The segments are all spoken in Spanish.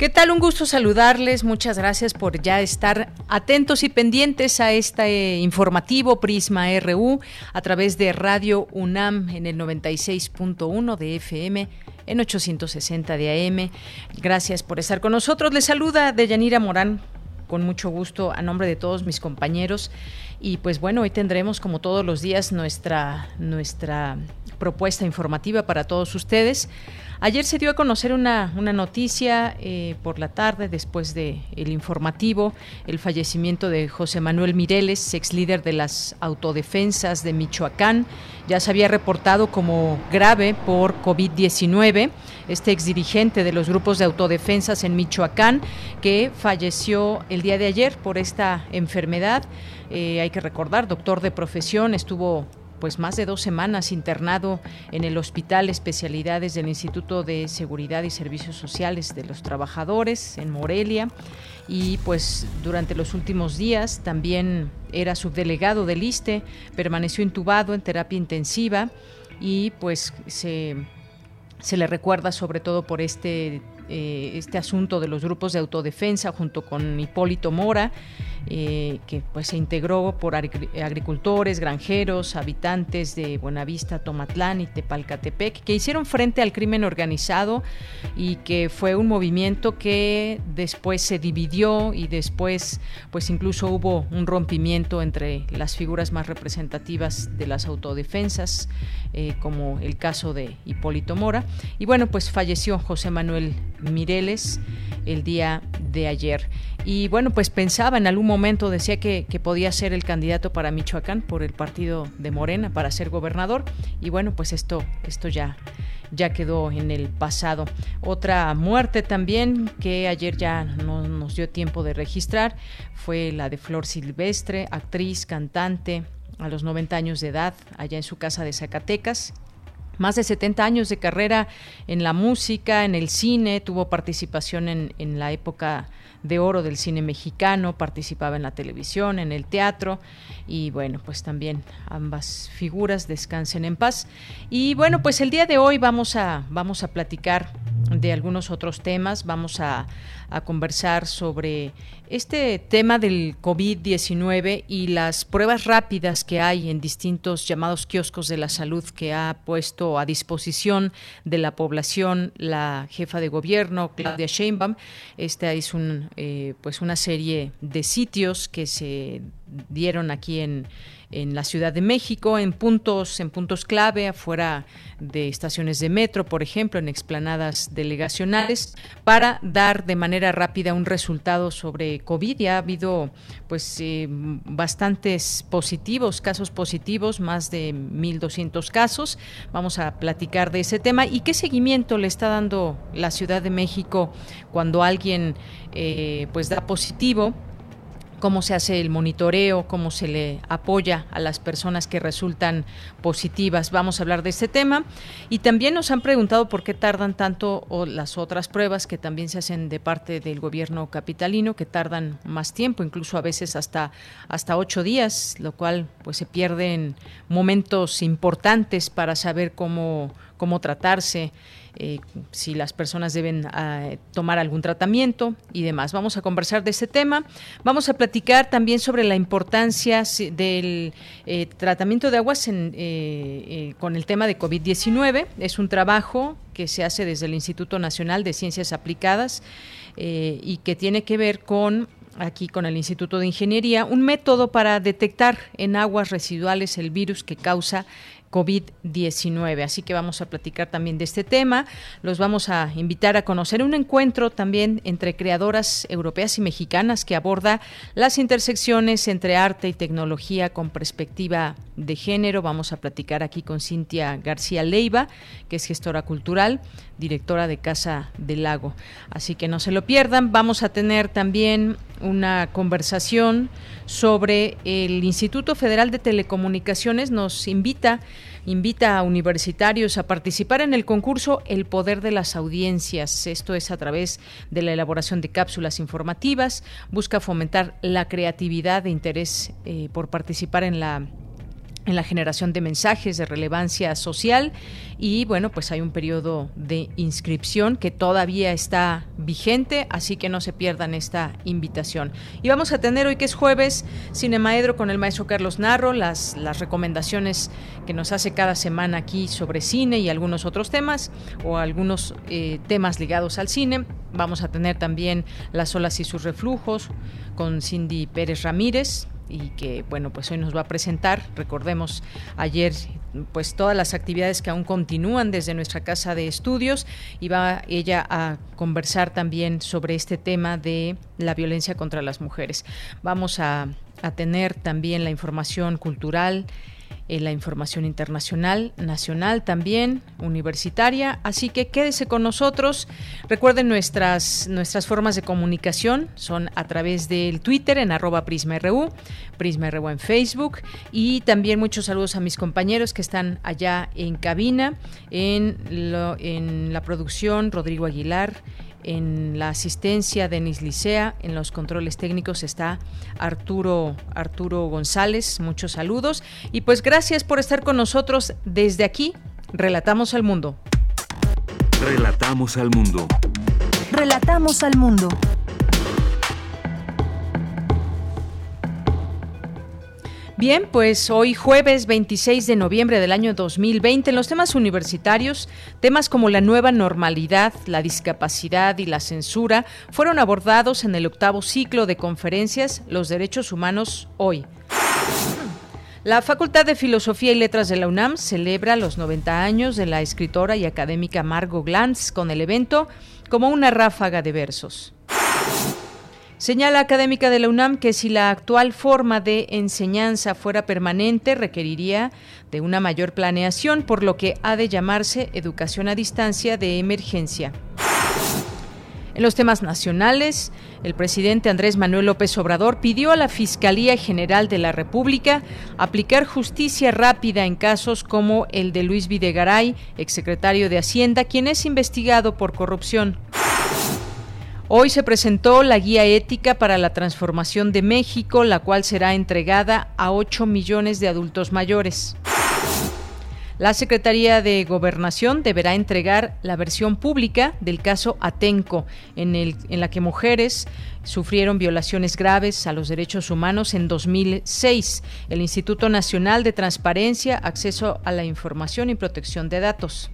¿Qué tal? Un gusto saludarles. Muchas gracias por ya estar atentos y pendientes a este informativo Prisma RU a través de Radio UNAM en el 96.1 de FM en 860 de AM. Gracias por estar con nosotros. Les saluda Deyanira Morán con mucho gusto a nombre de todos mis compañeros. Y pues bueno, hoy tendremos como todos los días nuestra, nuestra propuesta informativa para todos ustedes. Ayer se dio a conocer una, una noticia eh, por la tarde, después del el informativo, el fallecimiento de José Manuel Mireles, ex líder de las autodefensas de Michoacán. Ya se había reportado como grave por COVID-19. Este ex dirigente de los grupos de autodefensas en Michoacán, que falleció el día de ayer por esta enfermedad. Eh, hay que recordar, doctor de profesión, estuvo pues más de dos semanas internado en el Hospital Especialidades del Instituto de Seguridad y Servicios Sociales de los Trabajadores en Morelia. Y pues durante los últimos días también era subdelegado del ISTE, permaneció intubado en terapia intensiva y pues se, se le recuerda sobre todo por este eh, este asunto de los grupos de autodefensa junto con Hipólito Mora, eh, que pues se integró por agricultores, granjeros, habitantes de Buenavista, Tomatlán y Tepalcatepec, que hicieron frente al crimen organizado y que fue un movimiento que después se dividió y después pues incluso hubo un rompimiento entre las figuras más representativas de las autodefensas, eh, como el caso de Hipólito Mora. Y bueno, pues falleció José Manuel Mireles el día de ayer. Y bueno, pues pensaba en algún momento, decía que, podía ser el candidato para Michoacán por el partido de Morena para ser gobernador. Y bueno, pues esto, esto ya, ya quedó en el pasado. Otra muerte también que ayer ya no nos dio tiempo de registrar fue la de Flor Silvestre, actriz, cantante, a los 90 años de edad, allá en su casa de Zacatecas más de 70 años de carrera en la música, en el cine, tuvo participación en, en la época de oro del cine mexicano, participaba en la televisión, en el teatro y bueno, pues también ambas figuras descansen en paz. Y bueno, pues el día de hoy vamos a vamos a platicar de algunos otros temas, vamos a, a conversar sobre este tema del COVID-19 y las pruebas rápidas que hay en distintos llamados kioscos de la salud que ha puesto a disposición de la población la jefa de gobierno, Claudia Sheinbaum. Esta es un, eh, pues una serie de sitios que se dieron aquí en en la Ciudad de México, en puntos, en puntos clave, afuera de estaciones de metro, por ejemplo, en explanadas delegacionales, para dar de manera rápida un resultado sobre COVID. Ya ha habido pues eh, bastantes positivos, casos positivos, más de 1.200 casos. Vamos a platicar de ese tema y qué seguimiento le está dando la Ciudad de México cuando alguien eh, pues da positivo cómo se hace el monitoreo, cómo se le apoya a las personas que resultan positivas. Vamos a hablar de este tema. Y también nos han preguntado por qué tardan tanto o las otras pruebas que también se hacen de parte del gobierno capitalino, que tardan más tiempo, incluso a veces hasta, hasta ocho días, lo cual pues se pierden momentos importantes para saber cómo, cómo tratarse. Eh, si las personas deben ah, tomar algún tratamiento y demás. Vamos a conversar de ese tema. Vamos a platicar también sobre la importancia del eh, tratamiento de aguas eh, con el tema de COVID-19. Es un trabajo que se hace desde el Instituto Nacional de Ciencias Aplicadas y que tiene que ver con aquí con el Instituto de Ingeniería, un método para detectar en aguas residuales el virus que causa COVID-19. Así que vamos a platicar también de este tema. Los vamos a invitar a conocer un encuentro también entre creadoras europeas y mexicanas que aborda las intersecciones entre arte y tecnología con perspectiva de género. Vamos a platicar aquí con Cintia García Leiva, que es gestora cultural, directora de Casa del Lago. Así que no se lo pierdan. Vamos a tener también una conversación sobre el Instituto Federal de Telecomunicaciones. Nos invita invita a universitarios a participar en el concurso El Poder de las Audiencias. Esto es a través de la elaboración de cápsulas informativas. Busca fomentar la creatividad e interés eh, por participar en la en la generación de mensajes de relevancia social y bueno, pues hay un periodo de inscripción que todavía está vigente, así que no se pierdan esta invitación. Y vamos a tener hoy que es jueves Cinemaedro con el maestro Carlos Narro, las, las recomendaciones que nos hace cada semana aquí sobre cine y algunos otros temas o algunos eh, temas ligados al cine. Vamos a tener también Las olas y sus reflujos con Cindy Pérez Ramírez, y que bueno pues hoy nos va a presentar. Recordemos ayer pues todas las actividades que aún continúan desde nuestra casa de estudios y va ella a conversar también sobre este tema de la violencia contra las mujeres. Vamos a, a tener también la información cultural la información internacional, nacional también, universitaria. Así que quédese con nosotros. Recuerden nuestras, nuestras formas de comunicación son a través del Twitter en arroba PrismaRU, PrismaRU en Facebook y también muchos saludos a mis compañeros que están allá en cabina, en la producción, Rodrigo Aguilar en la asistencia Denis Licea, en los controles técnicos está Arturo Arturo González, muchos saludos y pues gracias por estar con nosotros desde aquí. Relatamos al mundo. Relatamos al mundo. Relatamos al mundo. Bien, pues hoy jueves 26 de noviembre del año 2020, en los temas universitarios, temas como la nueva normalidad, la discapacidad y la censura fueron abordados en el octavo ciclo de conferencias Los Derechos Humanos hoy. La Facultad de Filosofía y Letras de la UNAM celebra los 90 años de la escritora y académica Margot Glantz con el evento como una ráfaga de versos. Señala académica de la UNAM que si la actual forma de enseñanza fuera permanente requeriría de una mayor planeación, por lo que ha de llamarse educación a distancia de emergencia. En los temas nacionales, el presidente Andrés Manuel López Obrador pidió a la Fiscalía General de la República aplicar justicia rápida en casos como el de Luis Videgaray, exsecretario de Hacienda, quien es investigado por corrupción. Hoy se presentó la Guía Ética para la Transformación de México, la cual será entregada a 8 millones de adultos mayores. La Secretaría de Gobernación deberá entregar la versión pública del caso Atenco, en, el, en la que mujeres sufrieron violaciones graves a los derechos humanos en 2006. El Instituto Nacional de Transparencia, Acceso a la Información y Protección de Datos.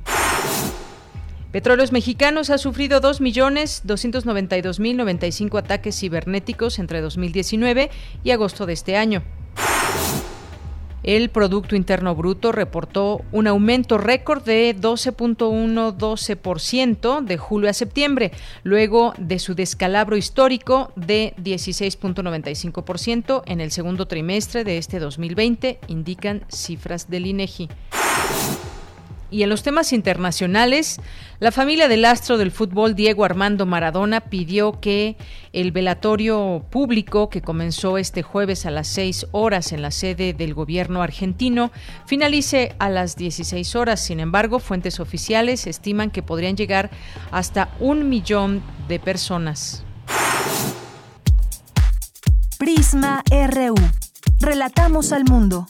Petróleos Mexicanos ha sufrido 2.292.095 ataques cibernéticos entre 2019 y agosto de este año. El Producto Interno Bruto reportó un aumento récord de 12.112% de julio a septiembre, luego de su descalabro histórico de 16.95% en el segundo trimestre de este 2020, indican cifras del INEGI. Y en los temas internacionales, la familia del astro del fútbol Diego Armando Maradona pidió que el velatorio público que comenzó este jueves a las 6 horas en la sede del gobierno argentino finalice a las 16 horas. Sin embargo, fuentes oficiales estiman que podrían llegar hasta un millón de personas. Prisma RU. Relatamos al mundo.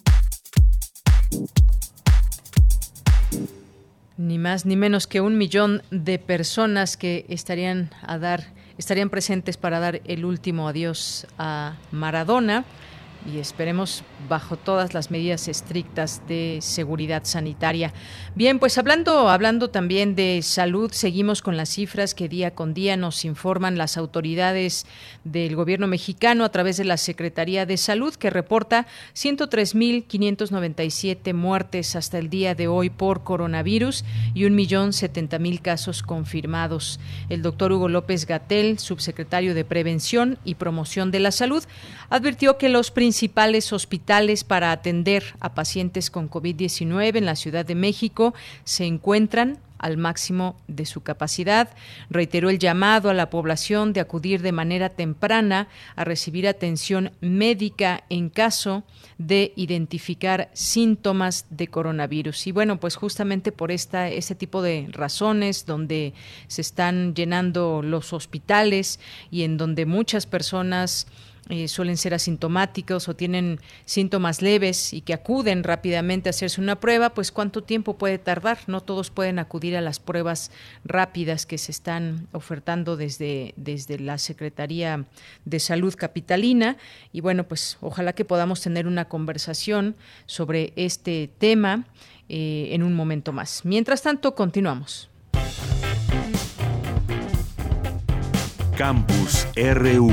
Ni más ni menos que un millón de personas que estarían a dar, estarían presentes para dar el último adiós a Maradona. Y esperemos bajo todas las medidas estrictas de seguridad sanitaria. Bien, pues hablando, hablando también de salud, seguimos con las cifras que día con día nos informan las autoridades del gobierno mexicano a través de la Secretaría de Salud, que reporta 103.597 muertes hasta el día de hoy por coronavirus y 1.070.000 casos confirmados. El doctor Hugo López Gatel, subsecretario de Prevención y Promoción de la Salud, advirtió que los principales hospitales para atender a pacientes con COVID-19 en la Ciudad de México se encuentran al máximo de su capacidad. Reiteró el llamado a la población de acudir de manera temprana a recibir atención médica en caso de identificar síntomas de coronavirus. Y bueno, pues justamente por esta, este tipo de razones donde se están llenando los hospitales y en donde muchas personas eh, suelen ser asintomáticos o tienen síntomas leves y que acuden rápidamente a hacerse una prueba, pues cuánto tiempo puede tardar. No todos pueden acudir a las pruebas rápidas que se están ofertando desde, desde la Secretaría de Salud Capitalina. Y bueno, pues ojalá que podamos tener una conversación sobre este tema eh, en un momento más. Mientras tanto, continuamos. Campus RU.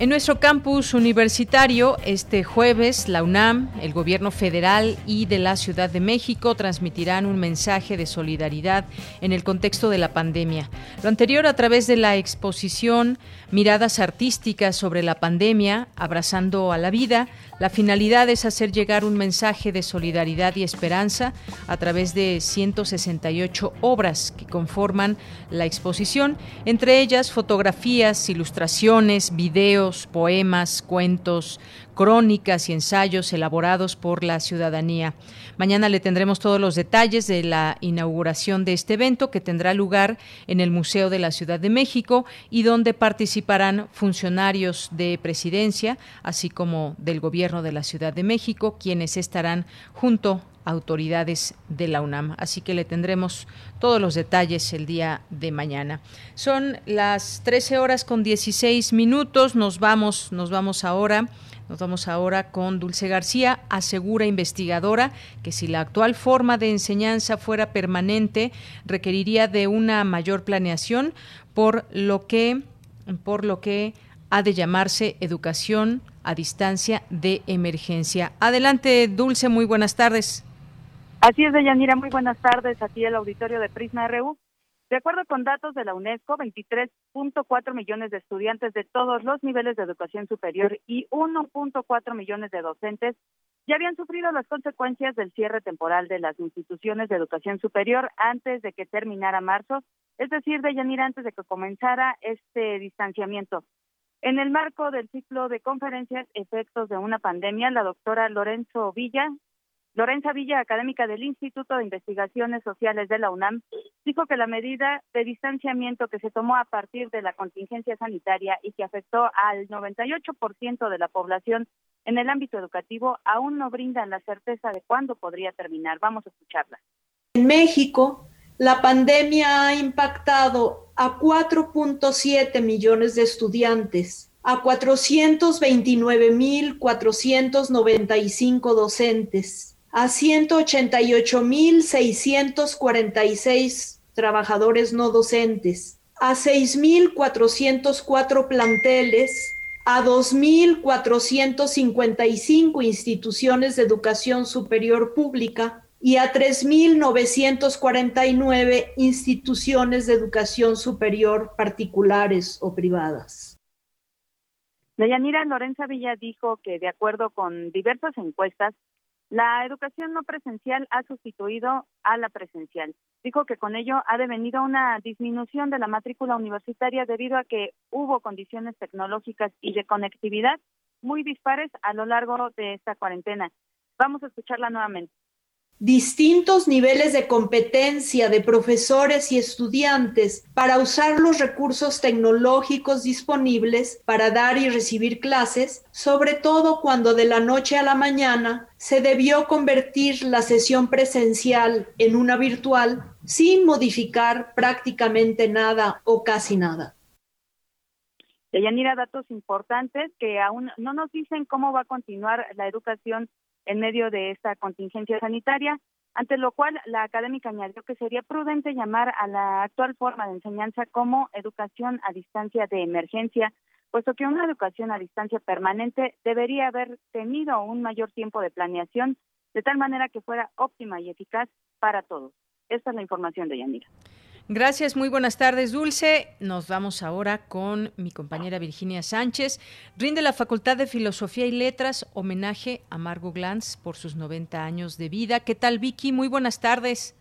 En nuestro campus universitario, este jueves, la UNAM, el Gobierno federal y de la Ciudad de México transmitirán un mensaje de solidaridad en el contexto de la pandemia. Lo anterior a través de la exposición Miradas Artísticas sobre la pandemia, abrazando a la vida. La finalidad es hacer llegar un mensaje de solidaridad y esperanza a través de 168 obras que conforman la exposición, entre ellas fotografías, ilustraciones, videos, poemas, cuentos, crónicas y ensayos elaborados por la ciudadanía. Mañana le tendremos todos los detalles de la inauguración de este evento que tendrá lugar en el Museo de la Ciudad de México y donde participarán funcionarios de presidencia, así como del Gobierno de la Ciudad de México, quienes estarán junto autoridades de la UNAM. Así que le tendremos todos los detalles el día de mañana. Son las 13 horas con 16 minutos. Nos vamos, nos vamos ahora. Nos vamos ahora con Dulce García, asegura investigadora que si la actual forma de enseñanza fuera permanente requeriría de una mayor planeación, por lo que por lo que ha de llamarse educación a distancia de emergencia. Adelante, Dulce, muy buenas tardes. Así es, Deyanira, muy buenas tardes. Aquí el auditorio de Prisma RU. De acuerdo con datos de la UNESCO, 23.4 millones de estudiantes de todos los niveles de educación superior y 1.4 millones de docentes ya habían sufrido las consecuencias del cierre temporal de las instituciones de educación superior antes de que terminara marzo, es decir, de Yanira, antes de que comenzara este distanciamiento. En el marco del ciclo de conferencias Efectos de una pandemia, la doctora Lorenzo Villa, Lorenza Villa, académica del Instituto de Investigaciones Sociales de la UNAM, dijo que la medida de distanciamiento que se tomó a partir de la contingencia sanitaria y que afectó al 98% de la población en el ámbito educativo aún no brindan la certeza de cuándo podría terminar. Vamos a escucharla. En México, la pandemia ha impactado a 4.7 millones de estudiantes, a 429.495 docentes, a 188.646 trabajadores no docentes, a 6.404 planteles, a 2.455 instituciones de educación superior pública y a 3.949 instituciones de educación superior particulares o privadas. Deyanira Lorenza Villa dijo que, de acuerdo con diversas encuestas, la educación no presencial ha sustituido a la presencial. Dijo que con ello ha devenido una disminución de la matrícula universitaria debido a que hubo condiciones tecnológicas y de conectividad muy dispares a lo largo de esta cuarentena. Vamos a escucharla nuevamente distintos niveles de competencia de profesores y estudiantes para usar los recursos tecnológicos disponibles para dar y recibir clases, sobre todo cuando de la noche a la mañana se debió convertir la sesión presencial en una virtual sin modificar prácticamente nada o casi nada. Yanira, datos importantes que aún no nos dicen cómo va a continuar la educación en medio de esta contingencia sanitaria, ante lo cual la académica añadió que sería prudente llamar a la actual forma de enseñanza como educación a distancia de emergencia, puesto que una educación a distancia permanente debería haber tenido un mayor tiempo de planeación de tal manera que fuera óptima y eficaz para todos. Esta es la información de Yanira. Gracias, muy buenas tardes, Dulce. Nos vamos ahora con mi compañera Virginia Sánchez. Rinde la Facultad de Filosofía y Letras homenaje a Margot Glantz por sus 90 años de vida. ¿Qué tal, Vicky? Muy buenas tardes.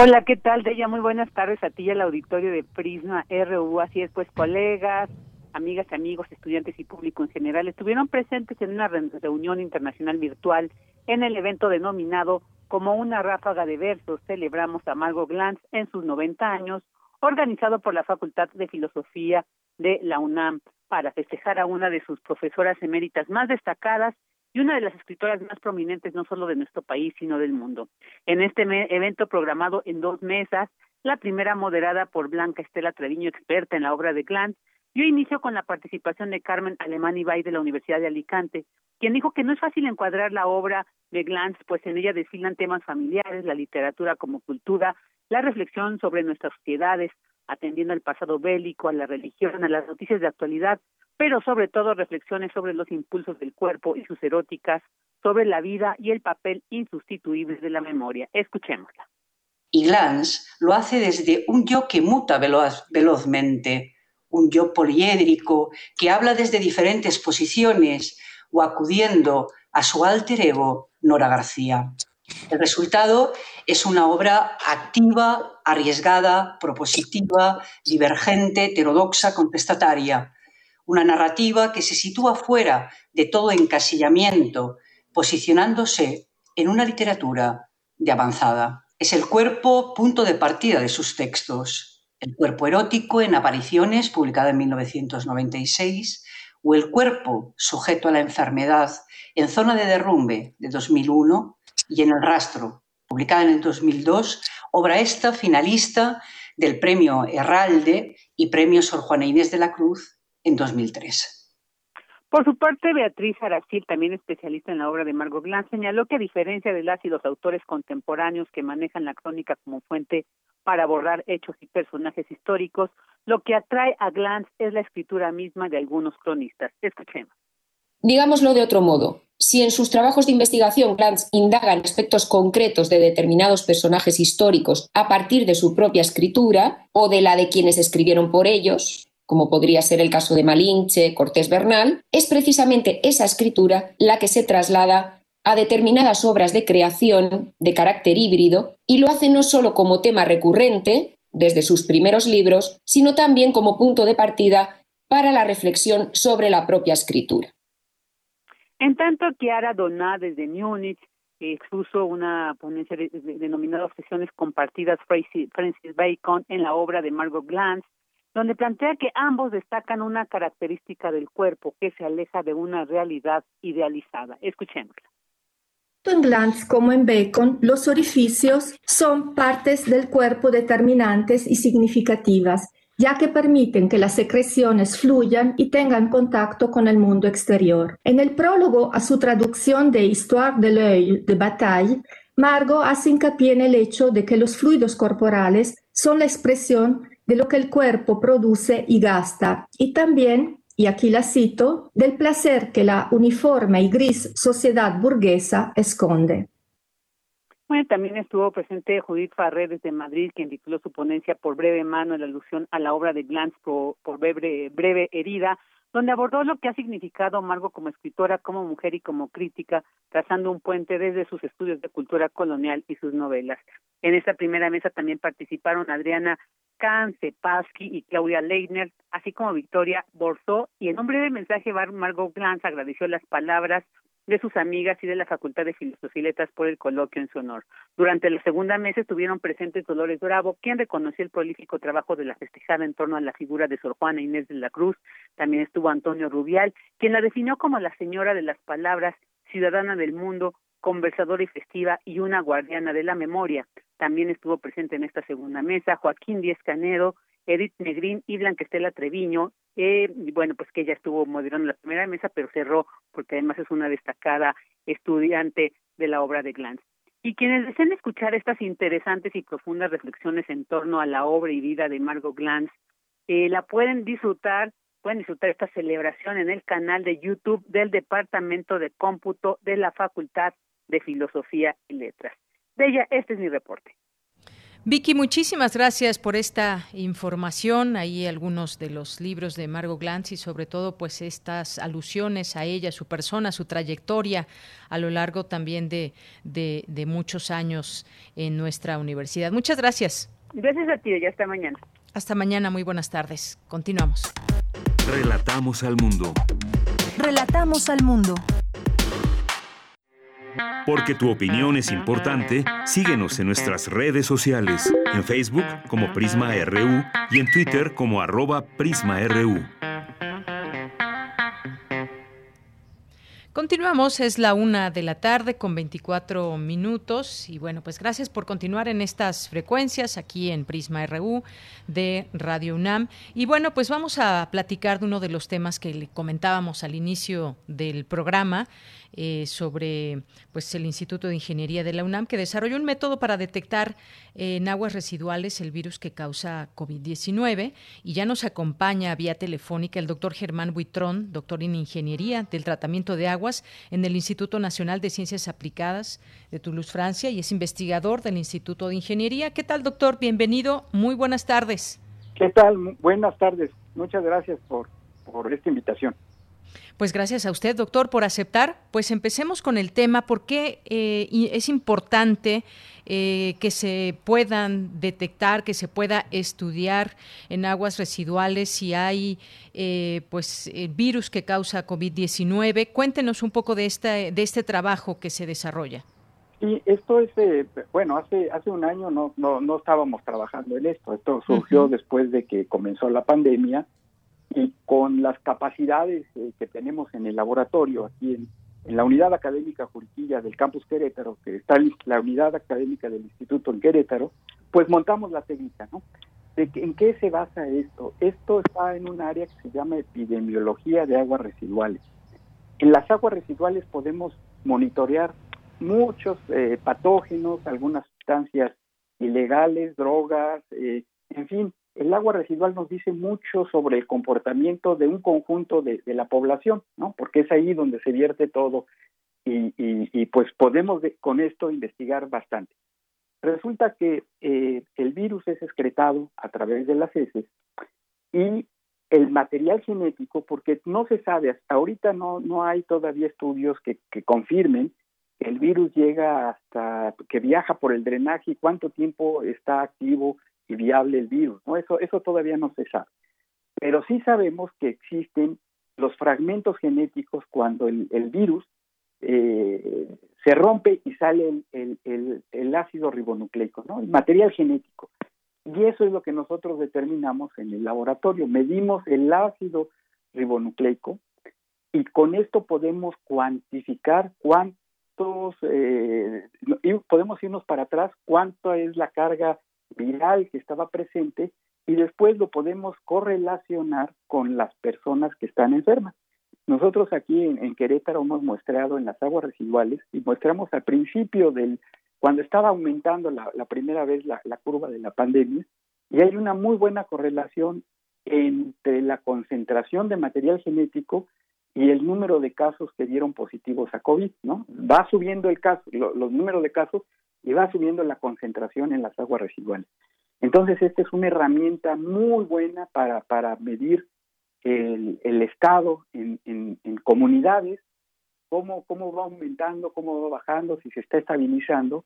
Hola, ¿qué tal, Deya? Muy buenas tardes a ti y al auditorio de Prisma RU. Así es, pues, colegas, amigas y amigos, estudiantes y público en general estuvieron presentes en una reunión internacional virtual en el evento denominado como una ráfaga de versos celebramos a Margot Glantz en sus 90 años, organizado por la Facultad de Filosofía de la UNAM para festejar a una de sus profesoras eméritas más destacadas y una de las escritoras más prominentes no solo de nuestro país, sino del mundo. En este evento programado en dos mesas, la primera moderada por Blanca Estela Treviño, experta en la obra de Glantz, dio inicio con la participación de Carmen Alemán Ibay de la Universidad de Alicante, quien dijo que no es fácil encuadrar la obra de Glantz, pues en ella desfilan temas familiares, la literatura como cultura, la reflexión sobre nuestras sociedades, atendiendo al pasado bélico, a la religión, a las noticias de actualidad, pero sobre todo reflexiones sobre los impulsos del cuerpo y sus eróticas, sobre la vida y el papel insustituible de la memoria. Escuchémosla. Y Glantz lo hace desde un yo que muta velozmente, un yo poliédrico que habla desde diferentes posiciones o acudiendo a su alter ego, Nora García. El resultado es una obra activa, arriesgada, propositiva, divergente, heterodoxa, contestataria. Una narrativa que se sitúa fuera de todo encasillamiento, posicionándose en una literatura de avanzada. Es el cuerpo punto de partida de sus textos. El cuerpo erótico en apariciones, publicada en 1996, o El cuerpo sujeto a la enfermedad en Zona de Derrumbe de 2001 y En el rastro, publicada en el 2002, obra esta finalista del Premio Herralde y Premio Sor Juana Inés de la Cruz en 2003. Por su parte, Beatriz Aracil, también especialista en la obra de Margot Glantz, señaló que a diferencia de las y los autores contemporáneos que manejan la crónica como fuente para abordar hechos y personajes históricos, lo que atrae a Glantz es la escritura misma de algunos cronistas. Escuchemos. Digámoslo de otro modo, si en sus trabajos de investigación Glantz indaga en aspectos concretos de determinados personajes históricos a partir de su propia escritura o de la de quienes escribieron por ellos, como podría ser el caso de Malinche, Cortés Bernal, es precisamente esa escritura la que se traslada a determinadas obras de creación de carácter híbrido y lo hace no solo como tema recurrente desde sus primeros libros, sino también como punto de partida para la reflexión sobre la propia escritura. En tanto, Chiara Donà desde Múnich expuso una ponencia denominada Obsesiones Compartidas Francis Bacon en la obra de Margot Glantz, donde plantea que ambos destacan una característica del cuerpo que se aleja de una realidad idealizada. Escuchémosla. En Glantz como en Bacon, los orificios son partes del cuerpo determinantes y significativas, ya que permiten que las secreciones fluyan y tengan contacto con el mundo exterior. En el prólogo a su traducción de Histoire de l'œil de Bataille, Margot hace hincapié en el hecho de que los fluidos corporales son la expresión de lo que el cuerpo produce y gasta, y también, y aquí la cito, del placer que la uniforme y gris sociedad burguesa esconde. Bueno, también estuvo presente Judith Farré desde Madrid, quien tituló su ponencia por breve mano en alusión a la obra de Glantz por, breve, breve herida, donde abordó lo que ha significado Margo como escritora, como mujer y como crítica, trazando un puente desde sus estudios de cultura colonial y sus novelas. En esta primera mesa también participaron Adriana Kahn, Sepasky y Claudia Leitner, así como Victoria Borzó, y en un breve mensaje Margot Glantz agradeció las palabras de sus amigas y de la Facultad de Filosofía y Letras por el coloquio en su honor. Durante la segunda mesa estuvieron presentes Dolores Bravo, quien reconoció el prolífico trabajo de la festejada en torno a la figura de Sor Juana Inés de la Cruz. También estuvo Antonio Rubial, quien la definió como la señora de las palabras, ciudadana del mundo, conversadora y festiva y una guardiana de la memoria. También estuvo presente en esta segunda mesa Joaquín Díez Canedo, Edith Negrín y Blanquestela Treviño, eh, bueno, pues que ella estuvo moderando la primera mesa, pero cerró porque además es una destacada estudiante de la obra de Glantz. Y quienes deseen escuchar estas interesantes y profundas reflexiones en torno a la obra y vida de Margot Glantz, eh, la pueden disfrutar, pueden disfrutar esta celebración en el canal de YouTube del Departamento de Cómputo de la Facultad de Filosofía y Letras. De ella, este es mi reporte. Vicky, muchísimas gracias por esta información. Ahí algunos de los libros de Margot Glantz y sobre todo pues estas alusiones a ella, su persona, su trayectoria a lo largo también de, de, de muchos años en nuestra universidad. Muchas gracias. Gracias a ti, ya hasta mañana. Hasta mañana, muy buenas tardes. Continuamos. Relatamos al mundo. Relatamos al mundo. Porque tu opinión es importante, síguenos en nuestras redes sociales, en Facebook como Prisma RU y en Twitter como arroba PrismaRU. Continuamos, es la una de la tarde con 24 minutos y bueno, pues gracias por continuar en estas frecuencias aquí en Prisma RU de Radio UNAM. Y bueno, pues vamos a platicar de uno de los temas que le comentábamos al inicio del programa. Eh, sobre pues el Instituto de Ingeniería de la UNAM que desarrolló un método para detectar eh, en aguas residuales el virus que causa COVID-19 y ya nos acompaña vía telefónica el doctor Germán Buitrón, doctor en Ingeniería del Tratamiento de Aguas en el Instituto Nacional de Ciencias Aplicadas de Toulouse, Francia y es investigador del Instituto de Ingeniería. ¿Qué tal, doctor? Bienvenido. Muy buenas tardes. ¿Qué tal? Buenas tardes. Muchas gracias por, por esta invitación. Pues gracias a usted, doctor, por aceptar. Pues empecemos con el tema. ¿Por qué eh, es importante eh, que se puedan detectar, que se pueda estudiar en aguas residuales si hay eh, pues el virus que causa COVID-19? Cuéntenos un poco de, esta, de este trabajo que se desarrolla. Y esto es, bueno, hace hace un año no, no, no estábamos trabajando en esto. Esto surgió después de que comenzó la pandemia y con las capacidades eh, que tenemos en el laboratorio aquí en, la unidad académica Juriquilla del campus Querétaro, que está la unidad académica del instituto en Querétaro, pues montamos la técnica, ¿no? De ¿En qué se basa esto? Esto está en un área que se llama epidemiología de aguas residuales. En las aguas residuales podemos monitorear muchos eh, patógenos, algunas sustancias ilegales, drogas, eh, en fin, el agua residual nos dice mucho sobre el comportamiento de un conjunto de, la población, ¿no? Porque es ahí donde se vierte todo y, pues podemos con esto investigar bastante. Resulta que eh, el virus es excretado a través de las heces y el material genético, porque no se sabe, hasta ahorita no, no hay todavía estudios que, que confirmen el virus llega hasta, que viaja por el drenaje y cuánto tiempo está activo y viable el virus, ¿no? Eso, eso todavía no se sabe. Pero sí sabemos que existen los fragmentos genéticos cuando el, virus eh, se rompe y sale el, el, ácido ribonucleico, ¿no? El material genético. Y eso es lo que nosotros determinamos en el laboratorio. Medimos el ácido ribonucleico y con esto podemos cuantificar cuántos, eh, y podemos irnos para atrás, cuánto es la carga viral que estaba presente y después lo podemos correlacionar con las personas que están enfermas. Nosotros aquí en, Querétaro hemos muestreado en las aguas residuales y muestramos al principio del, cuando estaba aumentando la, primera vez la, la curva de la pandemia, y hay una muy buena correlación entre la concentración de material genético y el número de casos que dieron positivos a COVID, ¿no? Va subiendo el caso, los números de casos y va subiendo la concentración en las aguas residuales. Entonces, esta es una herramienta muy buena para, para medir el, el estado en, en, comunidades, cómo, cómo va aumentando, cómo va bajando, si se está estabilizando,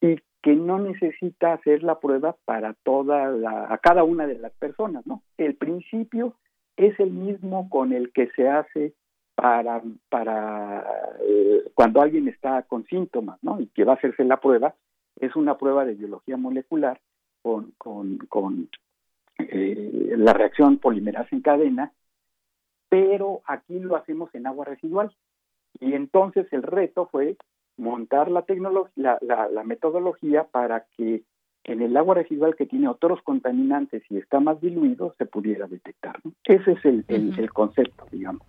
y que no necesita hacer la prueba para toda a cada una de las personas, ¿no? El principio es el mismo con el que se hace para, para eh, cuando alguien está con síntomas, ¿no? Y que va a hacerse la prueba, es una prueba de biología molecular con, con, con eh, la reacción polimerasa en cadena, pero aquí lo hacemos en agua residual. Y entonces el reto fue montar la, tecnología, la, la, metodología para que en el agua residual que tiene otros contaminantes y está más diluido, se pudiera detectar. Ese es el, el concepto, digamos.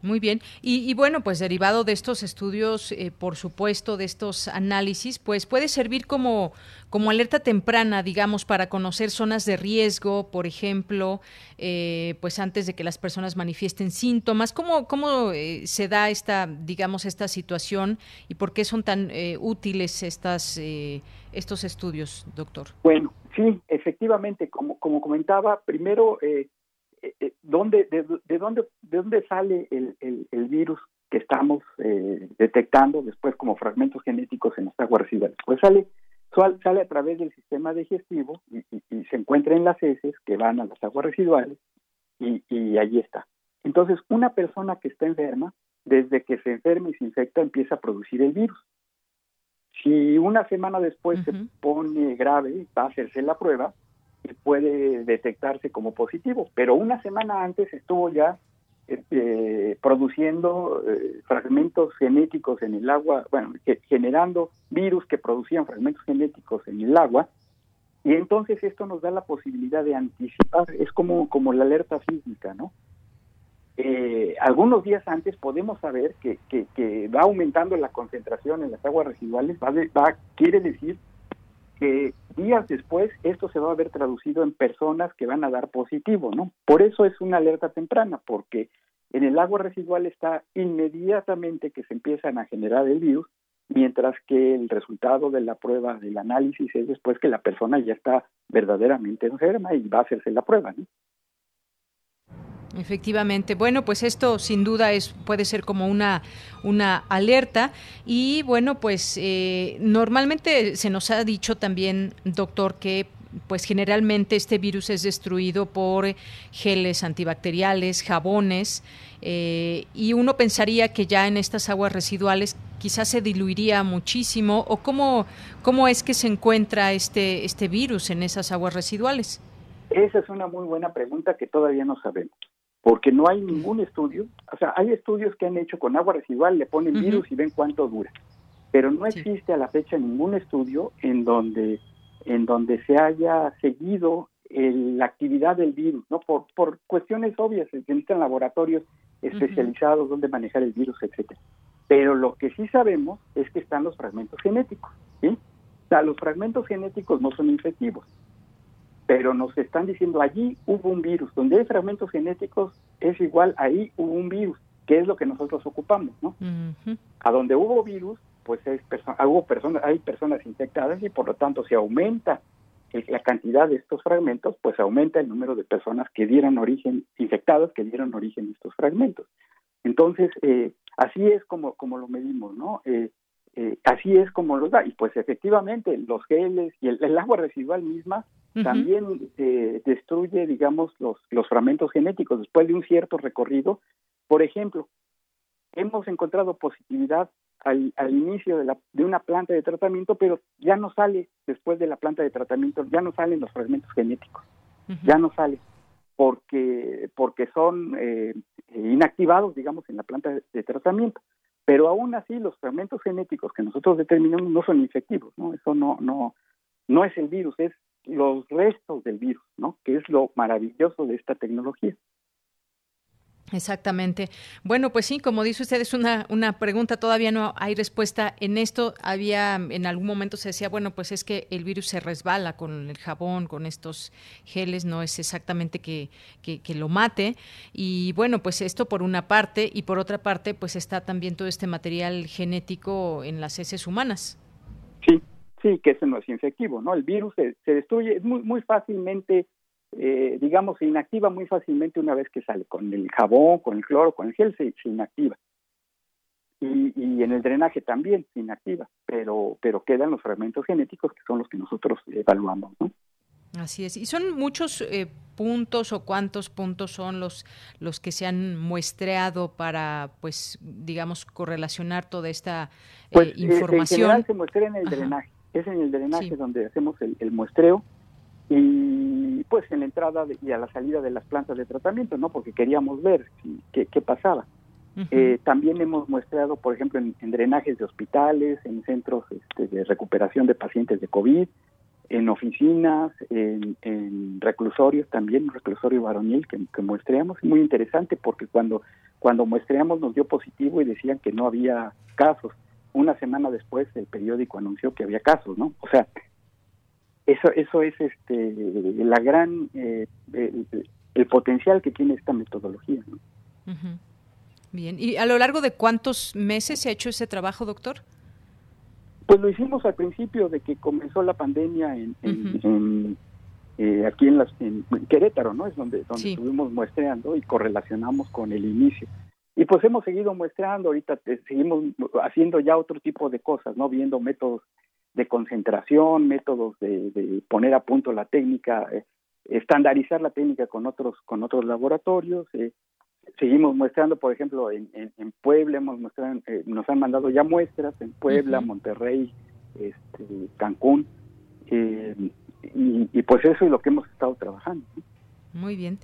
Muy bien. Y, bueno, pues derivado de estos estudios, eh, por supuesto, de estos análisis, pues puede servir como, como alerta temprana, digamos, para conocer zonas de riesgo, por ejemplo, eh, pues antes de que las personas manifiesten síntomas. ¿Cómo, cómo eh, se da esta, digamos, esta situación y por qué son tan útiles estas, estos estudios, doctor? Bueno, sí, efectivamente, como, como comentaba, primero eh, eh, ¿dónde, de, dónde, ¿de dónde sale el, el, virus que estamos eh, detectando después como fragmentos genéticos en las aguas residuales? Pues sale, sale a través del sistema digestivo y, y, se encuentra en las heces que van a las aguas residuales y, y allí está. Entonces, una persona que está enferma, desde que se enferma y se infecta, empieza a producir el virus. Si una semana después se pone grave, va a hacerse la prueba, puede detectarse como positivo, pero una semana antes estuvo ya eh, produciendo eh, fragmentos genéticos en el agua, bueno, generando virus que producían fragmentos genéticos en el agua, y entonces esto nos da la posibilidad de anticipar, es como, como la alerta sísmica, ¿no? Eh, algunos días antes podemos saber que, que, va aumentando la concentración en las aguas residuales, va, va quiere decir que días después esto se va a ver traducido en personas que van a dar positivo, ¿no? Por eso es una alerta temprana, porque en el agua residual está inmediatamente que se empiezan a generar el virus, mientras que el resultado de la prueba del análisis es después que la persona ya está verdaderamente enferma y va a hacerse la prueba, ¿no? Efectivamente. Bueno, pues esto sin duda es puede ser como una una alerta y bueno, pues eh, normalmente se nos ha dicho también, doctor, que pues generalmente este virus es destruido por geles antibacteriales, jabones, eh, y uno pensaría que ya en estas aguas residuales quizás se diluiría muchísimo, o cómo, cómo es que se encuentra este, este virus en esas aguas residuales. Esa es una muy buena pregunta que todavía no sabemos porque no hay ningún estudio, o sea, hay estudios que han hecho con agua residual, le ponen virus y ven cuánto dura, pero no existe a la fecha ningún estudio en donde en donde se haya seguido la actividad del virus, no por por cuestiones obvias, se necesitan laboratorios especializados donde manejar el virus, etcétera. Pero lo que sí sabemos es que están los fragmentos genéticos, ¿sí? O sea, los fragmentos genéticos no son infectivos pero nos están diciendo allí hubo un virus, donde hay fragmentos genéticos es igual ahí hubo un virus, que es lo que nosotros ocupamos, ¿no? A donde hubo virus, pues hay, hubo personas, hay personas infectadas y por lo tanto si aumenta la cantidad de estos fragmentos, pues aumenta el número de personas que dieron origen, infectadas, que dieron origen a estos fragmentos. Entonces, eh, así es como, como lo medimos, ¿no? Eh, eh, así es como los da. Y pues efectivamente los geles y el, agua residual misma también eh, destruye, digamos, los, los fragmentos genéticos después de un cierto recorrido. Por ejemplo, hemos encontrado positividad al, al inicio de, la, de una planta de tratamiento, pero ya no sale después de la planta de tratamiento, ya no salen los fragmentos genéticos, ya no sale porque porque son eh, inactivados, digamos, en la planta de tratamiento pero aún así los fragmentos genéticos que nosotros determinamos no son infectivos, ¿no? Eso no, no, no es el virus, es los restos del virus, ¿no? Que es lo maravilloso de esta tecnología. Exactamente. Bueno, pues sí, como dice usted, es una, una pregunta, todavía no hay respuesta en esto. Había, en algún momento se decía, bueno, pues es que el virus se resbala con el jabón, con estos geles, no es exactamente que, que, lo mate. Y bueno, pues esto por una parte, y por otra parte, pues está también todo este material genético en las heces humanas. Sí, sí, que ese no es infectivo, ¿no? El virus se, se destruye muy, muy fácilmente eh, digamos, se inactiva muy fácilmente una vez que sale. Con el jabón, con el cloro, con el gel se, inactiva. Y, y, en el drenaje también se inactiva, pero, pero quedan los fragmentos genéticos que son los que nosotros evaluamos. ¿no? Así es. ¿Y son muchos eh, puntos o cuántos puntos son los, los que se han muestreado para, pues, digamos, correlacionar toda esta eh, pues, información? En general se muestra en el drenaje. Es en el drenaje donde hacemos el, el muestreo y pues en la entrada y a la salida de las plantas de tratamiento, ¿no? Porque queríamos ver qué, pasaba. Eh, también hemos muestreado, por ejemplo, en, drenajes de hospitales, en centros este, de recuperación de pacientes de COVID, en oficinas, en, reclusorios también, un reclusorio varonil que, que muestreamos, muy interesante porque cuando, cuando muestreamos nos dio positivo y decían que no había casos. Una semana después el periódico anunció que había casos, ¿no? O sea, eso, eso es este, la gran, eh, el, potencial que tiene esta metodología, ¿no? Bien, ¿y a lo largo de cuántos meses se ha hecho ese trabajo, doctor? Pues lo hicimos al principio de que comenzó la pandemia en, eh, aquí en, las, en Querétaro, ¿no? Es donde, donde estuvimos muestreando y correlacionamos con el inicio. Y pues hemos seguido muestreando, ahorita seguimos haciendo ya otro tipo de cosas, ¿no? Viendo métodos de concentración, métodos de, poner a punto la técnica, eh, estandarizar la técnica con otros con otros laboratorios, eh, seguimos muestrando, por ejemplo, en, en, Puebla hemos mostrado, eh, nos han mandado ya muestras en Puebla, Monterrey, este, Cancún, eh, y, y, pues eso es lo que hemos estado trabajando. Muy bien.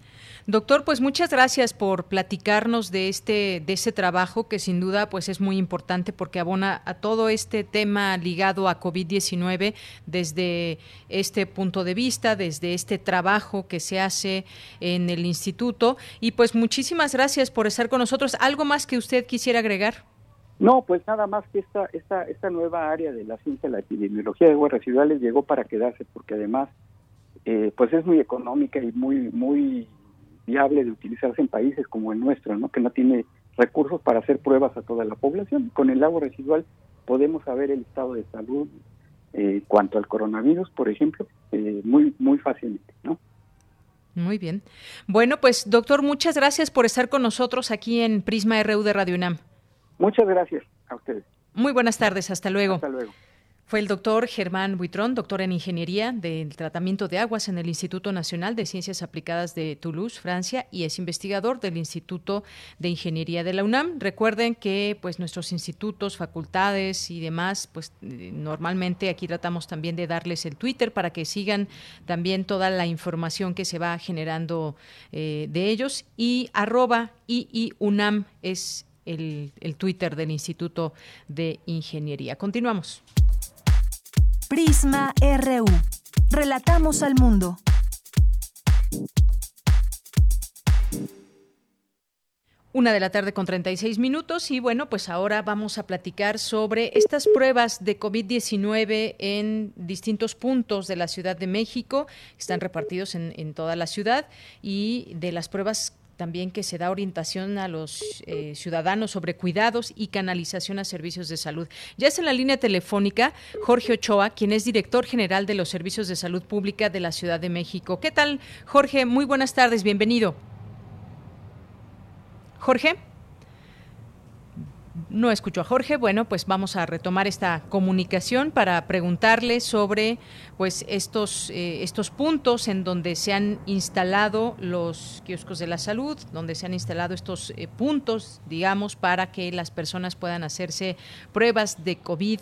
Doctor, pues muchas gracias por platicarnos de este de ese trabajo que sin duda pues es muy importante porque abona a todo este tema ligado a COVID-19 desde este punto de vista, desde este trabajo que se hace en el instituto y pues muchísimas gracias por estar con nosotros. ¿Algo más que usted quisiera agregar? No, pues nada más que esta esta esta nueva área de la ciencia la epidemiología de aguas residuales llegó para quedarse porque además eh, pues es muy económica y muy muy viable de utilizarse en países como el nuestro, ¿no? que no tiene recursos para hacer pruebas a toda la población. Con el agua residual podemos saber el estado de salud eh, cuanto al coronavirus, por ejemplo, eh, muy muy fácilmente, ¿no? Muy bien. Bueno, pues doctor, muchas gracias por estar con nosotros aquí en Prisma RU de Radio UNAM. Muchas gracias a ustedes. Muy buenas tardes, hasta luego. Hasta luego. Fue el doctor Germán Buitrón, doctor en Ingeniería del Tratamiento de Aguas en el Instituto Nacional de Ciencias Aplicadas de Toulouse, Francia, y es investigador del Instituto de Ingeniería de la UNAM. Recuerden que pues nuestros institutos, facultades y demás, pues eh, normalmente aquí tratamos también de darles el Twitter para que sigan también toda la información que se va generando eh, de ellos. Y arroba IIUNAM es el, el Twitter del Instituto de Ingeniería. Continuamos. Prisma RU. Relatamos al mundo. Una de la tarde con 36 minutos y bueno, pues ahora vamos a platicar sobre estas pruebas de COVID-19 en distintos puntos de la Ciudad de México, están repartidos en, toda la ciudad y de las pruebas también que se da orientación a los eh, ciudadanos sobre cuidados y canalización a servicios de salud. Ya es en la línea telefónica Jorge Ochoa, quien es director general de los servicios de salud pública de la Ciudad de México. ¿Qué tal, Jorge? Muy buenas tardes, bienvenido. Jorge no escucho a Jorge. Bueno, pues vamos a retomar esta comunicación para preguntarle sobre pues estos, eh, estos puntos en donde se han instalado los kioscos de la salud, donde se han instalado estos eh, puntos, digamos, para que las personas puedan hacerse pruebas de COVID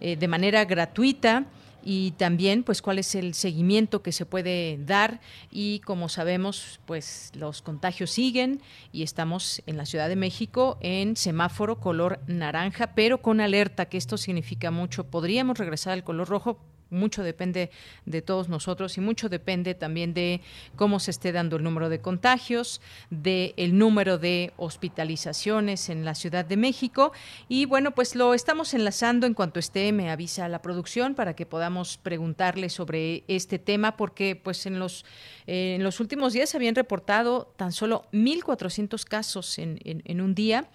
eh, de manera gratuita y también pues cuál es el seguimiento que se puede dar. Y como sabemos pues los contagios siguen y estamos en la Ciudad de México en semáforo color naranja pero con alerta que esto significa mucho. Podríamos regresar al color rojo mucho depende de todos nosotros y mucho depende también de cómo se esté dando el número de contagios, de el número de hospitalizaciones en la Ciudad de México. Y bueno, pues lo estamos enlazando en cuanto esté me avisa la producción para que podamos preguntarle sobre este tema porque pues en los eh, en los últimos días se habían reportado tan solo 1.400 casos en, en un día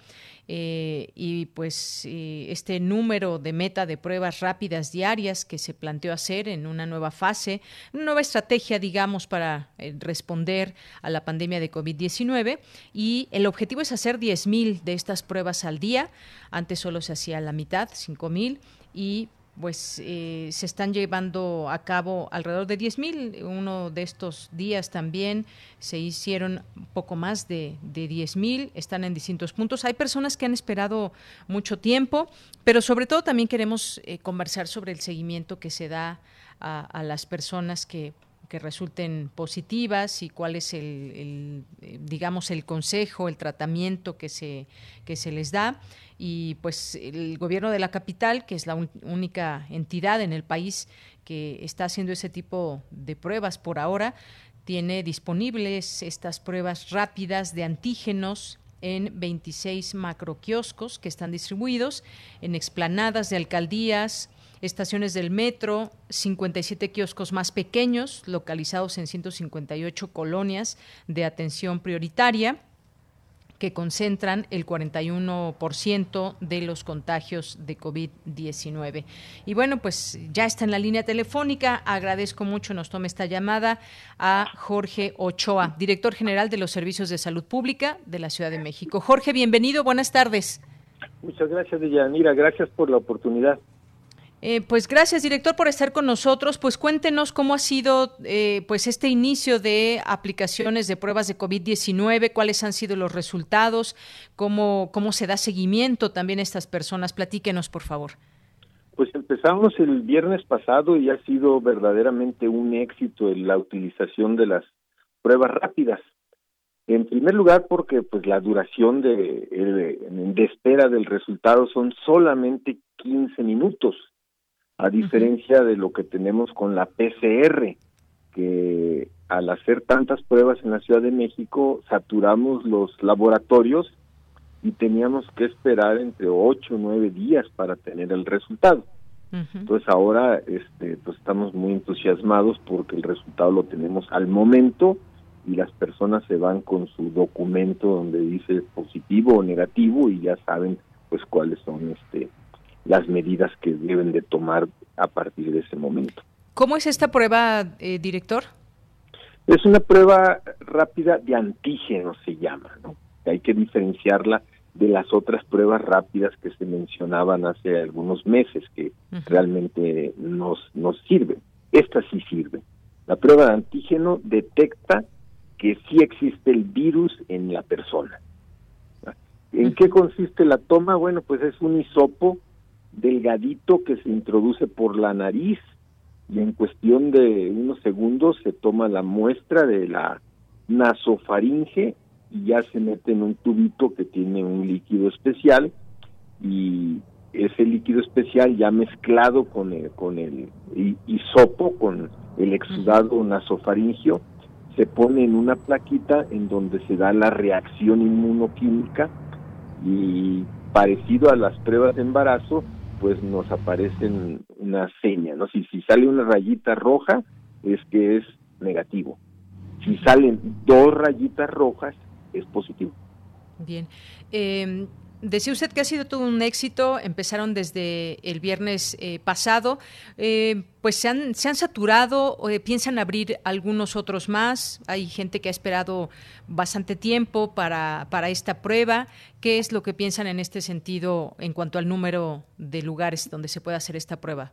eh, y pues eh, este número de meta de pruebas rápidas diarias que se planteó hacer en una nueva fase, una nueva estrategia, digamos, para eh, responder a la pandemia de COVID-19 y el objetivo es hacer 10.000 de estas pruebas al día. Antes solo se hacía la mitad, 5.000 y pues eh, se están llevando a cabo alrededor de 10.000. Uno de estos días también se hicieron poco más de, de 10.000, están en distintos puntos. Hay personas que han esperado mucho tiempo, pero sobre todo también queremos eh, conversar sobre el seguimiento que se da a, a las personas que que resulten positivas y cuál es el, eh, digamos el consejo, el tratamiento que se que se les da. Y pues el gobierno de la capital, que es la única entidad en el país que está haciendo ese tipo de pruebas por ahora, tiene disponibles estas pruebas rápidas de antígenos en 26 macroquioscos que están distribuidos en explanadas de alcaldías, estaciones del metro, 57 kioscos más pequeños localizados en 158 colonias de atención prioritaria que concentran el 41% de los contagios de COVID-19. Y bueno, pues ya está en la línea telefónica. Agradezco mucho, nos tome esta llamada a Jorge Ochoa, director general de los Servicios de Salud Pública de la Ciudad de México. Jorge, bienvenido, buenas tardes. Muchas gracias, Deyanira. Gracias por la oportunidad. Eh, pues gracias, director, por estar con nosotros. Pues cuéntenos cómo ha sido eh, pues este inicio de aplicaciones de pruebas de COVID-19, cuáles han sido los resultados, cómo, cómo se da seguimiento también a estas personas. Platíquenos, por favor. Pues empezamos el viernes pasado y ha sido verdaderamente un éxito en la utilización de las pruebas rápidas. En primer lugar, porque pues la duración de, de, espera del resultado son solamente 15 minutos a diferencia de lo que tenemos con la PCR, que al hacer tantas pruebas en la Ciudad de México saturamos los laboratorios y teníamos que esperar entre ocho o nueve días para tener el resultado. Entonces ahora este, pues estamos muy entusiasmados porque el resultado lo tenemos al momento y las personas se van con su documento donde dice positivo o negativo y ya saben pues cuáles son este las medidas que deben de tomar a partir de ese momento. ¿Cómo es esta prueba, eh, director? Es una prueba rápida de antígenos, se llama, ¿no? Hay que diferenciarla de las otras pruebas rápidas que se mencionaban hace algunos meses, que realmente nos, nos sirven. Esta sí sirve. La prueba de antígeno detecta que sí existe el virus en la persona. ¿En qué consiste la toma? Bueno, pues es un hisopo delgadito que se introduce por la nariz y en cuestión de unos segundos se toma la muestra de la nasofaringe y ya se mete en un tubito que tiene un líquido especial y ese líquido especial ya mezclado con el, con el hisopo, con el exudado nasofaringio, se pone en una plaquita en donde se da la reacción inmunoquímica y parecido a las pruebas de embarazo, pues nos aparecen una seña, ¿no? Si, si sale una rayita roja, es que es negativo. Si salen dos rayitas rojas, es positivo. Bien. Eh, Decía usted que ha sido todo un éxito, empezaron desde el viernes eh, pasado, eh, pues se han, se han saturado, eh, piensan abrir algunos otros más, hay gente que ha esperado bastante tiempo para, para esta prueba, ¿qué es lo que piensan en este sentido en cuanto al número de lugares donde se puede hacer esta prueba?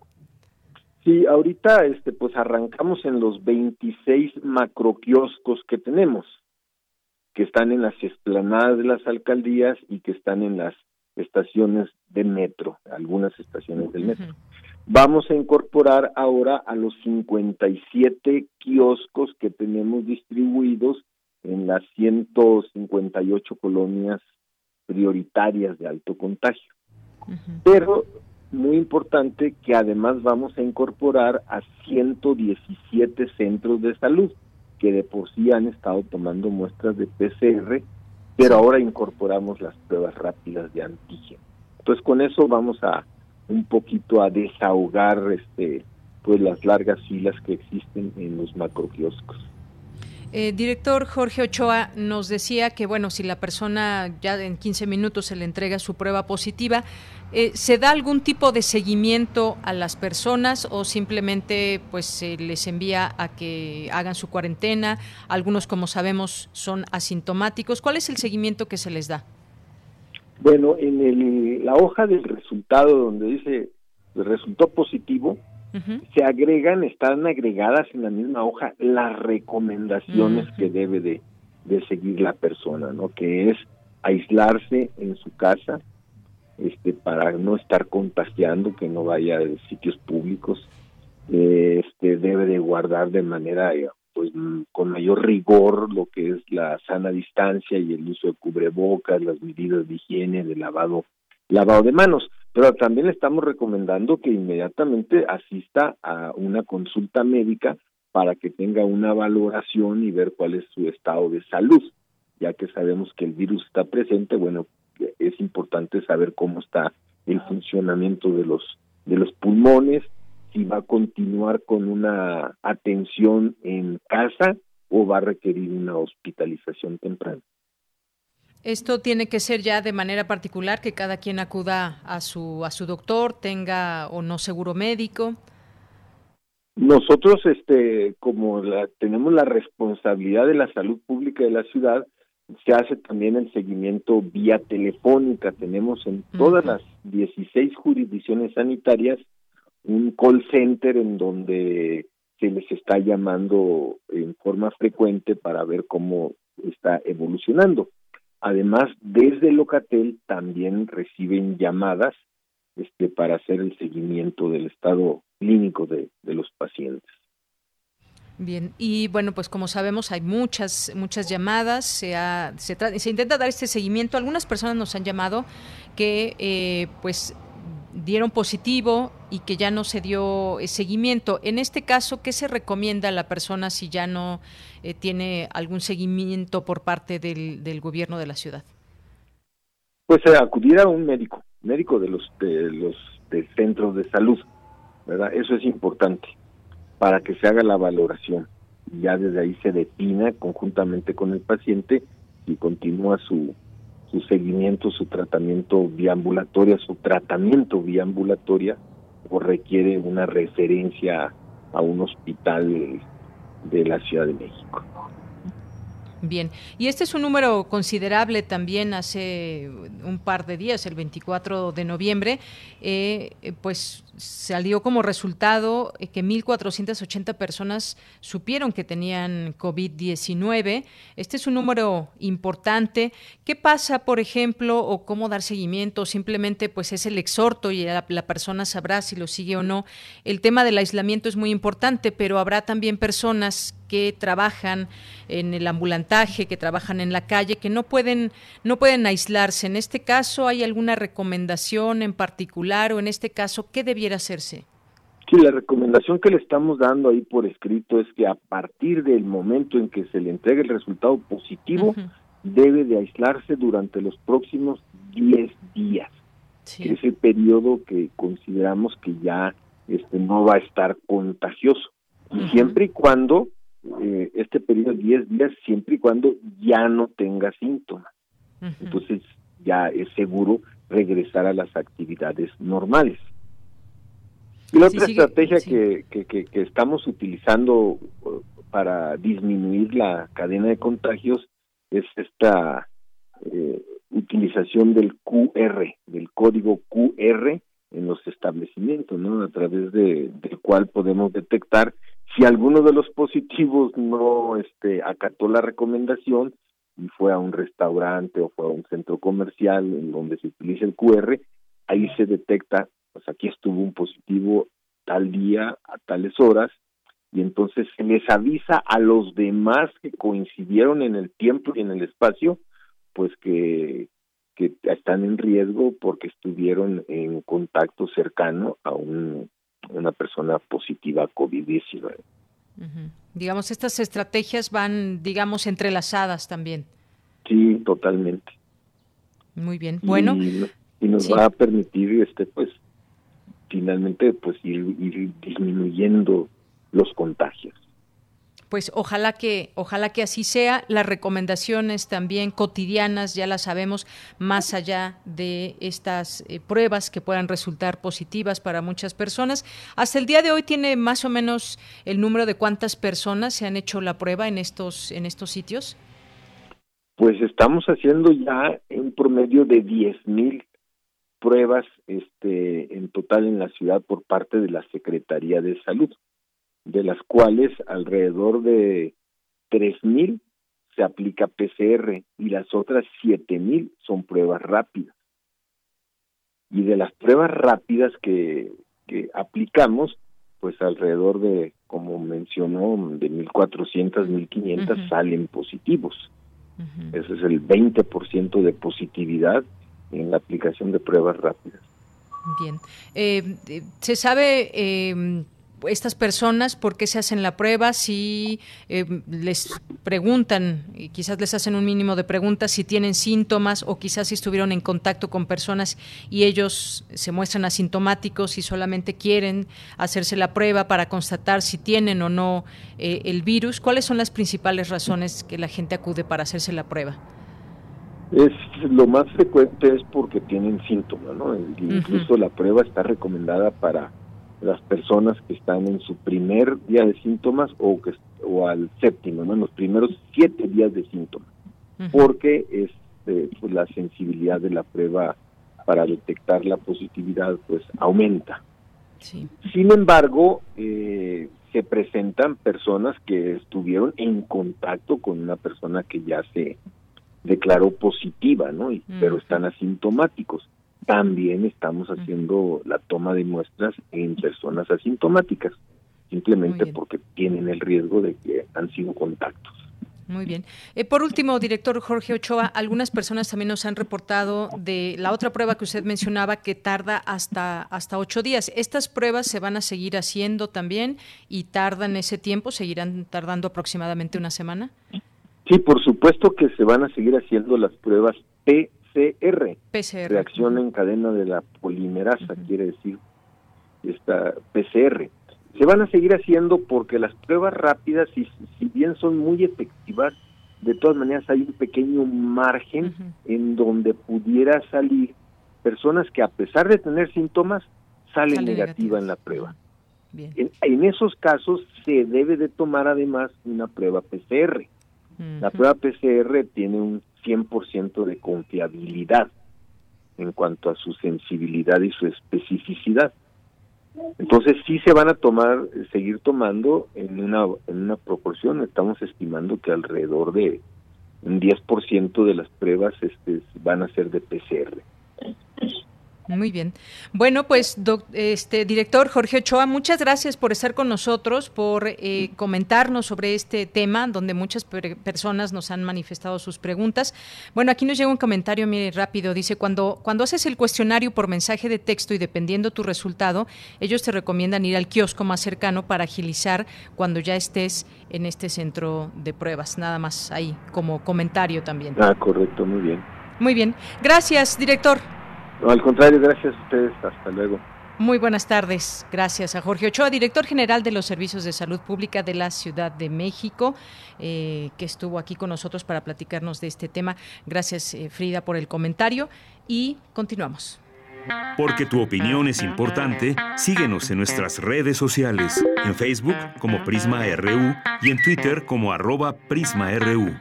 Sí, ahorita este, pues arrancamos en los 26 macroquioscos que tenemos que están en las esplanadas de las alcaldías y que están en las estaciones de metro, algunas estaciones del metro. Vamos a incorporar ahora a los 57 kioscos que tenemos distribuidos en las 158 colonias prioritarias de alto contagio. Pero muy importante que además vamos a incorporar a 117 centros de salud que de por sí han estado tomando muestras de PCR, pero ahora incorporamos las pruebas rápidas de antígeno. Entonces con eso vamos a un poquito a desahogar este pues las largas filas que existen en los macroquioscos. Eh, director Jorge Ochoa nos decía que, bueno, si la persona ya en 15 minutos se le entrega su prueba positiva, eh, ¿se da algún tipo de seguimiento a las personas o simplemente pues se les envía a que hagan su cuarentena? Algunos, como sabemos, son asintomáticos. ¿Cuál es el seguimiento que se les da? Bueno, en la hoja del resultado donde dice resultó positivo, se agregan, están agregadas en la misma hoja las recomendaciones que debe de, seguir la persona, ¿no? Que es aislarse en su casa, este, para no estar contagiando, que no vaya a sitios públicos, eh, este debe de guardar de manera pues con mayor rigor lo que es la sana distancia y el uso de cubrebocas, las medidas de higiene, de lavado, lavado de manos. Pero también le estamos recomendando que inmediatamente asista a una consulta médica para que tenga una valoración y ver cuál es su estado de salud, ya que sabemos que el virus está presente, bueno, es importante saber cómo está el funcionamiento de los de los pulmones, si va a continuar con una atención en casa o va a requerir una hospitalización temprana. Esto tiene que ser ya de manera particular que cada quien acuda a su a su doctor, tenga o no seguro médico. Nosotros este como la, tenemos la responsabilidad de la salud pública de la ciudad, se hace también el seguimiento vía telefónica. Tenemos en todas las 16 jurisdicciones sanitarias un call center en donde se les está llamando en forma frecuente para ver cómo está evolucionando. Además, desde Locatel también reciben llamadas este, para hacer el seguimiento del estado clínico de, los pacientes. Bien, y bueno, pues como sabemos hay muchas muchas llamadas, se, se, se intenta dar este seguimiento. Algunas personas nos han llamado que eh, pues dieron positivo y que ya no se dio eh, seguimiento. En este caso, ¿qué se recomienda a la persona si ya no eh, tiene algún seguimiento por parte del, gobierno de la ciudad? Pues eh, acudir a un médico, médico de los de los de centros de salud, ¿verdad? Eso es importante para que se haga la valoración. Ya desde ahí se defina conjuntamente con el paciente y continúa su su seguimiento, su tratamiento vía ambulatoria, su tratamiento vía ambulatoria o requiere una referencia a un hospital de la Ciudad de México. Bien, y este es un número considerable también hace un par de días, el 24 de noviembre, eh, pues salió como resultado que 1.480 personas supieron que tenían COVID-19. Este es un número importante. ¿Qué pasa, por ejemplo, o cómo dar seguimiento? Simplemente pues es el exhorto y la, persona sabrá si lo sigue o no. El tema del aislamiento es muy importante, pero habrá también personas que trabajan en el ambulantaje, que trabajan en la calle, que no pueden, no pueden aislarse. En este caso, ¿hay alguna recomendación en particular o en este caso, qué debiera hacerse? Sí, la recomendación que le estamos dando ahí por escrito es que a partir del momento en que se le entregue el resultado positivo, debe de aislarse durante los próximos 10 días. es el periodo que consideramos que ya este no va a estar contagioso. Siempre y cuando eh, este periodo de 10 días siempre y cuando ya no tenga síntomas. Entonces ya es seguro regresar a las actividades normales. Y la otra estrategia que, que, que, estamos utilizando para disminuir la cadena de contagios es esta eh, utilización del QR, del código QR en los establecimientos, ¿no? A través de, del cual podemos detectar si alguno de los positivos no este, acató la recomendación y fue a un restaurante o fue a un centro comercial en donde se utiliza el QR, ahí se detecta, pues aquí estuvo un positivo tal día a tales horas y entonces se les avisa a los demás que coincidieron en el tiempo y en el espacio, pues que, que están en riesgo porque estuvieron en contacto cercano a un una persona positiva a COVID-19. Digamos, estas estrategias van, digamos, entrelazadas también. Sí, totalmente. Muy bien. Bueno. Y, nos va a permitir, este, pues, finalmente, pues, ir disminuyendo los contagios pues ojalá que ojalá que así sea. Las recomendaciones también cotidianas ya las sabemos más allá de estas eh, pruebas que puedan resultar positivas para muchas personas. Hasta el día de hoy tiene más o menos el número de cuántas personas se han hecho la prueba en estos en estos sitios. Pues estamos haciendo ya un promedio de 10 mil pruebas este, en total en la ciudad por parte de la Secretaría de Salud de las cuales alrededor de 3.000 se aplica PCR y las otras 7.000 son pruebas rápidas. Y de las pruebas rápidas que, que aplicamos, pues alrededor de, como mencionó, de 1.400, 1.500 salen positivos. Ese es el 20% de positividad en la aplicación de pruebas rápidas. Bien. Eh, eh, ¿Se sabe eh, estas personas por qué se hacen la prueba, si eh, les preguntan, y quizás les hacen un mínimo de preguntas si tienen síntomas o quizás si estuvieron en contacto con personas y ellos se muestran asintomáticos y solamente quieren hacerse la prueba para constatar si tienen o no eh, el virus. ¿Cuáles son las principales razones que la gente acude para hacerse la prueba? Es lo más frecuente es porque tienen síntomas, ¿no? Incluso la prueba está recomendada para las personas que están en su primer día de síntomas o que o al séptimo, ¿no? en los primeros siete días de síntomas, porque es este, pues, la sensibilidad de la prueba para detectar la positividad pues aumenta. Sin embargo, eh, se presentan personas que estuvieron en contacto con una persona que ya se declaró positiva, ¿no? Y, Pero están asintomáticos también estamos haciendo la toma de muestras en personas asintomáticas, simplemente porque tienen el riesgo de que han sido contactos. Muy bien. Eh, por último, director Jorge Ochoa, algunas personas también nos han reportado de la otra prueba que usted mencionaba que tarda hasta, hasta ocho días. ¿Estas pruebas se van a seguir haciendo también y tardan ese tiempo? ¿Seguirán tardando aproximadamente una semana? Sí, por supuesto que se van a seguir haciendo las pruebas P PCR. Reacción en cadena de la polimerasa, quiere decir esta PCR. Se van a seguir haciendo porque las pruebas rápidas, si, si bien son muy efectivas, de todas maneras hay un pequeño margen en donde pudiera salir personas que a pesar de tener síntomas salen negativa en la prueba. En, en, esos casos se debe de tomar además una prueba PCR. La prueba PCR tiene un 100% de confiabilidad en cuanto a su sensibilidad y su especificidad. Entonces sí se van a tomar, seguir tomando en una, en una proporción, estamos estimando que alrededor de un 10% de las pruebas este, van a ser de PCR. Muy bien. Bueno, pues, este director Jorge Ochoa, muchas gracias por estar con nosotros, por eh, comentarnos sobre este tema, donde muchas personas nos han manifestado sus preguntas. Bueno, aquí nos llega un comentario, mire, rápido. Dice, cuando, cuando haces el cuestionario por mensaje de texto y dependiendo tu resultado, ellos te recomiendan ir al kiosco más cercano para agilizar cuando ya estés en este centro de pruebas. Nada más ahí, como comentario también. Ah, correcto, muy bien. Muy bien. Gracias, director. No, al contrario, gracias a ustedes. Hasta luego. Muy buenas tardes. Gracias a Jorge Ochoa, director general de los Servicios de Salud Pública de la Ciudad de México, eh, que estuvo aquí con nosotros para platicarnos de este tema. Gracias, eh, Frida, por el comentario y continuamos. Porque tu opinión es importante, síguenos en nuestras redes sociales, en Facebook como Prisma RU y en Twitter como arroba PrismaRU.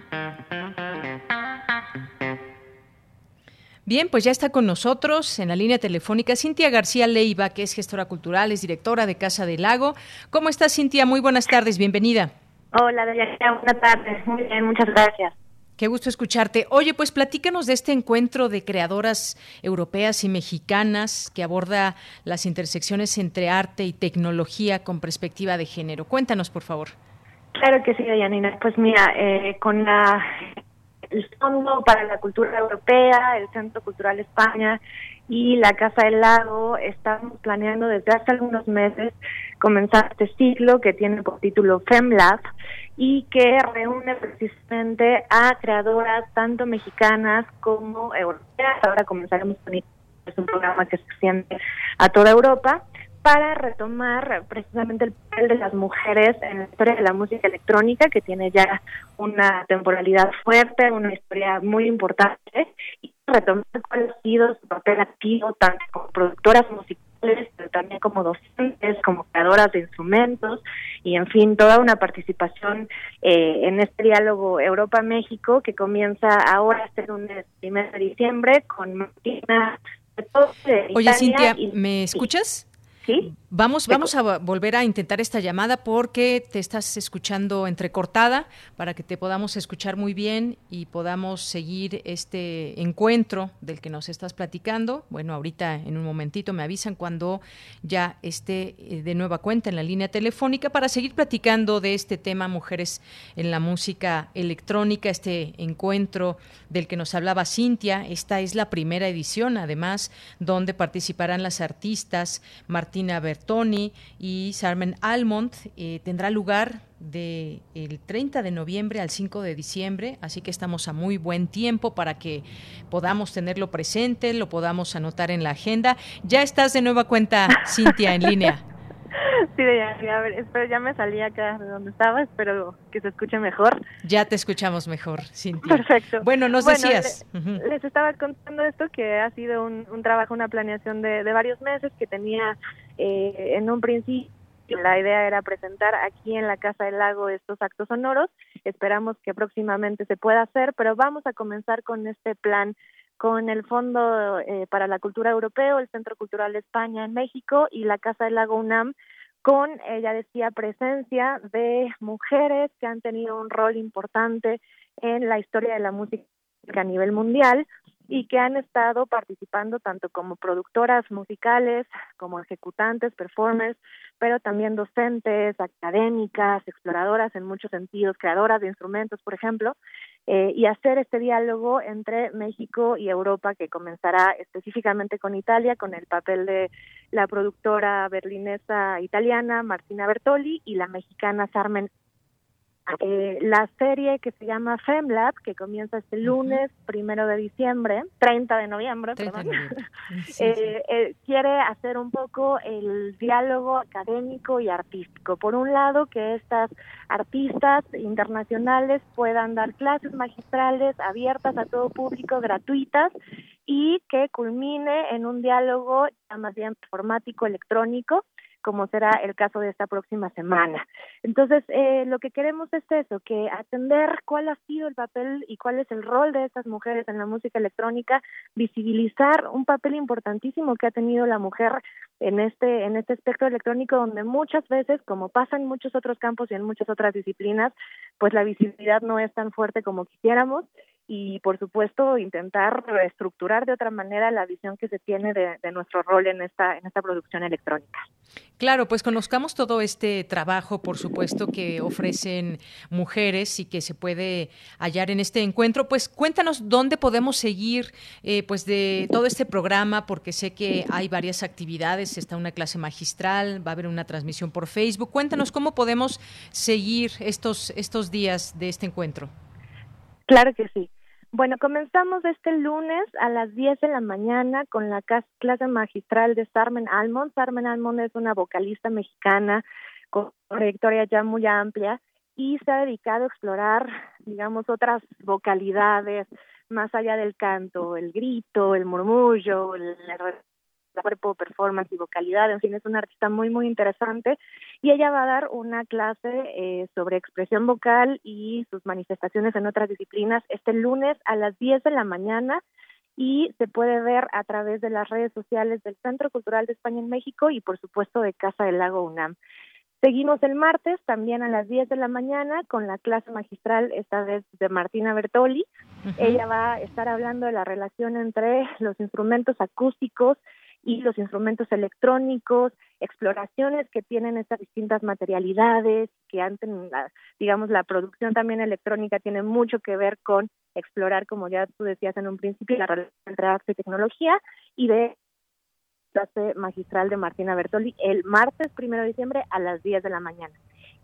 Bien, pues ya está con nosotros en la línea telefónica Cintia García Leiva, que es gestora cultural, es directora de Casa del Lago. ¿Cómo estás, Cintia? Muy buenas tardes, bienvenida. Hola, buenas tardes. Muy bien, muchas gracias. Qué gusto escucharte. Oye, pues platícanos de este encuentro de creadoras europeas y mexicanas que aborda las intersecciones entre arte y tecnología con perspectiva de género. Cuéntanos, por favor. Claro que sí, Dayanina. Pues mira, eh, con la el Fondo para la Cultura Europea, el Centro Cultural España y la Casa del Lago estamos planeando desde hace algunos meses comenzar este ciclo que tiene por título FemLab y que reúne precisamente a creadoras tanto mexicanas como europeas. Ahora comenzaremos con es un programa que se extiende a toda Europa para retomar precisamente el papel de las mujeres en la historia de la música electrónica, que tiene ya una temporalidad fuerte, una historia muy importante, y retomar cuál ha sido su papel activo, tanto como productoras musicales, pero también como docentes, como creadoras de instrumentos, y en fin, toda una participación eh, en este diálogo Europa-México que comienza ahora este lunes primero de diciembre con Martina. Oye, Cintia, ¿me escuchas? ¿Sí? Vamos, vamos a volver a intentar esta llamada porque te estás escuchando entrecortada para que te podamos escuchar muy bien y podamos seguir este encuentro del que nos estás platicando. Bueno, ahorita en un momentito me avisan cuando ya esté eh, de nueva cuenta en la línea telefónica para seguir platicando de este tema Mujeres en la música electrónica, este encuentro del que nos hablaba Cintia. Esta es la primera edición, además, donde participarán las artistas Martina Bert Tony y Sarmen Almond eh, tendrá lugar del el 30 de noviembre al 5 de diciembre, así que estamos a muy buen tiempo para que podamos tenerlo presente, lo podamos anotar en la agenda. Ya estás de nueva cuenta, Cintia, en línea. Sí, ya, a ver, espero, ya me salí acá de donde estaba, espero que se escuche mejor. Ya te escuchamos mejor, Cintia. Perfecto. Bueno, nos decías. Les estaba contando esto, que ha sido un, trabajo, una planeación de, de varios meses, que tenía eh, en un principio la idea era presentar aquí en la Casa del Lago estos actos sonoros. Esperamos que próximamente se pueda hacer, pero vamos a comenzar con este plan con el Fondo eh, para la Cultura Europeo, el Centro Cultural de España en México y la Casa del Lago UNAM, con, ella decía, presencia de mujeres que han tenido un rol importante en la historia de la música a nivel mundial, y que han estado participando tanto como productoras musicales, como ejecutantes, performers, pero también docentes, académicas, exploradoras en muchos sentidos, creadoras de instrumentos, por ejemplo, eh, y hacer este diálogo entre México y Europa que comenzará específicamente con Italia, con el papel de la productora berlinesa italiana Martina Bertoli y la mexicana Sarmen eh, la serie que se llama FemLab, que comienza este lunes, primero de diciembre, 30 de noviembre, perdón, eh, eh, quiere hacer un poco el diálogo académico y artístico. Por un lado, que estas artistas internacionales puedan dar clases magistrales abiertas a todo público, gratuitas, y que culmine en un diálogo más bien informático electrónico como será el caso de esta próxima semana. Entonces, eh, lo que queremos es eso, que atender cuál ha sido el papel y cuál es el rol de estas mujeres en la música electrónica, visibilizar un papel importantísimo que ha tenido la mujer en este en este espectro electrónico donde muchas veces, como pasa en muchos otros campos y en muchas otras disciplinas, pues la visibilidad no es tan fuerte como quisiéramos y por supuesto intentar reestructurar de otra manera la visión que se tiene de, nuestro rol en esta en esta producción electrónica. Claro, pues conozcamos todo este trabajo, por supuesto, que ofrecen mujeres y que se puede hallar en este encuentro. Pues cuéntanos dónde podemos seguir, eh, pues de todo este programa, porque sé que hay varias actividades. Está una clase magistral, va a haber una transmisión por Facebook. Cuéntanos cómo podemos seguir estos estos días de este encuentro. Claro que sí. Bueno, comenzamos este lunes a las 10 de la mañana con la clase magistral de Sarmen Almond. Sarmen Almond es una vocalista mexicana con trayectoria ya muy amplia y se ha dedicado a explorar, digamos, otras vocalidades más allá del canto, el grito, el murmullo, el, cuerpo, performance y vocalidad, en fin, es una artista muy, muy interesante y ella va a dar una clase eh, sobre expresión vocal y sus manifestaciones en otras disciplinas este lunes a las 10 de la mañana y se puede ver a través de las redes sociales del Centro Cultural de España en México y por supuesto de Casa del Lago UNAM. Seguimos el martes también a las 10 de la mañana con la clase magistral, esta vez de Martina Bertoli. Ella va a estar hablando de la relación entre los instrumentos acústicos y los instrumentos electrónicos, exploraciones que tienen estas distintas materialidades, que antes, digamos, la producción también electrónica tiene mucho que ver con explorar, como ya tú decías en un principio, la relación entre arte y tecnología, y de clase magistral de Martina Bertoli el martes primero de diciembre a las 10 de la mañana.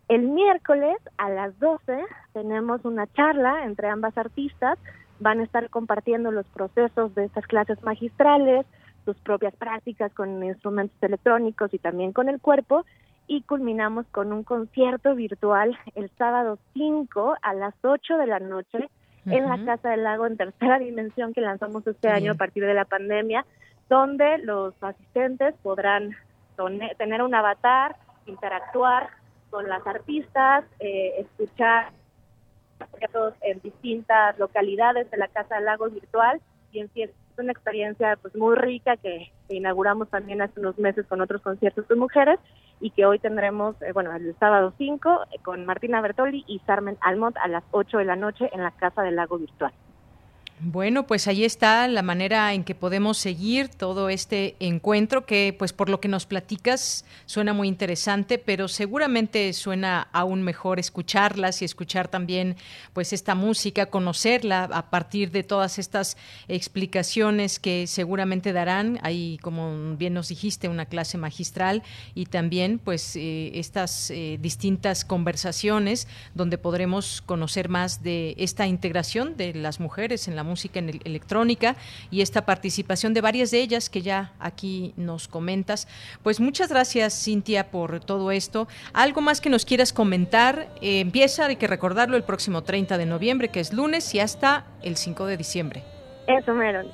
El miércoles a las 12 tenemos una charla entre ambas artistas, van a estar compartiendo los procesos de estas clases magistrales, sus propias prácticas con instrumentos electrónicos y también con el cuerpo y culminamos con un concierto virtual el sábado 5 a las 8 de la noche en la Casa del Lago en tercera dimensión que lanzamos este año a partir de la pandemia, donde los asistentes podrán tener un avatar, interactuar con las artistas, eh, escuchar en distintas localidades de la Casa del Lago virtual y en ciertos una experiencia pues muy rica que, inauguramos también hace unos meses con otros conciertos de mujeres y que hoy tendremos, eh, bueno, el sábado 5 eh, con Martina Bertoli y Sarmen Almont a las 8 de la noche en la Casa del Lago Virtual. Bueno, pues ahí está la manera en que podemos seguir todo este encuentro que pues por lo que nos platicas suena muy interesante, pero seguramente suena aún mejor escucharlas y escuchar también pues esta música, conocerla a partir de todas estas explicaciones que seguramente darán. Hay como bien nos dijiste una clase magistral y también pues eh, estas eh, distintas conversaciones donde podremos conocer más de esta integración de las mujeres en la música en electrónica y esta participación de varias de ellas que ya aquí nos comentas. Pues muchas gracias, Cintia, por todo esto. ¿Algo más que nos quieras comentar? Eh, empieza, hay que recordarlo, el próximo 30 de noviembre, que es lunes, y hasta el 5 de diciembre. Eso, Meron.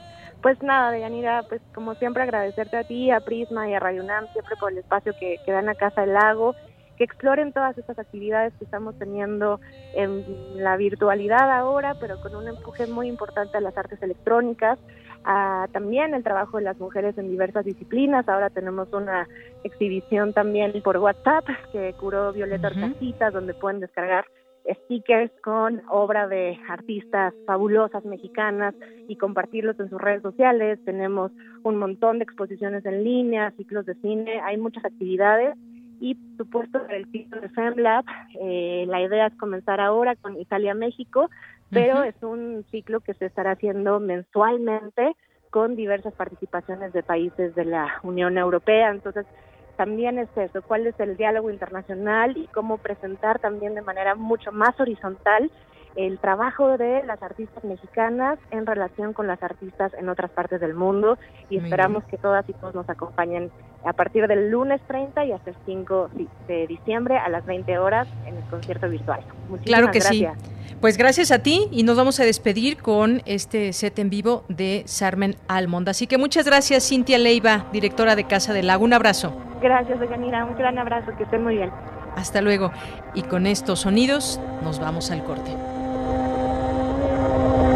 Pues nada, Deyanira, pues como siempre agradecerte a ti, a Prisma y a Radio UNAM siempre por el espacio que, que dan a Casa del Lago que exploren todas estas actividades que estamos teniendo en la virtualidad ahora, pero con un empuje muy importante a las artes electrónicas, a también el trabajo de las mujeres en diversas disciplinas. Ahora tenemos una exhibición también por WhatsApp que curó Violeta uh donde pueden descargar stickers con obra de artistas fabulosas mexicanas y compartirlos en sus redes sociales. Tenemos un montón de exposiciones en línea, ciclos de cine, hay muchas actividades y por supuesto el ciclo de FemLab, eh, la idea es comenzar ahora con Italia México, pero es un ciclo que se estará haciendo mensualmente con diversas participaciones de países de la Unión Europea. Entonces, también es eso, cuál es el diálogo internacional y cómo presentar también de manera mucho más horizontal el trabajo de las artistas mexicanas en relación con las artistas en otras partes del mundo y esperamos que todas y todos nos acompañen a partir del lunes 30 y hasta el 5 de diciembre a las 20 horas en el concierto virtual. Muchísimas claro que sí. Pues gracias a ti y nos vamos a despedir con este set en vivo de Sarmen Almond. Así que muchas gracias Cintia Leiva, directora de Casa del Lago. Un abrazo. Gracias, Deyanira. Un gran abrazo. Que estén muy bien. Hasta luego. Y con estos sonidos nos vamos al corte.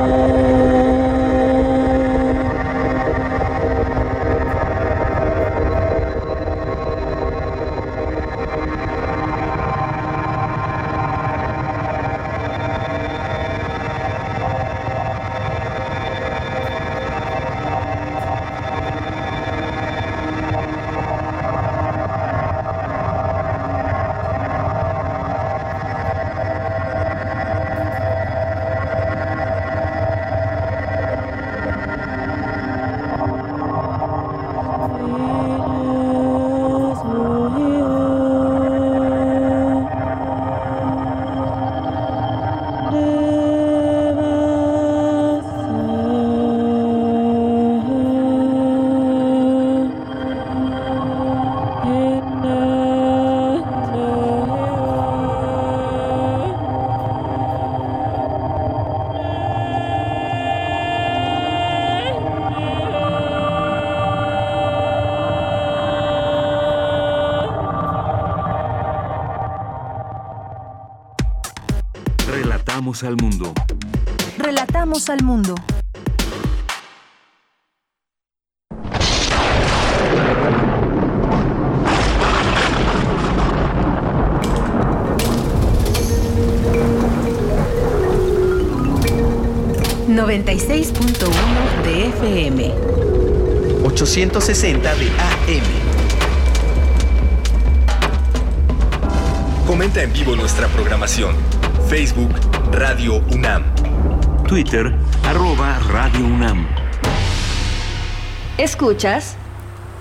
Música al mundo. Relatamos al mundo. ...96.1 de FM... ...860 de AM... Comenta en vivo nuestra programación. Facebook, Radio UNAM. Twitter, arroba Radio UNAM. Escuchas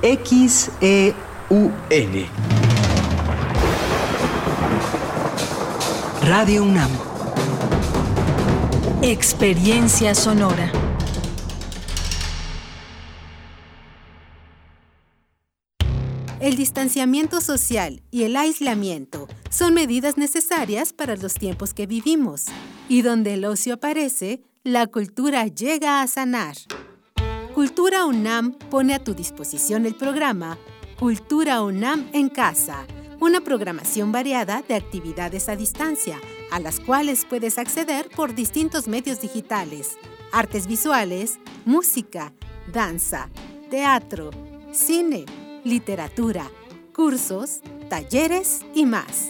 XEUN. Radio UNAM. Experiencia sonora. El distanciamiento social y el aislamiento son medidas necesarias para los tiempos que vivimos. Y donde el ocio aparece, la cultura llega a sanar. Cultura UNAM pone a tu disposición el programa Cultura UNAM en Casa, una programación variada de actividades a distancia, a las cuales puedes acceder por distintos medios digitales, artes visuales, música, danza, teatro, cine, literatura, cursos, talleres y más.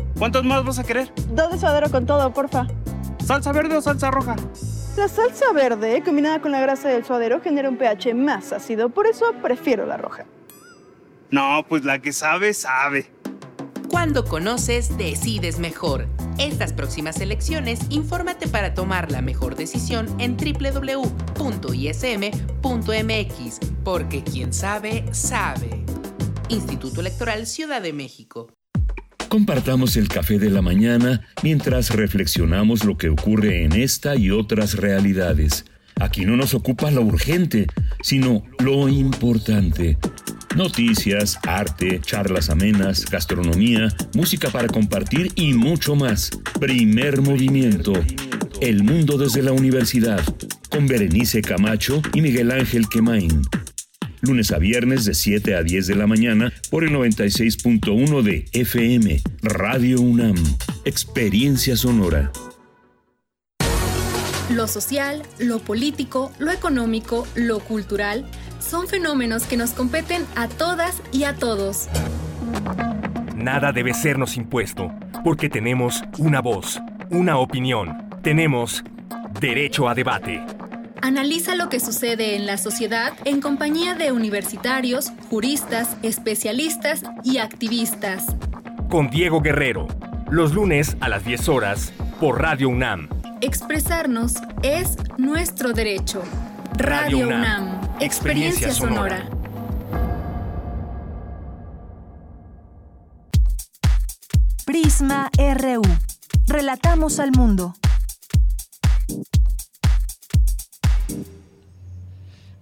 ¿cuántos más vas a querer? Dos de suadero con todo, porfa. ¿Salsa verde o salsa roja? La salsa verde, combinada con la grasa del suadero, genera un pH más ácido, por eso prefiero la roja. No, pues la que sabe, sabe. Cuando conoces, decides mejor. Estas próximas elecciones, infórmate para tomar la mejor decisión en www.ism.mx, porque quien sabe, sabe. Instituto Electoral Ciudad de México. Compartamos el café de la mañana mientras reflexionamos lo que ocurre en esta y otras realidades. Aquí no nos ocupa lo urgente, sino lo importante. Noticias, arte, charlas amenas, gastronomía, música para compartir y mucho más. Primer movimiento. El mundo desde la universidad. Con Berenice Camacho y Miguel Ángel Quemain lunes a viernes de 7 a 10 de la mañana por el 96.1 de FM, Radio UNAM, Experiencia Sonora. Lo social, lo político, lo económico, lo cultural, son fenómenos que nos competen a todas y a todos. Nada debe sernos impuesto, porque tenemos una voz, una opinión, tenemos derecho a debate. Analiza lo que sucede en la sociedad en compañía de universitarios, juristas, especialistas y activistas. Con Diego Guerrero, los lunes a las 10 horas por Radio UNAM. Expresarnos es nuestro derecho. Radio, UNAM, Experiencia, sonora. Prisma RU. Relatamos al mundo.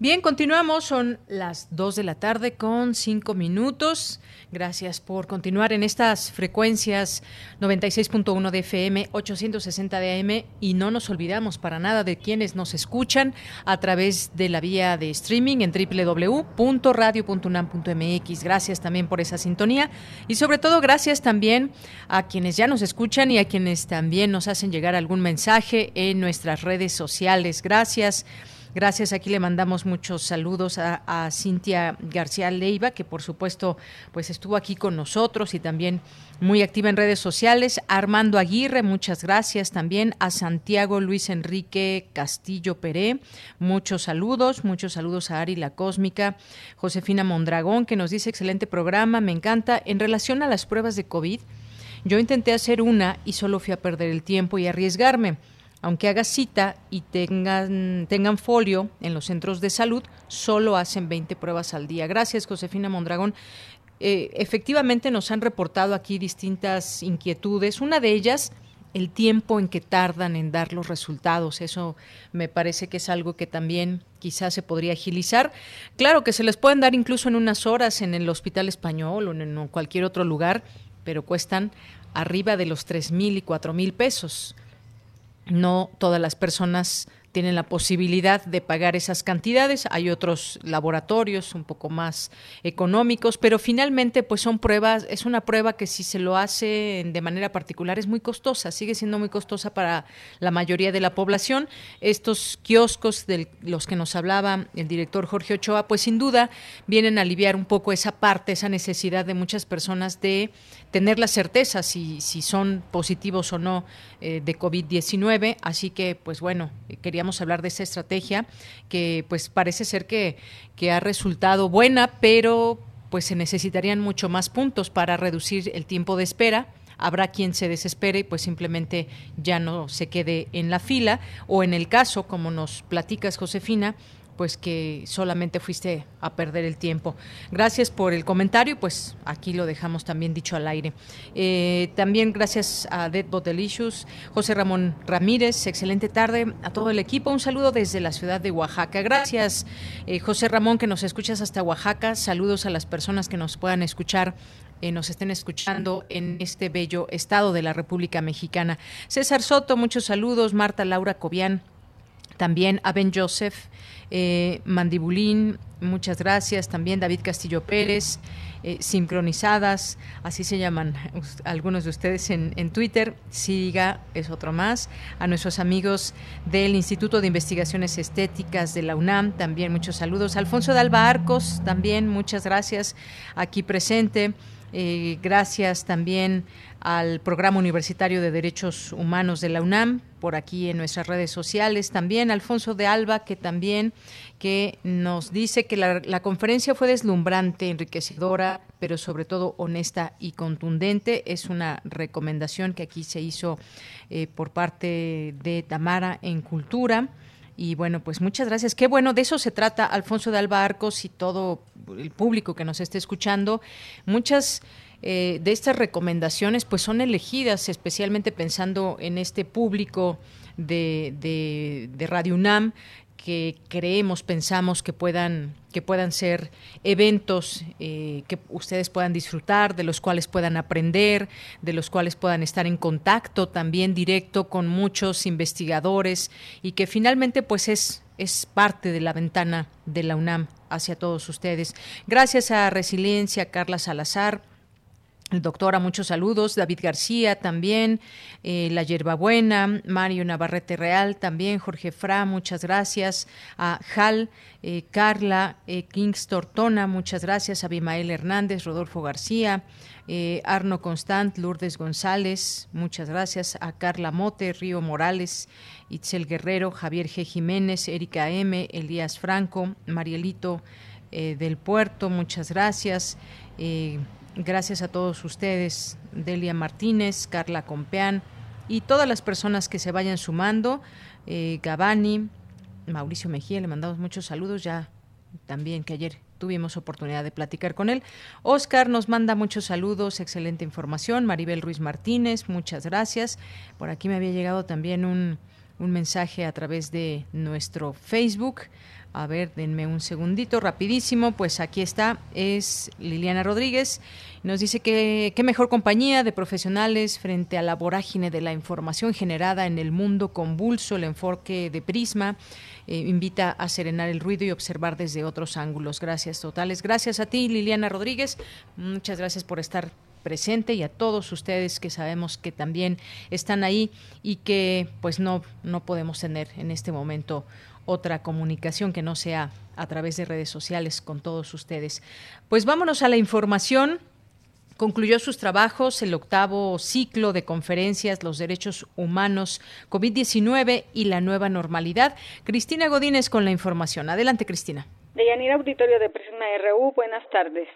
Bien, continuamos. Son las 2 de la tarde con 5 minutos. Gracias por continuar en estas frecuencias 96.1 de FM, 860 de AM y no nos olvidamos para nada de quienes nos escuchan a través de la vía de streaming en www.radio.unam.mx. Gracias también por esa sintonía y sobre todo gracias también a quienes ya nos escuchan y a quienes también nos hacen llegar algún mensaje en nuestras redes sociales. Gracias. Gracias, aquí le mandamos muchos saludos a, Cintia García Leiva, que por supuesto pues estuvo aquí con nosotros y también muy activa en redes sociales. Armando Aguirre, muchas gracias también. A Santiago Luis Enrique Castillo Peré, muchos saludos, muchos saludos a Ari La Cósmica. Josefina Mondragón, que nos dice excelente programa, me encanta. En relación a las pruebas de COVID, yo intenté hacer una y solo fui a perder el tiempo y arriesgarme aunque haga cita y tengan, tengan folio en los centros de salud, solo hacen 20 pruebas al día. Gracias, Josefina Mondragón. Eh, efectivamente nos han reportado aquí distintas inquietudes. Una de ellas, el tiempo en que tardan en dar los resultados. Eso me parece que es algo que también quizás se podría agilizar. Claro que se les pueden dar incluso en unas horas en el Hospital Español o en cualquier otro lugar, pero cuestan arriba de los tres mil y cuatro mil pesos no todas las personas tienen la posibilidad de pagar esas cantidades. Hay otros laboratorios un poco más económicos, pero finalmente pues son pruebas, es una prueba que si se lo hace de manera particular es muy costosa, sigue siendo muy costosa para la mayoría de la población. Estos kioscos de los que nos hablaba el director Jorge Ochoa, pues sin duda vienen a aliviar un poco esa parte, esa necesidad de muchas personas de tener la certeza si, si son positivos o no eh, de COVID-19. Así que, pues bueno, hablar de esa estrategia que pues parece ser que, que ha resultado buena, pero pues se necesitarían mucho más puntos para reducir el tiempo de espera. Habrá quien se desespere y pues simplemente ya no se quede en la fila. O en el caso, como nos platicas Josefina, pues que solamente fuiste a perder el tiempo. Gracias por el comentario, pues aquí lo dejamos también dicho al aire. Eh, también gracias a Deadbot Delicious, José Ramón Ramírez, excelente tarde a todo el equipo. Un saludo desde la ciudad de Oaxaca. Gracias, eh, José Ramón, que nos escuchas hasta Oaxaca. Saludos a las personas que nos puedan escuchar eh, nos estén escuchando en este bello estado de la República Mexicana. César Soto, muchos saludos. Marta Laura Cobian, también a Ben Joseph, eh, Mandibulín, muchas gracias. También David Castillo Pérez, eh, Sincronizadas, así se llaman algunos de ustedes en, Twitter. Siga, es otro más. A nuestros amigos del Instituto de Investigaciones Estéticas de la UNAM, también muchos saludos. Alfonso de Alba Arcos, también muchas gracias, aquí presente. Eh, gracias también al Programa Universitario de Derechos Humanos de la UNAM, por aquí en nuestras redes sociales. También Alfonso de Alba, que también que nos dice que la, conferencia fue deslumbrante, enriquecedora, pero sobre todo honesta y contundente. Es una recomendación que aquí se hizo eh, por parte de Tamara en Cultura. Y bueno, pues muchas gracias. Qué bueno, de eso se trata Alfonso de Alba Arcos y todo el público que nos esté escuchando. Muchas eh, de estas recomendaciones pues son elegidas especialmente pensando en este público de, de, Radio UNAM que creemos, pensamos que puedan, que puedan ser eventos eh, que ustedes puedan disfrutar, de los cuales puedan aprender, de los cuales puedan estar en contacto también directo con muchos investigadores y que finalmente pues es, es parte de la ventana de la UNAM hacia todos ustedes. Gracias a Resiliencia, Carla Salazar, el doctor, a muchos saludos. David García también. Eh, la Yerbabuena. Mario Navarrete Real también. Jorge Fra, muchas gracias. A Jal, eh, Carla, eh, Kings Tortona, muchas gracias. Abimael Hernández, Rodolfo García. Arno Constant, Lourdes González, muchas gracias. A Carla Mote, Río Morales, Itzel Guerrero, Javier G. Jiménez, Erika M., Elías Franco, Marielito del Puerto, muchas gracias. Gracias a todos ustedes, Delia Martínez, Carla Compeán y todas las personas que se vayan sumando. Eh, Gabani, Mauricio Mejía, le mandamos muchos saludos ya también que ayer tuvimos oportunidad de platicar con él. Oscar nos manda muchos saludos, excelente información. Maribel Ruiz Martínez, muchas gracias. Por aquí me había llegado también un, un mensaje a través de nuestro Facebook. A ver, denme un segundito, rapidísimo. Pues aquí está, es Liliana Rodríguez. Nos dice que qué mejor compañía de profesionales frente a la vorágine de la información generada en el mundo convulso, el enfoque de Prisma. Eh, invita a serenar el ruido y observar desde otros ángulos. Gracias totales. Gracias a ti, Liliana Rodríguez. Muchas gracias por estar presente y a todos ustedes que sabemos que también están ahí y que pues no no podemos tener en este momento otra comunicación que no sea a través de redes sociales con todos ustedes. Pues vámonos a la información. Concluyó sus trabajos el octavo ciclo de conferencias Los Derechos Humanos, COVID-19 y la nueva normalidad. Cristina Godínez con la información. Adelante, Cristina. Deyanira Auditorio de Prisma RU, buenas tardes.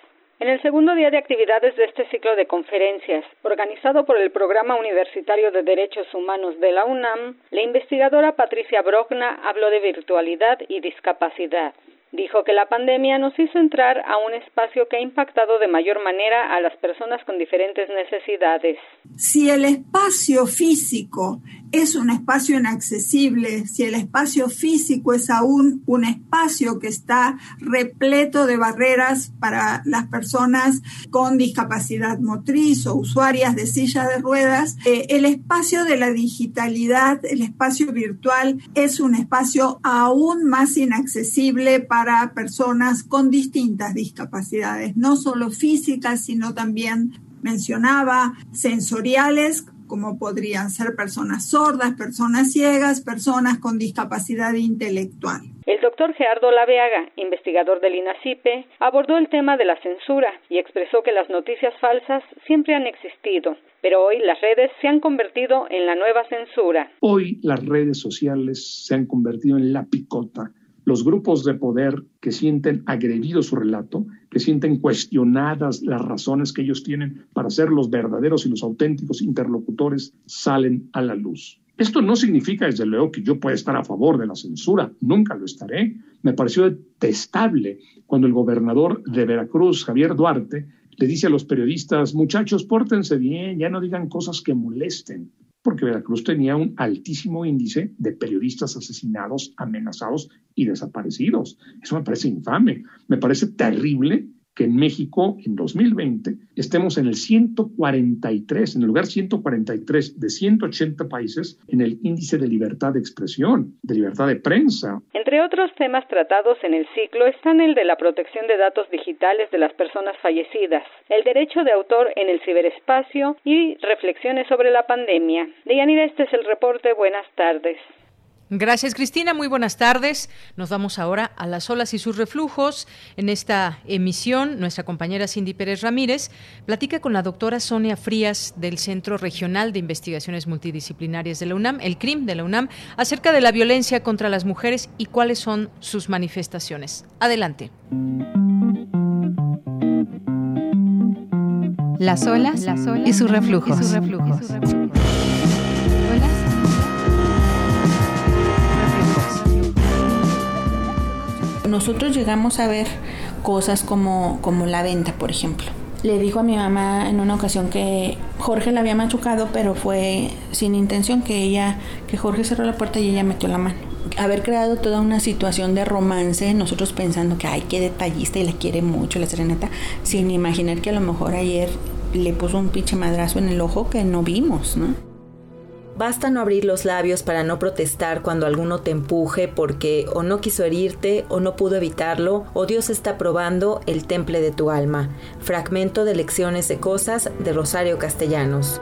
En el segundo día de actividades de este ciclo de conferencias, organizado por el Programa Universitario de Derechos Humanos de la UNAM, la investigadora Patricia Brogna habló de virtualidad y discapacidad. Dijo que la pandemia nos hizo entrar a un espacio que ha impactado de mayor manera a las personas con diferentes necesidades. Si el espacio físico es un espacio inaccesible, si el espacio físico es aún un espacio que está repleto de barreras para las personas con discapacidad motriz o usuarias de silla de ruedas, eh, el espacio de la digitalidad, el espacio virtual, es un espacio aún más inaccesible para personas con distintas discapacidades, no solo físicas, sino también mencionaba sensoriales como podrían ser personas sordas, personas ciegas, personas con discapacidad intelectual. El doctor Gerardo Laveaga, investigador del INACIPE, abordó el tema de la censura y expresó que las noticias falsas siempre han existido, pero hoy las redes se han convertido en la nueva censura. Hoy las redes sociales se han convertido en la picota los grupos de poder que sienten agredido su relato, que sienten cuestionadas las razones que ellos tienen para ser los verdaderos y los auténticos interlocutores, salen a la luz. Esto no significa, desde luego, que yo pueda estar a favor de la censura, nunca lo estaré. Me pareció detestable cuando el gobernador de Veracruz, Javier Duarte, le dice a los periodistas, muchachos, pórtense bien, ya no digan cosas que molesten, porque Veracruz tenía un altísimo índice de periodistas asesinados, amenazados y desaparecidos. Eso me parece infame, me parece terrible que en México en 2020 estemos en el 143, en el lugar 143 de 180 países en el índice de libertad de expresión, de libertad de prensa. Entre otros temas tratados en el ciclo están el de la protección de datos digitales de las personas fallecidas, el derecho de autor en el ciberespacio y reflexiones sobre la pandemia. Deyanira, este es el reporte. Buenas tardes. Gracias, Cristina. Muy buenas tardes. Nos vamos ahora a las olas y sus reflujos. En esta emisión, nuestra compañera Cindy Pérez Ramírez platica con la doctora Sonia Frías del Centro Regional de Investigaciones Multidisciplinarias de la UNAM, el CRIM de la UNAM, acerca de la violencia contra las mujeres y cuáles son sus manifestaciones. Adelante. Las olas, Y sus reflujos. Nosotros llegamos a ver cosas como, como la venta, por ejemplo. Le dijo a mi mamá en una ocasión que Jorge la había machucado, pero fue sin intención que ella, que Jorge cerró la puerta y ella metió la mano. Haber creado toda una situación de romance, nosotros pensando que ay, qué detallista y la quiere mucho la serenata, sin imaginar que a lo mejor ayer le puso un pinche madrazo en el ojo que no vimos, ¿no? Basta no abrir los labios para no protestar cuando alguno te empuje porque o no quiso herirte o no pudo evitarlo o Dios está probando el temple de tu alma. Fragmento de Lecciones de Cosas de Rosario Castellanos.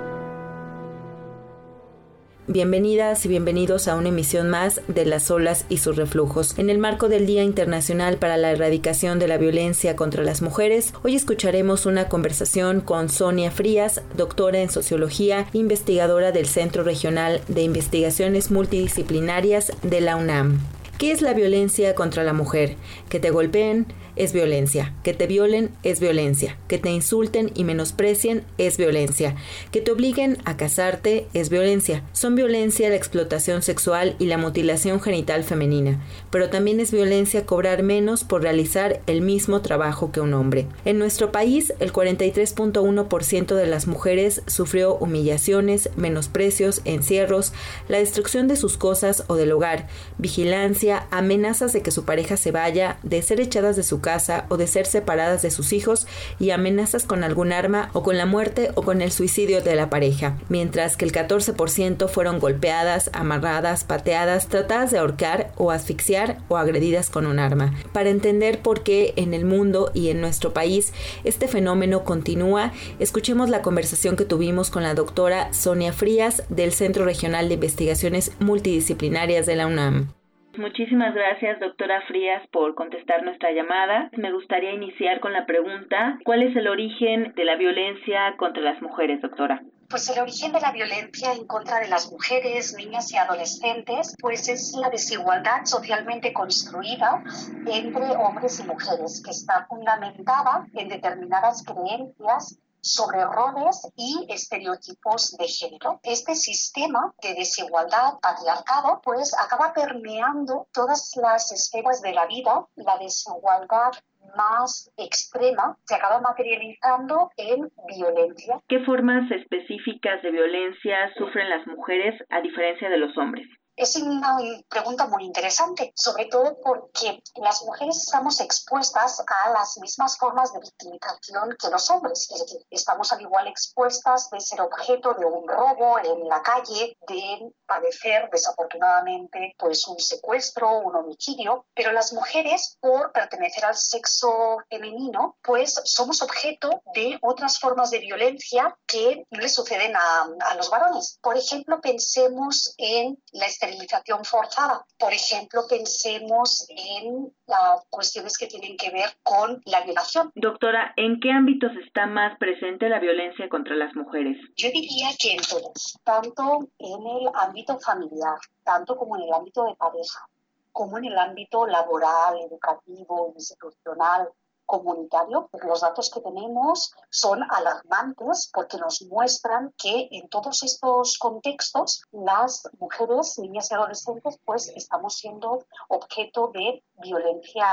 Bienvenidas y bienvenidos a una emisión más de Las olas y sus reflujos. En el marco del Día Internacional para la Erradicación de la Violencia contra las Mujeres, hoy escucharemos una conversación con Sonia Frías, doctora en Sociología, investigadora del Centro Regional de Investigaciones Multidisciplinarias de la UNAM. ¿Qué es la violencia contra la mujer? Que te golpeen, es violencia. Que te violen es violencia. Que te insulten y menosprecien es violencia. Que te obliguen a casarte es violencia. Son violencia la explotación sexual y la mutilación genital femenina. Pero también es violencia cobrar menos por realizar el mismo trabajo que un hombre. En nuestro país, el 43.1% de las mujeres sufrió humillaciones, menosprecios, encierros, la destrucción de sus cosas o del hogar, vigilancia, amenazas de que su pareja se vaya, de ser echadas de su casa o de ser separadas de sus hijos y amenazas con algún arma o con la muerte o con el suicidio de la pareja, mientras que el 14% fueron golpeadas, amarradas, pateadas, tratadas de ahorcar o asfixiar o agredidas con un arma. Para entender por qué en el mundo y en nuestro país este fenómeno continúa, escuchemos la conversación que tuvimos con la doctora Sonia Frías del Centro Regional de Investigaciones Multidisciplinarias de la UNAM. Muchísimas gracias, doctora Frías, por contestar nuestra llamada. Me gustaría iniciar con la pregunta, ¿cuál es el origen de la violencia contra las mujeres, doctora? Pues el origen de la violencia en contra de las mujeres, niñas y adolescentes, pues es la desigualdad socialmente construida entre hombres y mujeres, que está fundamentada en determinadas creencias sobre roles y estereotipos de género. Este sistema de desigualdad patriarcado pues acaba permeando todas las esferas de la vida. La desigualdad más extrema se acaba materializando en violencia. ¿Qué formas específicas de violencia sufren las mujeres a diferencia de los hombres? Es una pregunta muy interesante, sobre todo porque las mujeres estamos expuestas a las mismas formas de victimización que los hombres. Es decir, estamos al igual expuestas de ser objeto de un robo en la calle, de padecer desafortunadamente pues un secuestro, un homicidio, pero las mujeres por pertenecer al sexo femenino pues somos objeto de otras formas de violencia que le suceden a, a los varones. Por ejemplo, pensemos en la esterilización forzada. Por ejemplo, pensemos en las cuestiones que tienen que ver con la violación. Doctora, ¿en qué ámbitos está más presente la violencia contra las mujeres? Yo diría que en todos, tanto en el ámbito familiar, tanto como en el ámbito de pareja, como en el ámbito laboral, educativo, institucional, comunitario. Los datos que tenemos son alarmantes porque nos muestran que en todos estos contextos las mujeres, niñas y adolescentes pues estamos siendo objeto de violencia,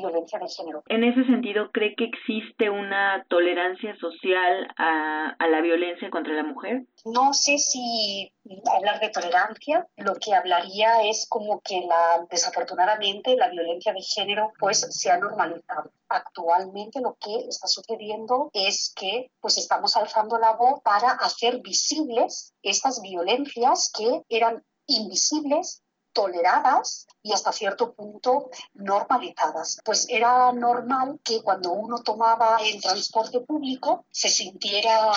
violencia de género. En ese sentido, ¿cree que existe una tolerancia social a, a la violencia contra la mujer? No sé si hablar de tolerancia, lo que hablaría es como que la, desafortunadamente la violencia de género pues se ha normalizado. Actualmente lo que está sucediendo es que pues estamos alzando la voz para hacer visibles estas violencias que eran invisibles toleradas y hasta cierto punto normalizadas. Pues era normal que cuando uno tomaba el transporte público se sintiera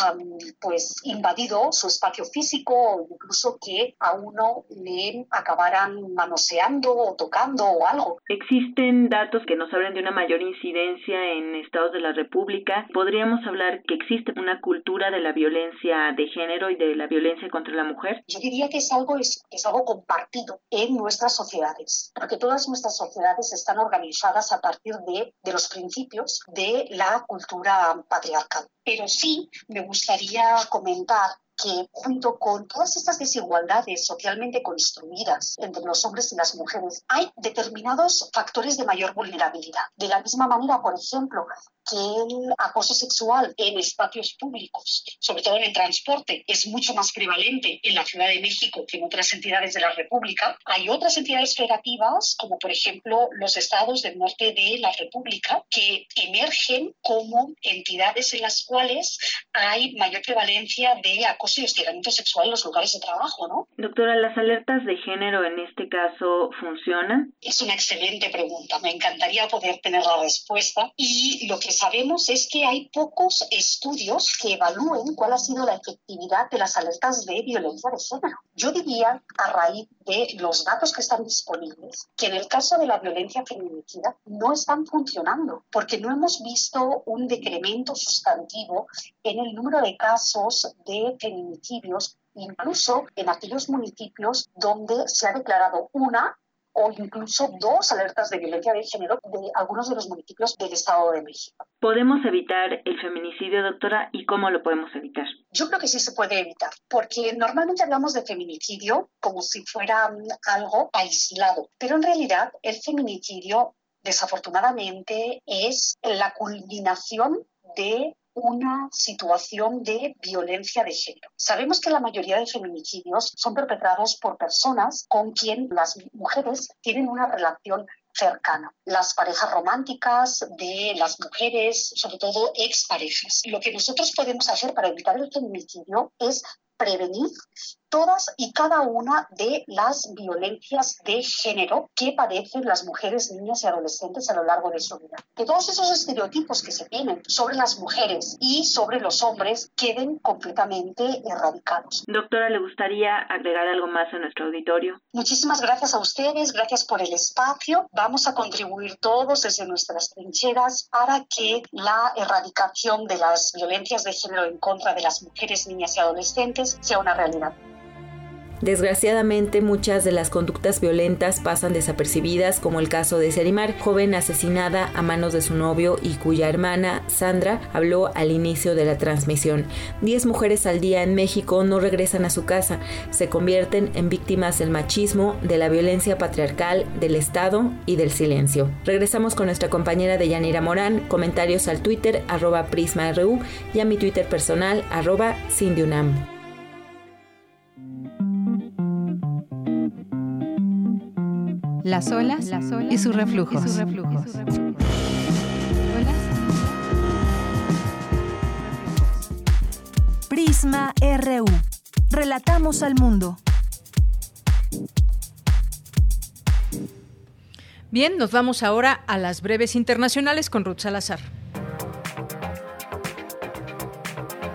pues invadido su espacio físico o incluso que a uno le acabaran manoseando o tocando o algo. Existen datos que nos hablan de una mayor incidencia en estados de la República. Podríamos hablar que existe una cultura de la violencia de género y de la violencia contra la mujer. Yo diría que es algo es, es algo compartido en nuestras sociedades, porque todas nuestras sociedades están organizadas a partir de, de los principios de la cultura patriarcal. Pero sí me gustaría comentar que junto con todas estas desigualdades socialmente construidas entre los hombres y las mujeres, hay determinados factores de mayor vulnerabilidad. De la misma manera, por ejemplo, que el acoso sexual en espacios públicos, sobre todo en el transporte, es mucho más prevalente en la Ciudad de México que en otras entidades de la República. Hay otras entidades federativas, como por ejemplo los estados del norte de la República, que emergen como entidades en las cuales hay mayor prevalencia de acoso y hostigamiento sexual en los lugares de trabajo, ¿no? Doctora, ¿las alertas de género en este caso funcionan? Es una excelente pregunta. Me encantaría poder tener la respuesta. Y lo que sabemos es que hay pocos estudios que evalúen cuál ha sido la efectividad de las alertas de violencia de género. Yo diría, a raíz de los datos que están disponibles, que en el caso de la violencia feminicida no están funcionando, porque no hemos visto un decremento sustantivo en el número de casos de feminicidios incluso en aquellos municipios donde se ha declarado una o incluso dos alertas de violencia de género de algunos de los municipios del Estado de México. ¿Podemos evitar el feminicidio, doctora, y cómo lo podemos evitar? Yo creo que sí se puede evitar, porque normalmente hablamos de feminicidio como si fuera mm, algo aislado, pero en realidad el feminicidio desafortunadamente es la culminación de una situación de violencia de género. Sabemos que la mayoría de feminicidios son perpetrados por personas con quien las mujeres tienen una relación cercana. Las parejas románticas de las mujeres, sobre todo exparejas. Lo que nosotros podemos hacer para evitar el feminicidio es prevenir todas y cada una de las violencias de género que padecen las mujeres, niñas y adolescentes a lo largo de su vida. Que todos esos estereotipos que se tienen sobre las mujeres y sobre los hombres queden completamente erradicados. Doctora, ¿le gustaría agregar algo más a nuestro auditorio? Muchísimas gracias a ustedes, gracias por el espacio. Vamos a contribuir todos desde nuestras trincheras para que la erradicación de las violencias de género en contra de las mujeres, niñas y adolescentes sea una realidad. Desgraciadamente, muchas de las conductas violentas pasan desapercibidas, como el caso de Serimar, joven asesinada a manos de su novio y cuya hermana, Sandra, habló al inicio de la transmisión. Diez mujeres al día en México no regresan a su casa, se convierten en víctimas del machismo, de la violencia patriarcal, del Estado y del silencio. Regresamos con nuestra compañera de Yanira Morán, comentarios al Twitter arroba PrismaRU y a mi Twitter personal arroba Cindyunam. Las olas, y sus reflujos. Prisma RU. Relatamos al mundo. Bien, nos vamos ahora a las breves internacionales con Ruth Salazar.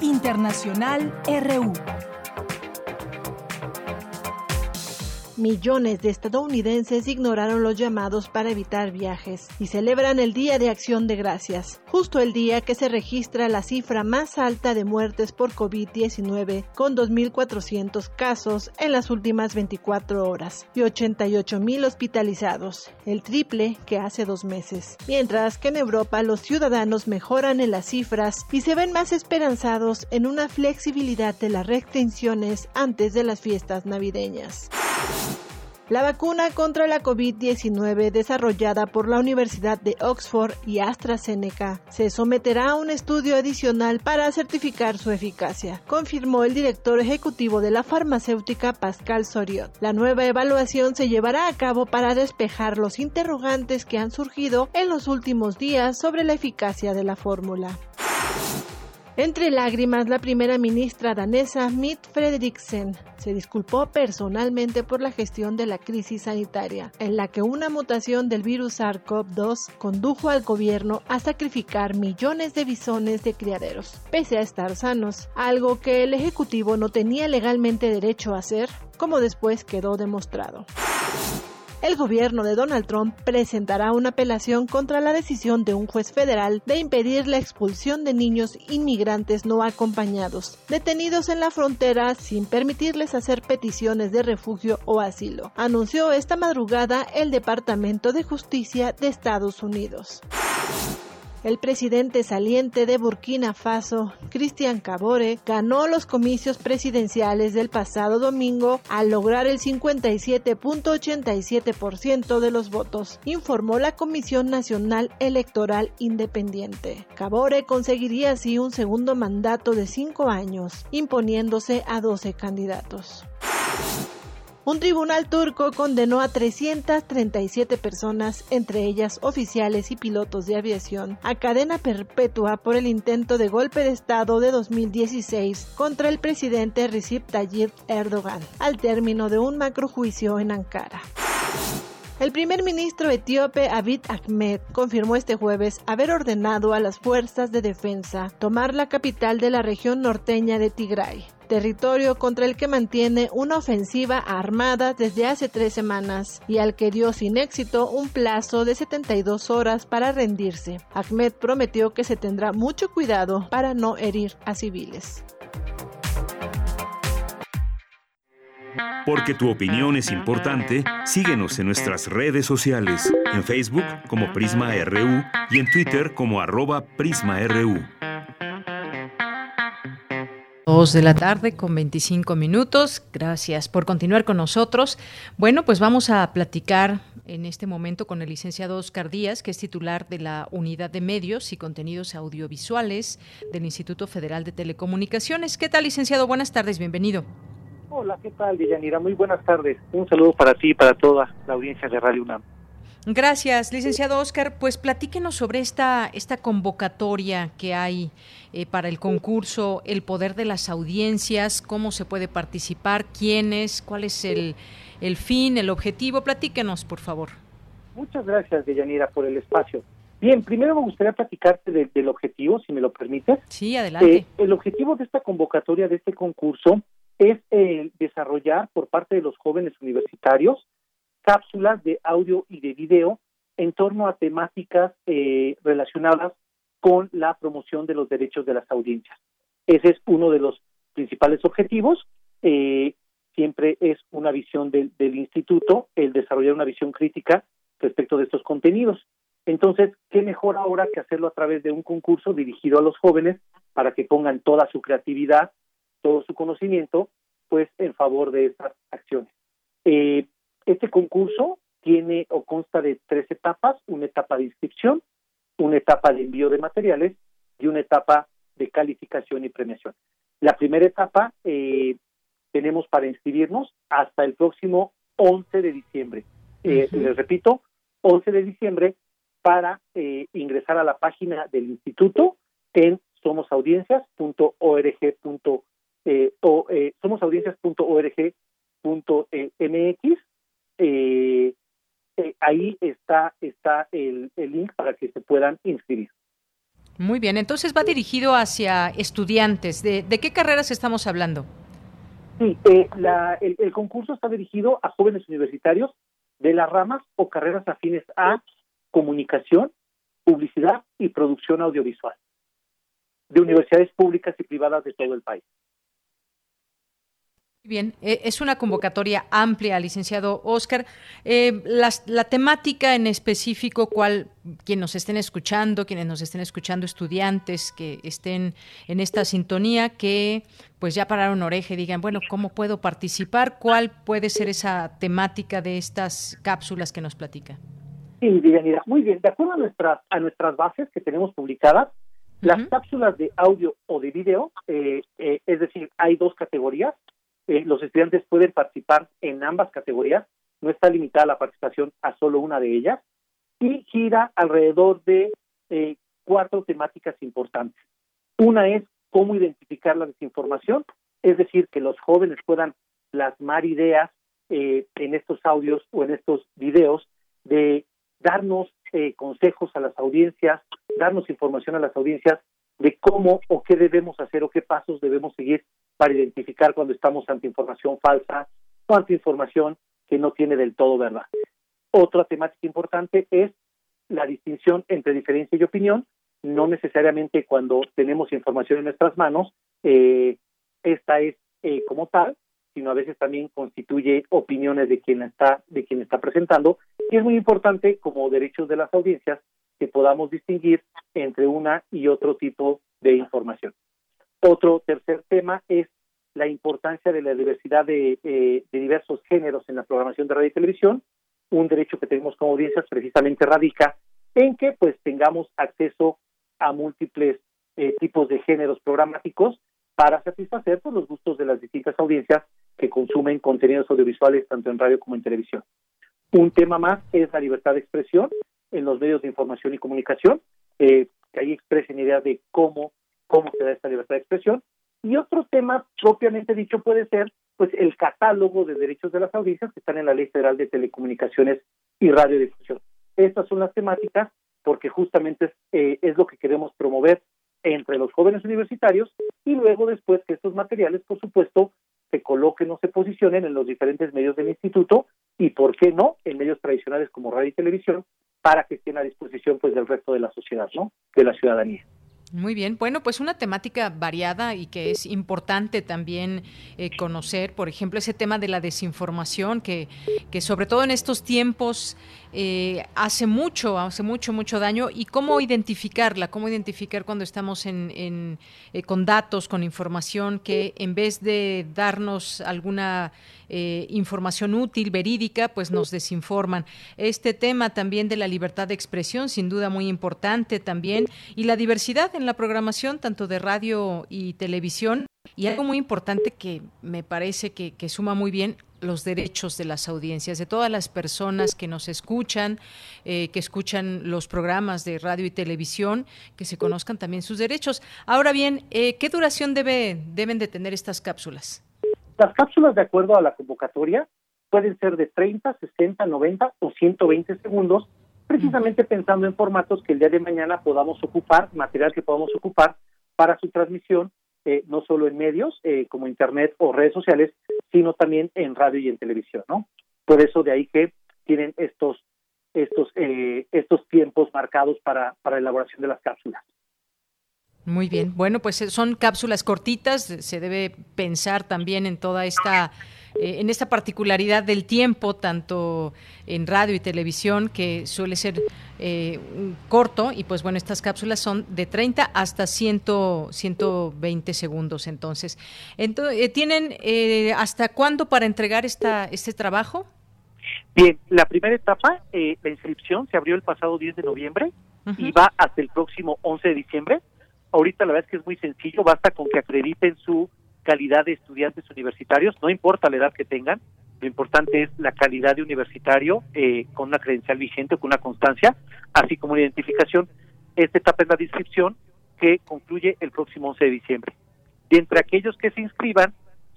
Internacional RU. Millones de estadounidenses ignoraron los llamados para evitar viajes y celebran el Día de Acción de Gracias, justo el día que se registra la cifra más alta de muertes por COVID-19, con 2.400 casos en las últimas 24 horas y 88.000 hospitalizados, el triple que hace dos meses. Mientras que en Europa los ciudadanos mejoran en las cifras y se ven más esperanzados en una flexibilidad de las restricciones antes de las fiestas navideñas. La vacuna contra la COVID-19 desarrollada por la Universidad de Oxford y AstraZeneca se someterá a un estudio adicional para certificar su eficacia, confirmó el director ejecutivo de la farmacéutica Pascal Soriot. La nueva evaluación se llevará a cabo para despejar los interrogantes que han surgido en los últimos días sobre la eficacia de la fórmula. Entre lágrimas, la primera ministra danesa Mitt Frederiksen se disculpó personalmente por la gestión de la crisis sanitaria, en la que una mutación del virus SARS-CoV-2 condujo al gobierno a sacrificar millones de bisones de criaderos, pese a estar sanos, algo que el Ejecutivo no tenía legalmente derecho a hacer, como después quedó demostrado el gobierno de Donald Trump presentará una apelación contra la decisión de un juez federal de impedir la expulsión de niños inmigrantes no acompañados, detenidos en la frontera sin permitirles hacer peticiones de refugio o asilo, anunció esta madrugada el Departamento de Justicia de Estados Unidos. El presidente saliente de Burkina Faso, Christian Cabore, ganó los comicios presidenciales del pasado domingo al lograr el 57.87% de los votos, informó la Comisión Nacional Electoral Independiente. Cabore conseguiría así un segundo mandato de cinco años, imponiéndose a 12 candidatos. Un tribunal turco condenó a 337 personas, entre ellas oficiales y pilotos de aviación, a cadena perpetua por el intento de golpe de Estado de 2016 contra el presidente Recep Tayyip Erdogan, al término de un macrojuicio en Ankara. El primer ministro etíope Abiy Ahmed confirmó este jueves haber ordenado a las fuerzas de defensa tomar la capital de la región norteña de Tigray, territorio contra el que mantiene una ofensiva armada desde hace tres semanas y al que dio sin éxito un plazo de 72 horas para rendirse. Ahmed prometió que se tendrá mucho cuidado para no herir a civiles. Porque tu opinión es importante, síguenos en nuestras redes sociales, en Facebook como Prisma RU y en Twitter como arroba PrismaRU. Dos de la tarde con 25 minutos. Gracias por continuar con nosotros. Bueno, pues vamos a platicar en este momento con el licenciado Oscar Díaz, que es titular de la Unidad de Medios y Contenidos Audiovisuales del Instituto Federal de Telecomunicaciones. ¿Qué tal, licenciado? Buenas tardes, bienvenido. Hola, ¿qué tal, Villanira? Muy buenas tardes. Un saludo para ti y para toda la audiencia de Radio UNAM. Gracias, licenciado Oscar. Pues platíquenos sobre esta, esta convocatoria que hay eh, para el concurso, el poder de las audiencias, cómo se puede participar, quiénes, cuál es el, el fin, el objetivo. Platíquenos, por favor. Muchas gracias, Deyanira, por el espacio. Bien, primero me gustaría platicarte del objetivo, si me lo permites. Sí, adelante. Eh, el objetivo de esta convocatoria, de este concurso, es eh, desarrollar por parte de los jóvenes universitarios cápsulas de audio y de video en torno a temáticas eh, relacionadas con la promoción de los derechos de las audiencias. Ese es uno de los principales objetivos. Eh, siempre es una visión del, instituto el desarrollar una visión crítica respecto de estos contenidos. Entonces, ¿qué mejor ahora que hacerlo a través de un concurso dirigido a los jóvenes para que pongan toda su creatividad todo su conocimiento, pues en favor de estas acciones. Eh, este concurso tiene o consta de tres etapas, una etapa de inscripción, una etapa de envío de materiales y una etapa de calificación y premiación. La primera etapa eh, tenemos para inscribirnos hasta el próximo 11 de diciembre. Eh, les repito, 11 de diciembre para ingresar a la página del instituto en somosaudiencias.org.mx eh, o eh, somosaudiencias.org.mx. Eh, eh, ahí está, está el, el link para que se puedan inscribir. Muy bien, entonces va dirigido hacia estudiantes. ¿De, de qué carreras estamos hablando? Sí, eh, la, el, el, concurso está dirigido a jóvenes universitarios de las ramas o carreras afines a comunicación, publicidad y producción audiovisual de universidades públicas y privadas de todo el país. Bien, eh, es una convocatoria amplia, licenciado Oscar. Eh, la, temática en específico, cuál, quienes nos estén escuchando, quienes nos estén escuchando, estudiantes que estén en esta sintonía, que pues ya pararon oreja y digan, bueno, ¿cómo puedo participar? ¿Cuál puede ser esa temática de estas cápsulas que nos platica? Sí, muy bien. De acuerdo a nuestras, a nuestras bases que tenemos publicadas, las cápsulas de audio o de video, eh, es decir, hay dos categorías eh, los estudiantes pueden participar en ambas categorías, no está limitada la participación a solo una de ellas, y gira alrededor de eh, cuatro temáticas importantes. Una es cómo identificar la desinformación, es decir, que los jóvenes puedan plasmar ideas eh, en estos audios o en estos videos de darnos consejos a las audiencias, darnos información a las audiencias de cómo o qué debemos hacer o qué pasos debemos seguir para identificar cuando estamos ante información falsa o ante información que no tiene del todo verdad. Otra temática importante es la distinción entre diferencia y opinión, no necesariamente cuando tenemos información en nuestras manos, eh, esta es eh, como tal, sino a veces también constituye opiniones de quien está de quien está presentando y es muy importante como derechos de las audiencias que podamos distinguir entre una y otro tipo de información. Otro tercer tema es la importancia de la diversidad de, eh, diversos géneros en la programación de radio y televisión. Un derecho que tenemos como audiencias precisamente radica en que pues tengamos acceso a múltiples eh, tipos de géneros programáticos para satisfacer pues, los gustos de las distintas audiencias que consumen contenidos audiovisuales tanto en radio como en televisión. Un tema más es la libertad de expresión en los medios de información y comunicación, eh, que ahí expresen ideas de cómo, cómo se da esta libertad de expresión. Y otro tema propiamente dicho puede ser pues el catálogo de derechos de las audiencias que están en la Ley Federal de Telecomunicaciones y Radiodifusión. Estas son las temáticas porque justamente es, eh, es lo que queremos promover entre los jóvenes universitarios y luego después que estos materiales, por supuesto, se coloquen o se posicionen en los diferentes medios del instituto y, ¿por qué no?, en medios tradicionales como radio y televisión para que estén a disposición pues del resto de la sociedad, ¿no?, de la ciudadanía. Muy bien, bueno, pues una temática variada y que es importante también eh, conocer, por ejemplo, ese tema de la desinformación, que, que sobre todo en estos tiempos eh, hace mucho, hace mucho, mucho daño, y cómo identificarla, cómo identificar cuando estamos en, eh, con datos, con información que en vez de darnos alguna eh, información útil, verídica, pues nos desinforman. Este tema también de la libertad de expresión, sin duda muy importante también, y la diversidad en la programación, tanto de radio y televisión. Y algo muy importante que me parece que, suma muy bien, los derechos de las audiencias, de todas las personas que nos escuchan, eh, que escuchan los programas de radio y televisión, que se conozcan también sus derechos. Ahora bien, eh, ¿qué duración debe, deben de tener estas cápsulas? Las cápsulas, de acuerdo a la convocatoria, pueden ser de 30, 60, 90 o 120 segundos, precisamente pensando en formatos que el día de mañana podamos ocupar, material que podamos ocupar para su transmisión, eh, no solo en medios eh, como Internet o redes sociales, sino también en radio y en televisión, ¿no? Por eso de ahí que tienen estos estos eh, estos tiempos marcados para para la elaboración de las cápsulas. Muy bien. Bueno, pues eh, son cápsulas cortitas. Se debe pensar también en toda esta eh, en esta particularidad del tiempo, tanto en radio y televisión, que suele ser eh, corto, y pues bueno, estas cápsulas son de 30 hasta 100, 120 segundos. Entonces, entonces ¿tienen hasta cuándo para entregar esta, este trabajo? Bien, la primera etapa, la inscripción se abrió el pasado 10 de noviembre y va hasta el próximo 11 de diciembre. Ahorita la verdad es que es muy sencillo, basta con que acrediten su calidad de estudiantes universitarios, no importa la edad que tengan, lo importante es la calidad de universitario eh, con una credencial vigente o con una constancia, así como una identificación. Esta etapa es la inscripción que concluye el próximo 11 de diciembre. Y entre aquellos que se inscriban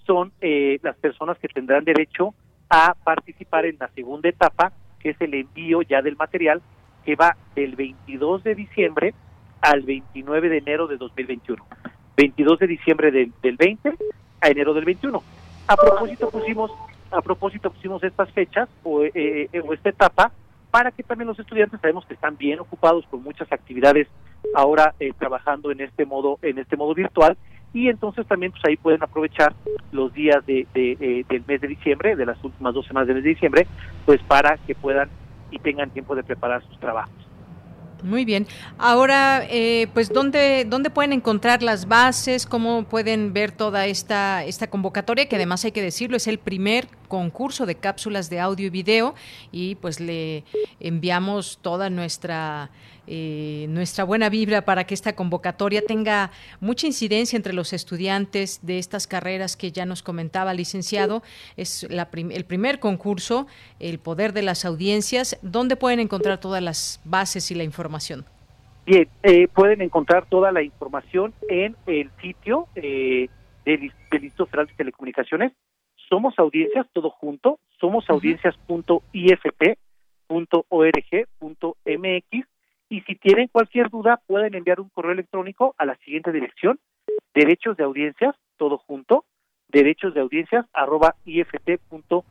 son eh, las personas que tendrán derecho a participar en la segunda etapa, que es el envío ya del material, que va del 22 de diciembre al 29 de enero de 2021. 22 de diciembre del, 20 a enero del 21. a propósito pusimos a propósito pusimos estas fechas o, eh, o esta etapa para que también los estudiantes sabemos que están bien ocupados con muchas actividades ahora eh, trabajando en este modo en este modo virtual y entonces también pues ahí pueden aprovechar los días de, eh, del mes de diciembre de las últimas dos semanas del mes de diciembre pues para que puedan y tengan tiempo de preparar sus trabajos muy bien. Ahora, eh, pues, ¿dónde, ¿dónde pueden encontrar las bases? ¿Cómo pueden ver toda esta, esta convocatoria? Que además hay que decirlo, es el primer concurso de cápsulas de audio y video y pues le enviamos toda nuestra eh, nuestra buena vibra para que esta convocatoria tenga mucha incidencia entre los estudiantes de estas carreras que ya nos comentaba licenciado. Es la el primer concurso, El Poder de las Audiencias. ¿Dónde pueden encontrar todas las bases y la información? Bien, eh, pueden encontrar toda la información en el sitio eh, del, Instituto Federal de Telecomunicaciones. Somos audiencias, todo junto, somos audiencias.ifp.org.mx y si tienen cualquier duda pueden enviar un correo electrónico a la siguiente dirección, derechos de audiencias, todo junto, derechos de audiencias arroba ift.org.mx.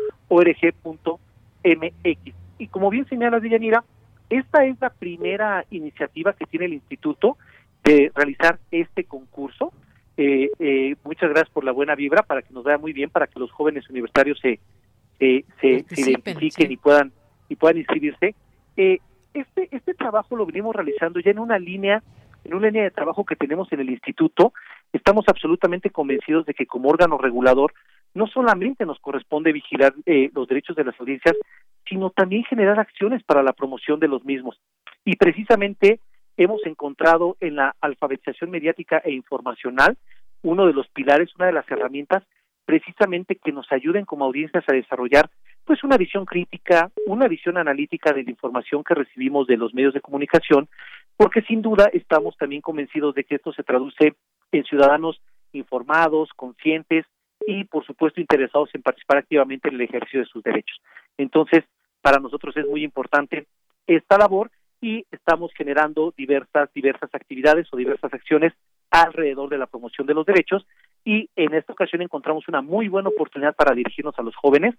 Y como bien señala Villanira, esta es la primera iniciativa que tiene el instituto de realizar este concurso. Eh, eh, muchas gracias por la buena vibra para que nos vaya muy bien, para que los jóvenes universitarios se, se, identifiquen y puedan y puedan inscribirse. Eh, este, este trabajo lo venimos realizando ya en una línea, en una línea de trabajo que tenemos en el instituto. Estamos absolutamente convencidos de que como órgano regulador no solamente nos corresponde vigilar eh, los derechos de las audiencias, sino también generar acciones para la promoción de los mismos. Y precisamente hemos encontrado en la alfabetización mediática e informacional uno de los pilares, una de las herramientas precisamente que nos ayuden como audiencias a desarrollar pues una visión crítica, una visión analítica de la información que recibimos de los medios de comunicación, porque sin duda estamos también convencidos de que esto se traduce en ciudadanos informados, conscientes y por supuesto interesados en participar activamente en el ejercicio de sus derechos. Entonces, para nosotros es muy importante esta labor y estamos generando diversas diversas actividades o diversas acciones alrededor de la promoción de los derechos y en esta ocasión encontramos una muy buena oportunidad para dirigirnos a los jóvenes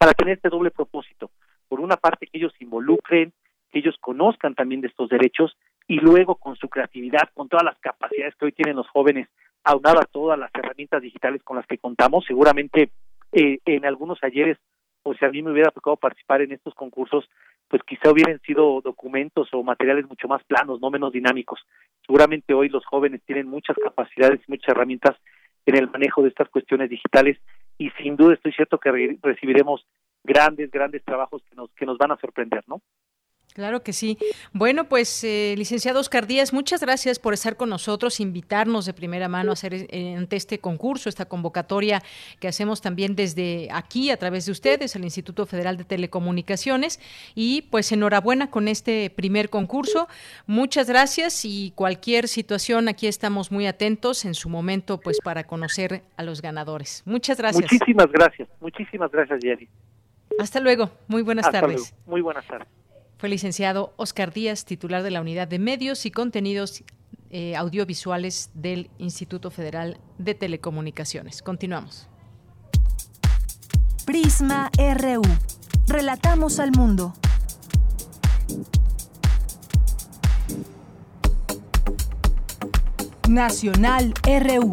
para tener este doble propósito. Por una parte, que ellos involucren, que ellos conozcan también de estos derechos y luego con su creatividad, con todas las capacidades que hoy tienen los jóvenes, aunado a todas las herramientas digitales con las que contamos, seguramente eh, en algunos ayeres, o si a mí me hubiera tocado participar en estos concursos, pues quizá hubieran sido documentos o materiales mucho más planos, no menos dinámicos. Seguramente hoy los jóvenes tienen muchas capacidades y muchas herramientas en el manejo de estas cuestiones digitales y sin duda estoy cierto que recibiremos grandes, grandes trabajos que nos, que nos van a sorprender, ¿no? Claro que sí. Bueno, pues, eh, licenciado Oscar Díaz, muchas gracias por estar con nosotros, invitarnos de primera mano a hacer eh, ante este concurso, esta convocatoria que hacemos también desde aquí a través de ustedes, el Instituto Federal de Telecomunicaciones. Y pues enhorabuena con este primer concurso. Muchas gracias y cualquier situación aquí estamos muy atentos en su momento, pues, para conocer a los ganadores. Muchas gracias. Muchísimas gracias, muchísimas gracias, Jenny. Hasta luego. Muy buenas tardes. Muy buenas tardes. Fue licenciado Oscar Díaz, titular de la Unidad de Medios y Contenidos eh, Audiovisuales del Instituto Federal de Telecomunicaciones. Continuamos. Prisma RU. Relatamos al mundo. Nacional RU.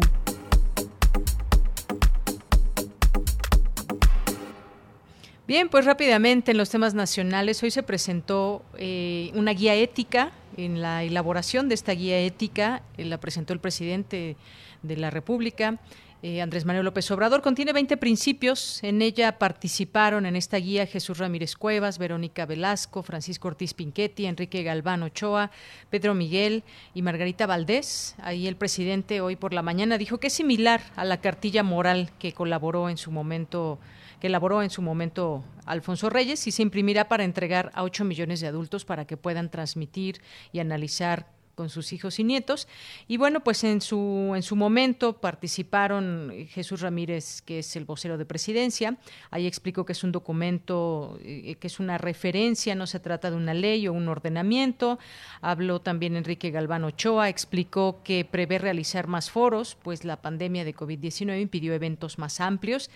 Bien, pues rápidamente en los temas nacionales, hoy se presentó eh, una guía ética en la elaboración de esta guía ética, eh, la presentó el presidente de la República. Eh, Andrés Manuel López Obrador contiene 20 principios. En ella participaron en esta guía Jesús Ramírez Cuevas, Verónica Velasco, Francisco Ortiz Pinchetti, Enrique Galván Ochoa, Pedro Miguel y Margarita Valdés. Ahí el presidente hoy por la mañana dijo que es similar a la cartilla moral que colaboró en su momento que elaboró en su momento Alfonso Reyes y se imprimirá para entregar a 8 millones de adultos para que puedan transmitir y analizar con sus hijos y nietos. Y bueno, pues en su, en su momento participaron Jesús Ramírez, que es el vocero de presidencia. Ahí explicó que es un documento, eh, que es una referencia, no se trata de una ley o un ordenamiento. Habló también Enrique Galván Ochoa, explicó que prevé realizar más foros, pues la pandemia de COVID-19 impidió eventos más amplios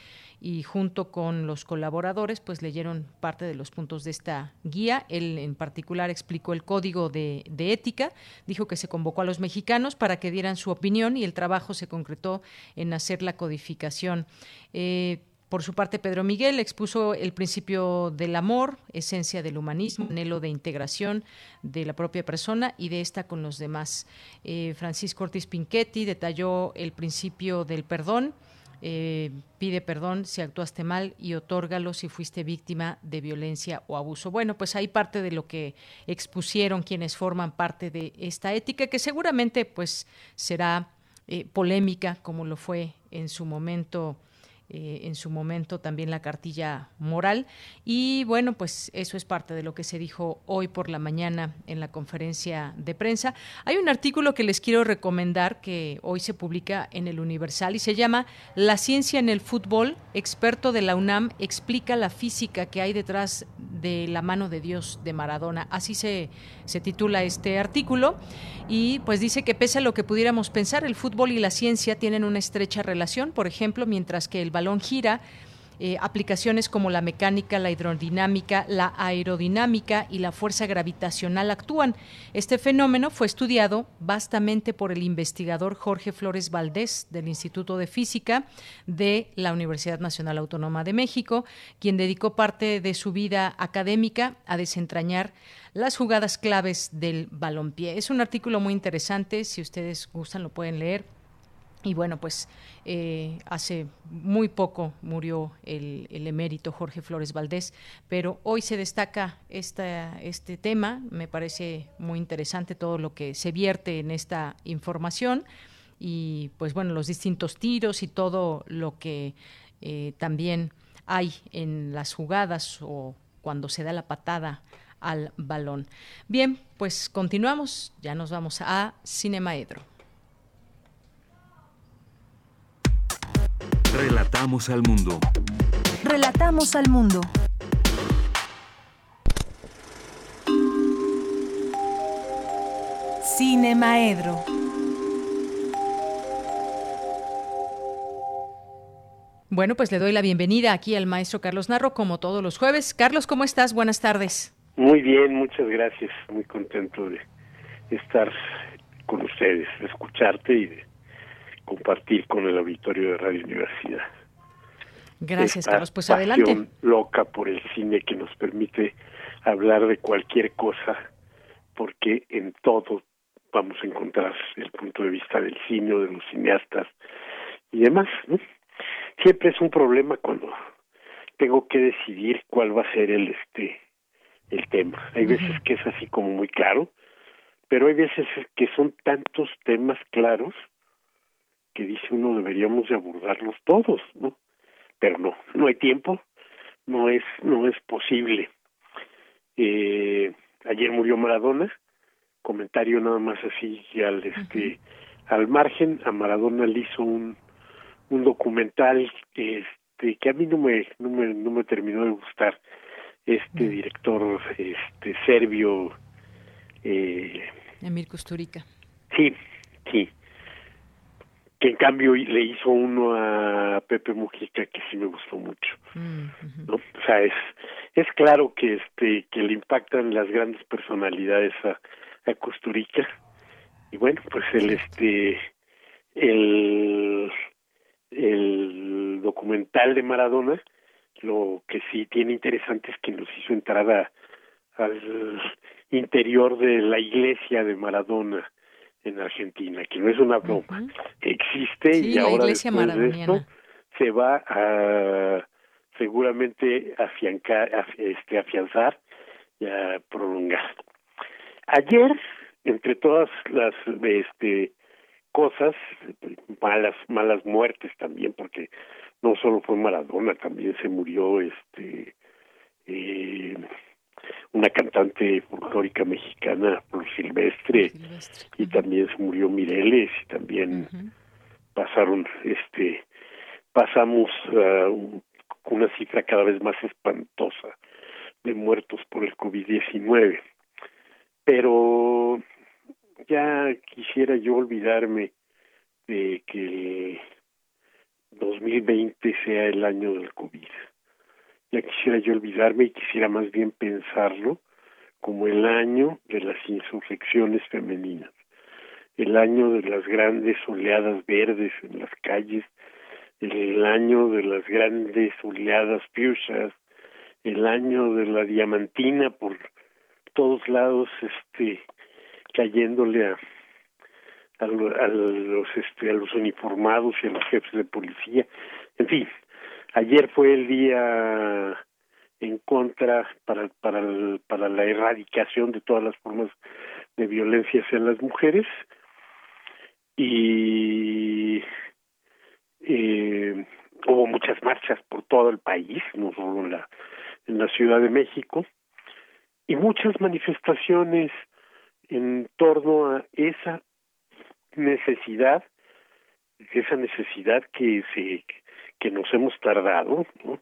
y junto con los colaboradores pues leyeron parte de los puntos de esta guía. Él en particular explicó el código de, ética, dijo que se convocó a los mexicanos para que dieran su opinión y el trabajo se concretó en hacer la codificación. Eh, por su parte, Pedro Miguel expuso el principio del amor, esencia del humanismo, anhelo de integración de la propia persona y de esta con los demás. Eh, Francisco Ortiz Pinchetti detalló el principio del perdón, eh, pide perdón si actuaste mal y otórgalo si fuiste víctima de violencia o abuso. Bueno, pues hay parte de lo que expusieron quienes forman parte de esta ética que seguramente pues será eh, polémica como lo fue en su momento eh, en su momento también la cartilla moral. Y bueno, pues eso es parte de lo que se dijo hoy por la mañana en la conferencia de prensa. Hay un artículo que les quiero recomendar que hoy se publica en el Universal y se llama La ciencia en el fútbol, experto de la UNAM explica la física que hay detrás de la mano de Dios de Maradona. Así se, se titula este artículo y pues dice que pese a lo que pudiéramos pensar, el fútbol y la ciencia tienen una estrecha relación. Por ejemplo, mientras que el balón gira, eh, aplicaciones como la mecánica, la hidrodinámica, la aerodinámica y la fuerza gravitacional actúan. Este fenómeno fue estudiado vastamente por el investigador Jorge Flores Valdés del Instituto de Física de la Universidad Nacional Autónoma de México, quien dedicó parte de su vida académica a desentrañar las jugadas claves del balompié. Es un artículo muy interesante, si ustedes gustan lo pueden leer y bueno, pues eh, hace muy poco murió el, emérito Jorge Flores Valdés, pero hoy se destaca esta, este tema. Me parece muy interesante todo lo que se vierte en esta información y pues bueno, los distintos tiros y todo lo que eh, también hay en las jugadas o cuando se da la patada al balón. Bien, pues continuamos, ya nos vamos a Cinemaedro. Relatamos al mundo. Relatamos al mundo. Cine Maedro. Bueno, pues le doy la bienvenida aquí al maestro Carlos Narro, como todos los jueves. Carlos, ¿cómo estás? Buenas tardes. Muy bien, muchas gracias. Muy contento de estar con ustedes, de escucharte y de compartir con el auditorio de Radio Universidad. Gracias, Carlos. Pues adelante. loca por el cine que nos permite hablar de cualquier cosa, porque en todo vamos a encontrar el punto de vista del cine, de los cineastas y demás. Siempre es un problema cuando tengo que decidir cuál va a ser el este el tema. Hay veces que es así como muy claro, pero hay veces que son tantos temas claros que dice uno deberíamos de abordarlos todos, ¿no? Pero no, no hay tiempo, no es, no es posible. Eh, ayer murió Maradona, comentario nada más así al este al margen, a Maradona le hizo un, un documental este que a mí no me, no me, no me terminó de gustar este director este serbio eh, Emir Kusturica. Sí, sí que en cambio le hizo uno a Pepe Mujica que sí me gustó mucho mm, ¿no? o sea es es claro que este que le impactan las grandes personalidades a, a Costurica. Y bueno pues el este el el documental de Maradona lo que sí tiene interesante es que nos hizo entrar al interior de la iglesia de Maradona en Argentina, que no es una broma, existe y ahora después de esto se va a seguramente afiancar, este, afianzar y a prolongar. Ayer, entre todas las este, cosas, malas, malas muertes también, porque no solo fue Maradona, también se murió este eh, una cantante folclórica mexicana, Flor Silvestre, y también se murió Mireles, y también pasaron, este, pasamos uh, una cifra cada vez más espantosa de muertos por el COVID-19. Pero ya quisiera yo olvidarme de que 2020 sea el año del COVID. Ya quisiera yo olvidarme y quisiera más bien pensarlo como el año de las insurrecciones femeninas, el año de las grandes oleadas verdes en las calles, el año de las grandes oleadas fuchsias, el año de la diamantina por todos lados, este, cayéndole a, a, los este a los uniformados y a los jefes de policía. En fin ayer fue el día en contra para para para la erradicación de todas las formas de violencia hacia las mujeres. Y eh, hubo muchas marchas por todo el país no solo en la en la Ciudad de México y muchas manifestaciones en torno a esa necesidad, esa necesidad que se que nos hemos tardado ¿no?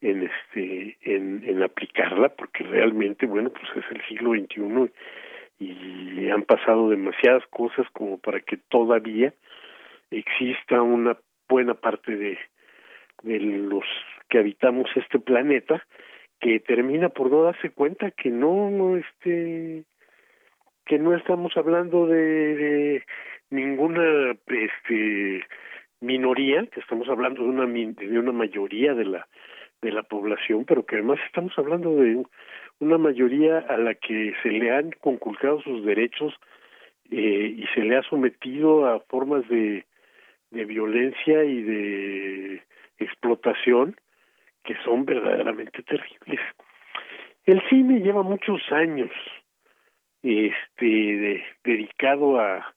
en este en, en aplicarla porque realmente bueno pues es el siglo XXI y han pasado demasiadas cosas como para que todavía exista una buena parte de de los que habitamos este planeta que termina por no darse cuenta que no no este que no estamos hablando de, de ninguna este minoría, que estamos hablando de una de una mayoría de la de la población, pero que además estamos hablando de una mayoría a la que se le han conculcado sus derechos eh, y se le ha sometido a formas de, de violencia y de explotación que son verdaderamente terribles. El cine lleva muchos años este dedicado a,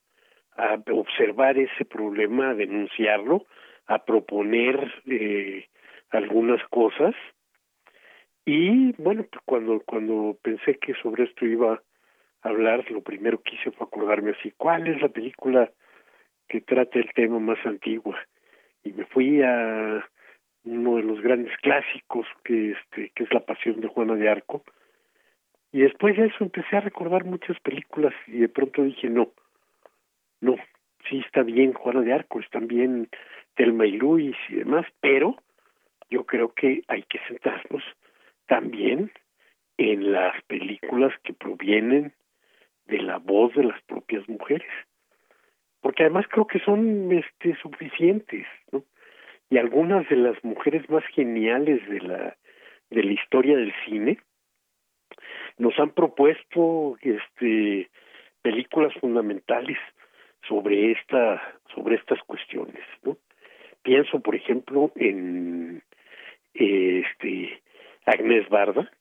a observar ese problema, a denunciarlo, a proponer eh, algunas cosas. Y bueno cuando cuando pensé que sobre esto iba a hablar lo primero que hice fue acordarme así cuál es la película que trata el tema más antiguo y me fui a uno de los grandes clásicos que este que es la pasión de Juana de Arco. Y después de eso empecé a recordar muchas películas y de pronto dije, no, no, sí está bien Juana de Arco, están bien Telma y Luis y demás, pero yo creo que hay que centrarnos también en las películas que provienen de la voz de las propias mujeres porque además creo que son este suficientes ¿no? y algunas de las mujeres más geniales de la de la historia del cine nos han propuesto este películas fundamentales sobre esta sobre estas cuestiones ¿no? pienso por ejemplo en este Agnès Barda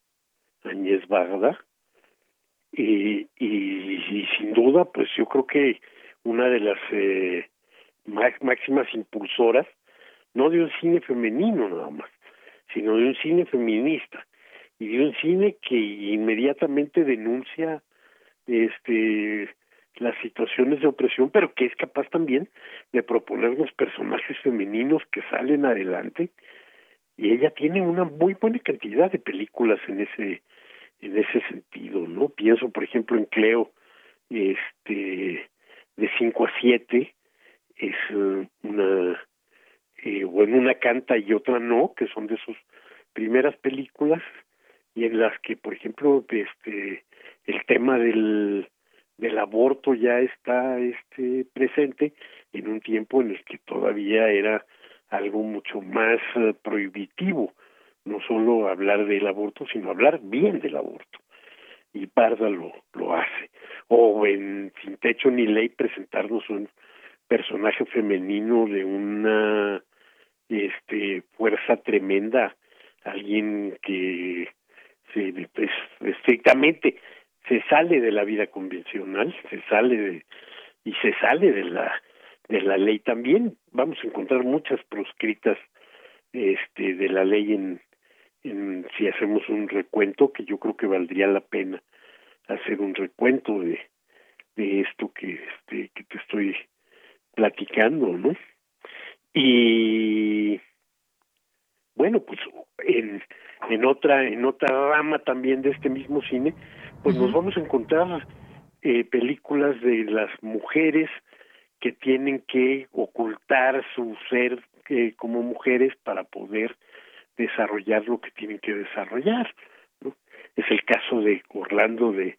Agnès Barda y, y, sin duda pues yo creo que una de las eh, máximas impulsoras no de un cine femenino nada más sino de un cine feminista y de un cine que inmediatamente denuncia este las situaciones de opresión, pero que es capaz también de proponer los personajes femeninos que salen adelante y ella tiene una muy buena cantidad de películas en ese en ese sentido, ¿no? Pienso, por ejemplo, en Cleo, este de 5 a 7 es uh, una eh, o en una canta y otra no, que son de sus primeras películas y en las que, por ejemplo, este el tema del del aborto ya está este presente en un tiempo en el que todavía era algo mucho más uh, prohibitivo, no solo hablar del aborto, sino hablar bien del aborto. Y Parda lo, lo hace. O en Sin Techo ni Ley presentarnos un personaje femenino de una este fuerza tremenda, alguien que se estrictamente se sale de la vida convencional, se sale de y se sale de la de la ley también. Vamos a encontrar muchas proscritas este de la ley en en, si hacemos un recuento, que yo creo que valdría la pena hacer un recuento de, de esto que, este, que te estoy platicando, ¿no? Y bueno, pues en, en otra en otra rama también de este mismo cine, pues nos vamos a encontrar eh, películas de las mujeres que tienen que ocultar su ser eh, como mujeres para poder desarrollar lo que tienen que desarrollar. ¿no? Es el caso de Orlando de,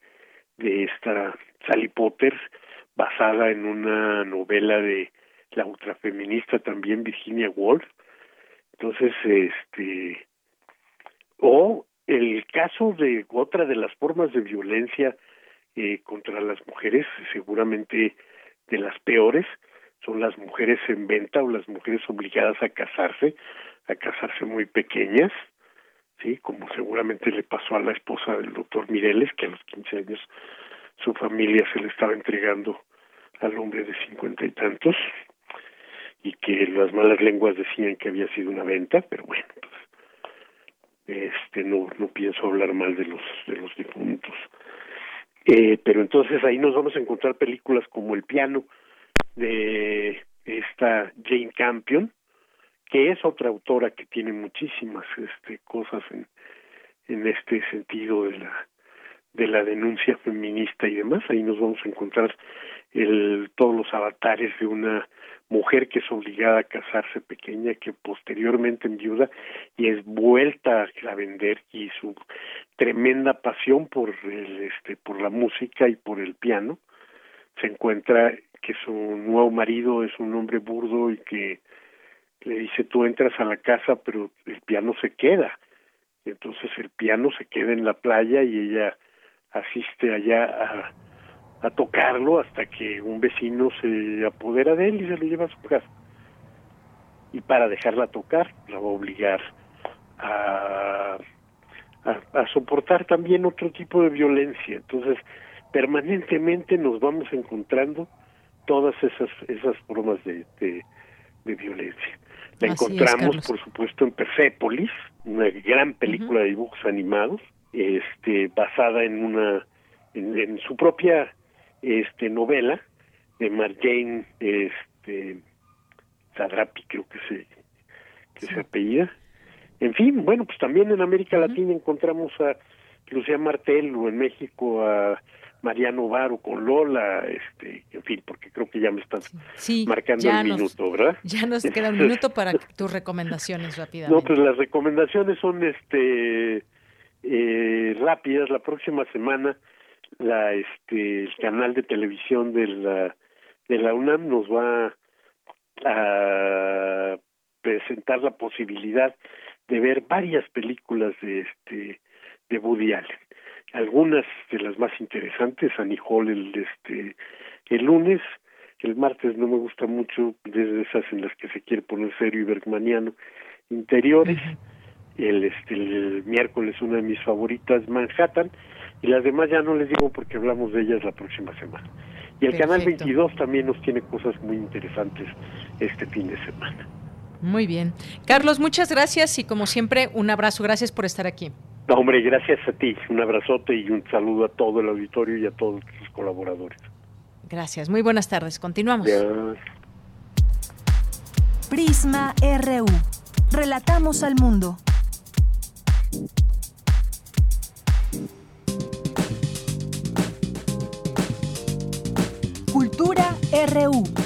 de esta Sally Potter, basada en una novela de la ultrafeminista también Virginia Woolf. Entonces, este, o el caso de otra de las formas de violencia eh, contra las mujeres, seguramente de las peores, son las mujeres en venta o las mujeres obligadas a casarse, a casarse muy pequeñas, sí, como seguramente le pasó a la esposa del doctor Mireles, que a los 15 años su familia se le estaba entregando al hombre de cincuenta y tantos y que las malas lenguas decían que había sido una venta, pero bueno, pues, este no no pienso hablar mal de los de los difuntos. Eh, pero entonces ahí nos vamos a encontrar películas como El piano de esta Jane Campion, que es otra autora que tiene muchísimas este cosas en en este sentido de la de la denuncia feminista y demás ahí nos vamos a encontrar el todos los avatares de una mujer que es obligada a casarse pequeña que posteriormente enviuda y es vuelta a vender y su tremenda pasión por el este por la música y por el piano. Se encuentra que su nuevo marido es un hombre burdo y que le dice tú entras a la casa pero el piano se queda entonces el piano se queda en la playa y ella asiste allá a, a tocarlo hasta que un vecino se apodera de él y se lo lleva a su casa. Y para dejarla tocar, la va a obligar a, a, a soportar también otro tipo de violencia. Entonces, permanentemente nos vamos encontrando todas esas esas formas de, de, de violencia. La encontramos, por supuesto, en Persepolis, una gran película de dibujos animados, este basada en una en, su propia este novela de Marjane este Sadrapi creo que se que se apellida en fin bueno pues también en América Latina encontramos a Lucía Martel o en México a Mariano Varo con Lola, este, en fin, porque creo que ya me estás marcando el minuto, ¿verdad? Ya nos queda un minuto para tus recomendaciones rápidamente. No, pues las recomendaciones son este eh, rápidas. La próxima semana, la este el canal de televisión de la de la UNAM nos va a presentar la posibilidad de ver varias películas de este de Woody Allen. Algunas de las más interesantes, Annie Hall el este el lunes, el martes no me gusta mucho, desde esas en las que se quiere poner serio y bergmaniano, interiores el, este, el miércoles una de mis favoritas, Manhattan, y las demás ya no les digo porque hablamos de ellas la próxima semana. Y el canal 22 también nos tiene cosas muy interesantes este fin de semana. Muy bien. Carlos, muchas gracias y como siempre, un abrazo. Gracias por estar aquí. No, hombre, gracias a ti. Un abrazote y un saludo a todo el auditorio y a todos sus colaboradores. Gracias. Muy buenas tardes. Continuamos. Prisma RU. Relatamos al mundo. RU.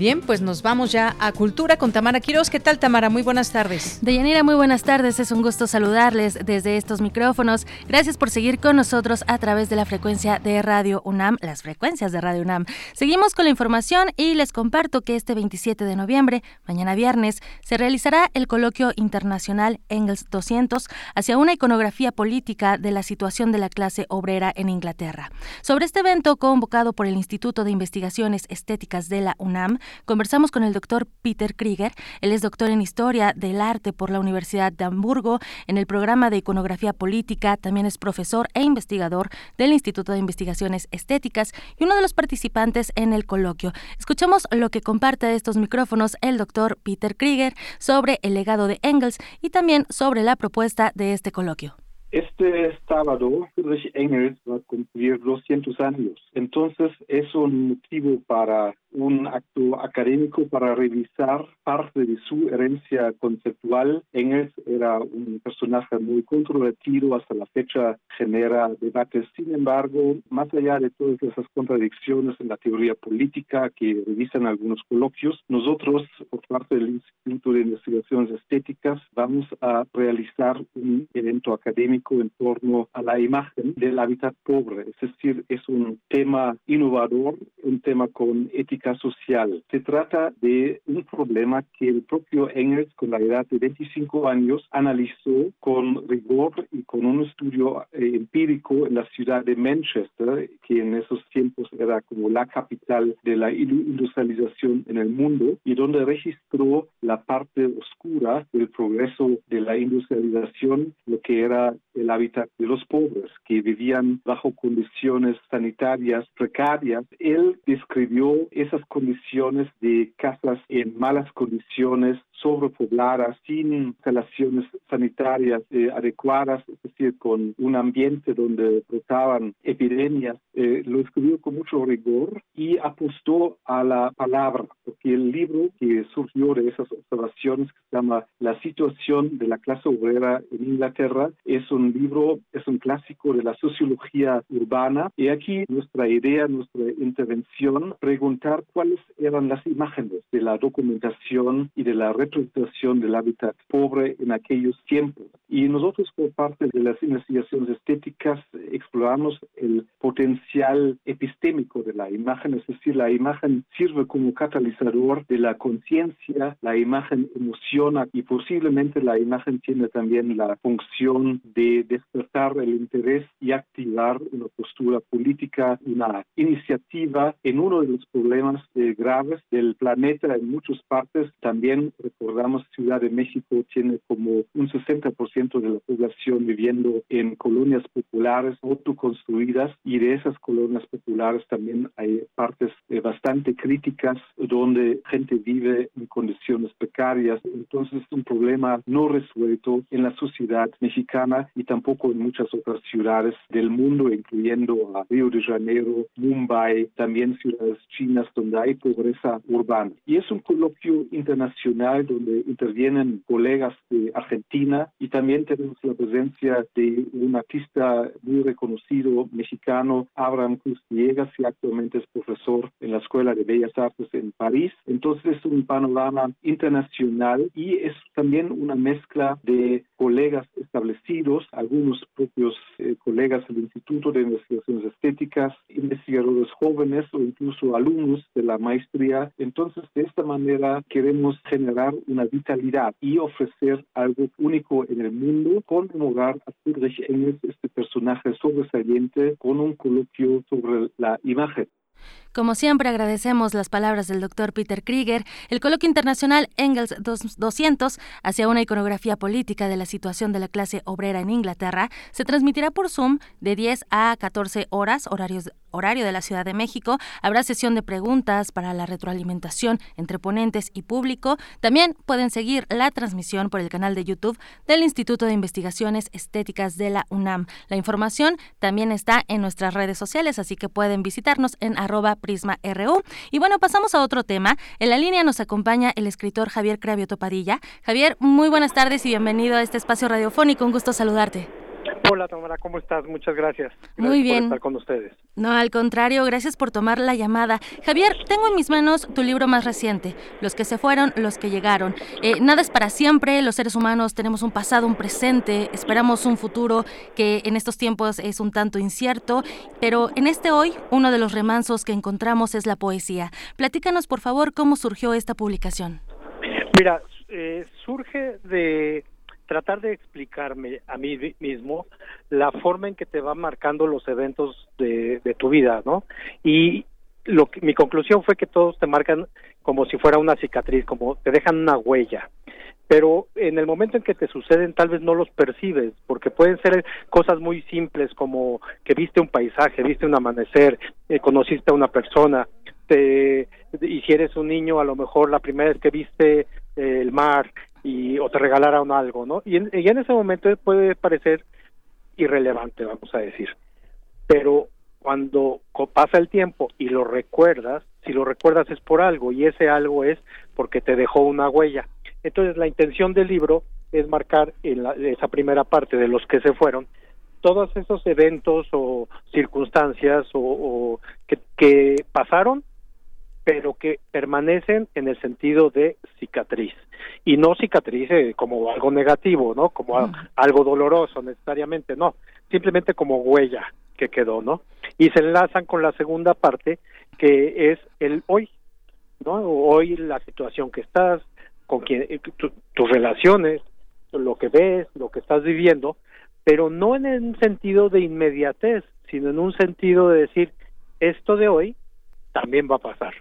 Bien, pues nos vamos ya a Cultura con Tamara Quiroz. ¿Qué tal, Tamara? Muy buenas tardes. Deyanira, muy buenas tardes. Es un gusto saludarles desde estos micrófonos. Gracias por seguir con nosotros a través de la frecuencia de Radio UNAM, las frecuencias de Radio UNAM. Seguimos con la información y les comparto que este 27 de noviembre, mañana viernes, se realizará el coloquio internacional Engels 200 hacia una iconografía política de la situación de la clase obrera en Inglaterra. Sobre este evento convocado por el Instituto de Investigaciones Estéticas de la UNAM, conversamos con el doctor Peter Krieger. Él es doctor en Historia del Arte por la Universidad de Hamburgo en el programa de Iconografía Política. También es profesor e investigador del Instituto de Investigaciones Estéticas y uno de los participantes en el coloquio. Escuchamos lo que comparte de estos micrófonos el doctor Peter Krieger sobre el legado de Engels y también sobre la propuesta de este coloquio. Este sábado, Friedrich Engels va a cumplir 200 años. Entonces, es un motivo para un acto académico para revisar parte de su herencia conceptual. Engels era un personaje muy controvertido, hasta la fecha genera debates. Sin embargo, más allá de todas esas contradicciones en la teoría política que revisan algunos coloquios, nosotros, por parte del Instituto de Investigaciones Estéticas, vamos a realizar un evento académico en torno a la imagen del hábitat pobre. Es decir, es un tema innovador, un tema con ética social. Se trata de un problema que el propio Engels, con la edad de 25 años, analizó con rigor y con un estudio eh, empírico en la ciudad de Manchester, que en esos tiempos era como la capital de la industrialización en el mundo, y donde registró la parte oscura del progreso de la industrialización, lo que era el hábitat de los pobres, que vivían bajo condiciones sanitarias precarias. Él describió esas condiciones de casas en malas condiciones, sobrepobladas, sin instalaciones sanitarias eh, adecuadas, es decir, con un ambiente donde brotaban epidemias, eh, lo escribió con mucho rigor y apostó a la palabra, porque el libro que surgió de esas observaciones, que se llama La situación de la clase obrera en Inglaterra, es un libro, es un clásico de la sociología urbana. Y aquí nuestra idea, nuestra intervención, preguntar cuáles eran las imágenes de la documentación y de la representación del hábitat pobre en aquellos tiempos. Y nosotros, por parte de las investigaciones estéticas, exploramos el potencial epistémico de la imagen, es decir, la imagen sirve como catalizador de la conciencia, la imagen emociona y posiblemente la imagen tiene también la función de despertar el interés y activar una postura política, una iniciativa en uno de los problemas eh, graves del planeta en muchas partes. También recordamos Ciudad de México tiene como un 60% de la población viviendo en colonias populares autoconstruidas y de esas colonias populares también hay partes eh, bastante críticas donde gente vive en condiciones precarias. Entonces es un problema no resuelto en la sociedad mexicana y tampoco en muchas otras ciudades del mundo, incluyendo a Río de Janeiro, Mumbai, también ciudades chinas donde hay pobreza urbana. Y es un coloquio internacional donde intervienen colegas de Argentina y también tenemos la presencia de un artista muy reconocido mexicano, Abraham Cruz Villegas, y actualmente es profesor en la Escuela de Bellas Artes en París. Entonces es un panorama internacional y es también una mezcla de colegas establecidos, algunos propios eh, colegas del Instituto de Investigaciones Estéticas, investigadores jóvenes o incluso alumnos de la maestría. Entonces, de esta manera queremos generar una vitalidad y ofrecer algo único en el mundo, conmemorar a Friedrich Engels, este personaje sobresaliente, con un coloquio sobre la imagen. Como siempre, agradecemos las palabras del doctor Peter Krieger. El coloquio internacional Engels 200 hacia una iconografía política de la situación de la clase obrera en Inglaterra se transmitirá por Zoom de 10 a 14 horas, horarios, horario de la Ciudad de México. Habrá sesión de preguntas para la retroalimentación entre ponentes y público. También pueden seguir la transmisión por el canal de YouTube del Instituto de Investigaciones Estéticas de la UNAM. La información también está en nuestras redes sociales, así que pueden visitarnos en arroba Prisma RU. Y bueno, pasamos a otro tema. En la línea nos acompaña el escritor Javier Cravioto Padilla. Javier, muy buenas tardes y bienvenido a este espacio radiofónico. Un gusto saludarte. Hola Tamara, ¿cómo estás? Muchas gracias. Muy bien. Por estar con ustedes. No, al contrario, gracias por tomar la llamada. Javier, tengo en mis manos tu libro más reciente, Los que se fueron, los que llegaron. Eh, nada es para siempre, los seres humanos tenemos un pasado, un presente, esperamos un futuro que en estos tiempos es un tanto incierto, pero en este hoy, uno de los remansos que encontramos es la poesía. Platícanos, por favor, cómo surgió esta publicación. Mira, eh, surge de tratar de explicarme a mí mismo la forma en que te van marcando los eventos de, tu vida, ¿no? Y lo que, mi conclusión fue que todos te marcan como si fuera una cicatriz, como te dejan una huella. Pero en el momento en que te suceden tal vez no los percibes, porque pueden ser cosas muy simples como que viste un paisaje, viste un amanecer, eh, conociste a una persona, te, y si eres un niño a lo mejor la primera vez que viste eh, el mar y o te regalaron algo, ¿no? Y en, en ese momento puede parecer irrelevante, vamos a decir. Pero cuando pasa el tiempo y lo recuerdas, si lo recuerdas es por algo y ese algo es porque te dejó una huella. Entonces la intención del libro es marcar en esa primera parte de los que se fueron todos esos eventos o circunstancias o, que, que pasaron pero que permanecen en el sentido de cicatriz y no cicatriz eh, como algo negativo, ¿no? Como algo doloroso necesariamente, no, simplemente como huella que quedó, ¿no? Y se enlazan con la segunda parte que es el hoy, ¿no? Hoy la situación que estás, con quien, eh, tus relaciones, lo que ves, lo que estás viviendo, pero no en un sentido de inmediatez, sino en un sentido de decir, esto de hoy también va a pasar.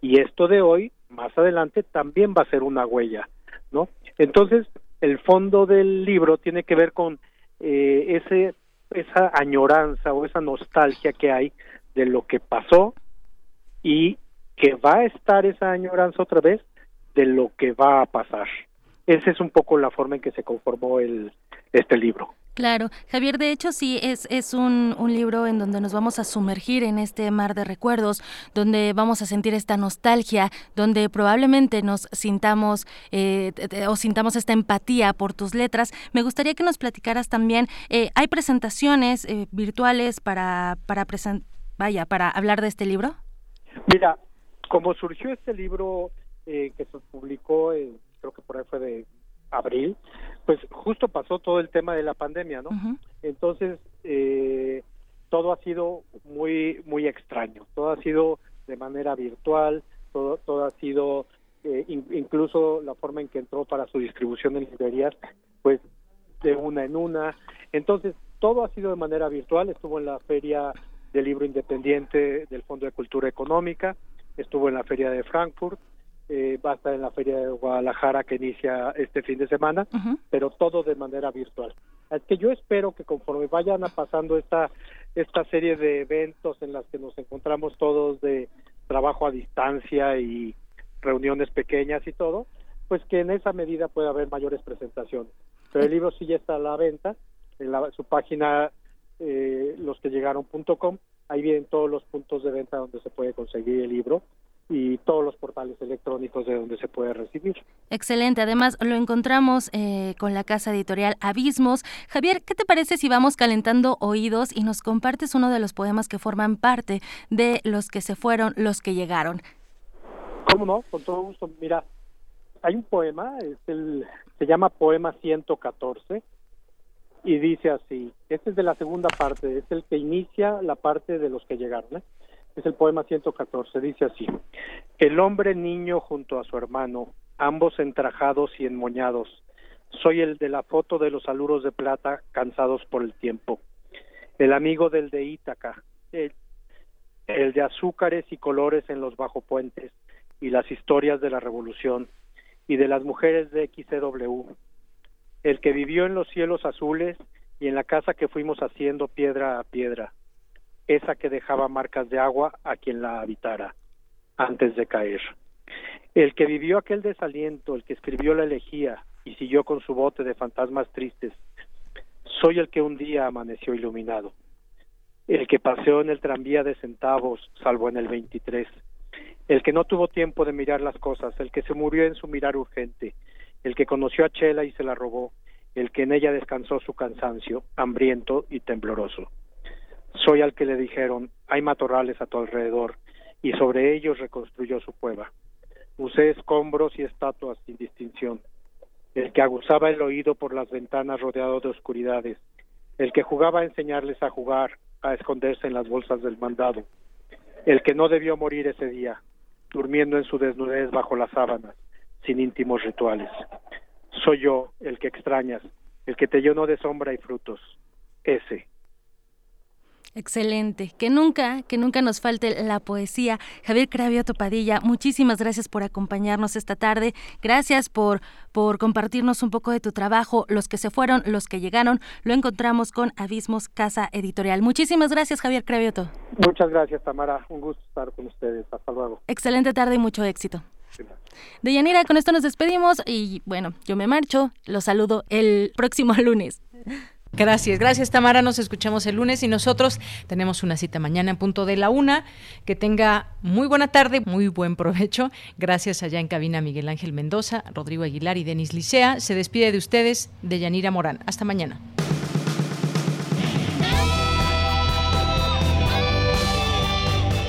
Y esto de hoy, más adelante, también va a ser una huella, ¿no? Entonces, el fondo del libro tiene que ver con eh, ese esa añoranza o esa nostalgia que hay de lo que pasó y que va a estar esa añoranza otra vez de lo que va a pasar. Esa es un poco la forma en que se conformó el, este libro. Claro, Javier, de hecho sí, es, es un, un, libro en donde nos vamos a sumergir en este mar de recuerdos, donde vamos a sentir esta nostalgia, donde probablemente nos sintamos eh, o sintamos esta empatía por tus letras. Me gustaría que nos platicaras también, eh, ¿hay presentaciones eh, virtuales para, para, vaya, para hablar de este libro? Mira, como surgió este libro que se publicó, creo que por ahí fue de abril, pues justo pasó todo el tema de la pandemia, ¿no? Entonces, eh, todo ha sido muy, muy extraño, todo ha sido de manera virtual, todo, todo ha sido, eh, incluso la forma en que entró para su distribución en librerías, pues de una en una. Entonces, todo ha sido de manera virtual, estuvo en la feria del libro independiente del Fondo de Cultura Económica, estuvo en la feria de Frankfurt, eh, va a estar en la Feria de Guadalajara que inicia este fin de semana, pero todo de manera virtual. Es que yo espero que conforme vayan pasando esta, esta serie de eventos en las que nos encontramos todos de trabajo a distancia y reuniones pequeñas y todo, pues que en esa medida pueda haber mayores presentaciones. Pero el libro sí ya está a la venta en su página eh, losquellegaron.com. Ahí vienen todos los puntos de venta donde se puede conseguir el libro y todos los portales electrónicos de donde se puede recibir. Excelente, además lo encontramos eh, con la casa editorial Abismos. Javier, ¿qué te parece si vamos calentando oídos y nos compartes uno de los poemas que forman parte de los que se fueron, los que llegaron? ¿Cómo no? Con todo gusto. Mira, hay un poema, es el, se llama Poema 114 y dice así, este es de la segunda parte, es el que inicia la parte de los que llegaron. ¿eh? Es el poema 114, dice así, el hombre niño junto a su hermano, ambos entrajados y enmoñados, soy el de la foto de los aluros de plata cansados por el tiempo, el amigo del de Ítaca, el, el de azúcares y colores en los bajopuentes y las historias de la revolución y de las mujeres de XCW, el que vivió en los cielos azules y en la casa que fuimos haciendo piedra a piedra, esa que dejaba marcas de agua a quien la habitara antes de caer. El que vivió aquel desaliento, el que escribió la elegía y siguió con su bote de fantasmas tristes, soy el que un día amaneció iluminado, el que paseó en el tranvía de centavos, salvo en el 23, el que no tuvo tiempo de mirar las cosas, el que se murió en su mirar urgente, el que conoció a Chela y se la robó, el que en ella descansó su cansancio, hambriento y tembloroso. Soy al que le dijeron, hay matorrales a tu alrededor, y sobre ellos reconstruyó su cueva. Usé escombros y estatuas sin distinción. El que aguzaba el oído por las ventanas rodeado de oscuridades. El que jugaba a enseñarles a jugar, a esconderse en las bolsas del mandado. El que no debió morir ese día, durmiendo en su desnudez bajo las sábanas, sin íntimos rituales. Soy yo, el que extrañas, el que te llenó de sombra y frutos. Ese, Excelente. Que nunca, que nunca nos falte la poesía. Javier Cravioto Padilla, muchísimas gracias por acompañarnos esta tarde. Gracias por, por compartirnos un poco de tu trabajo. Los que se fueron, los que llegaron, lo encontramos con Abismos Casa Editorial. Muchísimas gracias, Javier Cravioto. Muchas gracias, Tamara. Un gusto estar con ustedes. Hasta luego. Excelente tarde y mucho éxito. De Yanira, con esto nos despedimos y bueno, yo me marcho. Los saludo el próximo lunes. Gracias, gracias Tamara. Nos escuchamos el lunes y nosotros tenemos una cita mañana en punto de la una. Que tenga muy buena tarde, muy buen provecho. Gracias allá en cabina Miguel Ángel Mendoza, Rodrigo Aguilar y Denis Licea. Se despide de ustedes de Yanira Morán. Hasta mañana.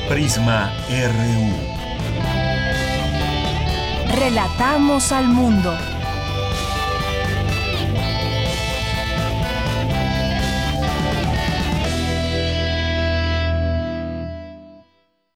Prisma RU. Relatamos al mundo.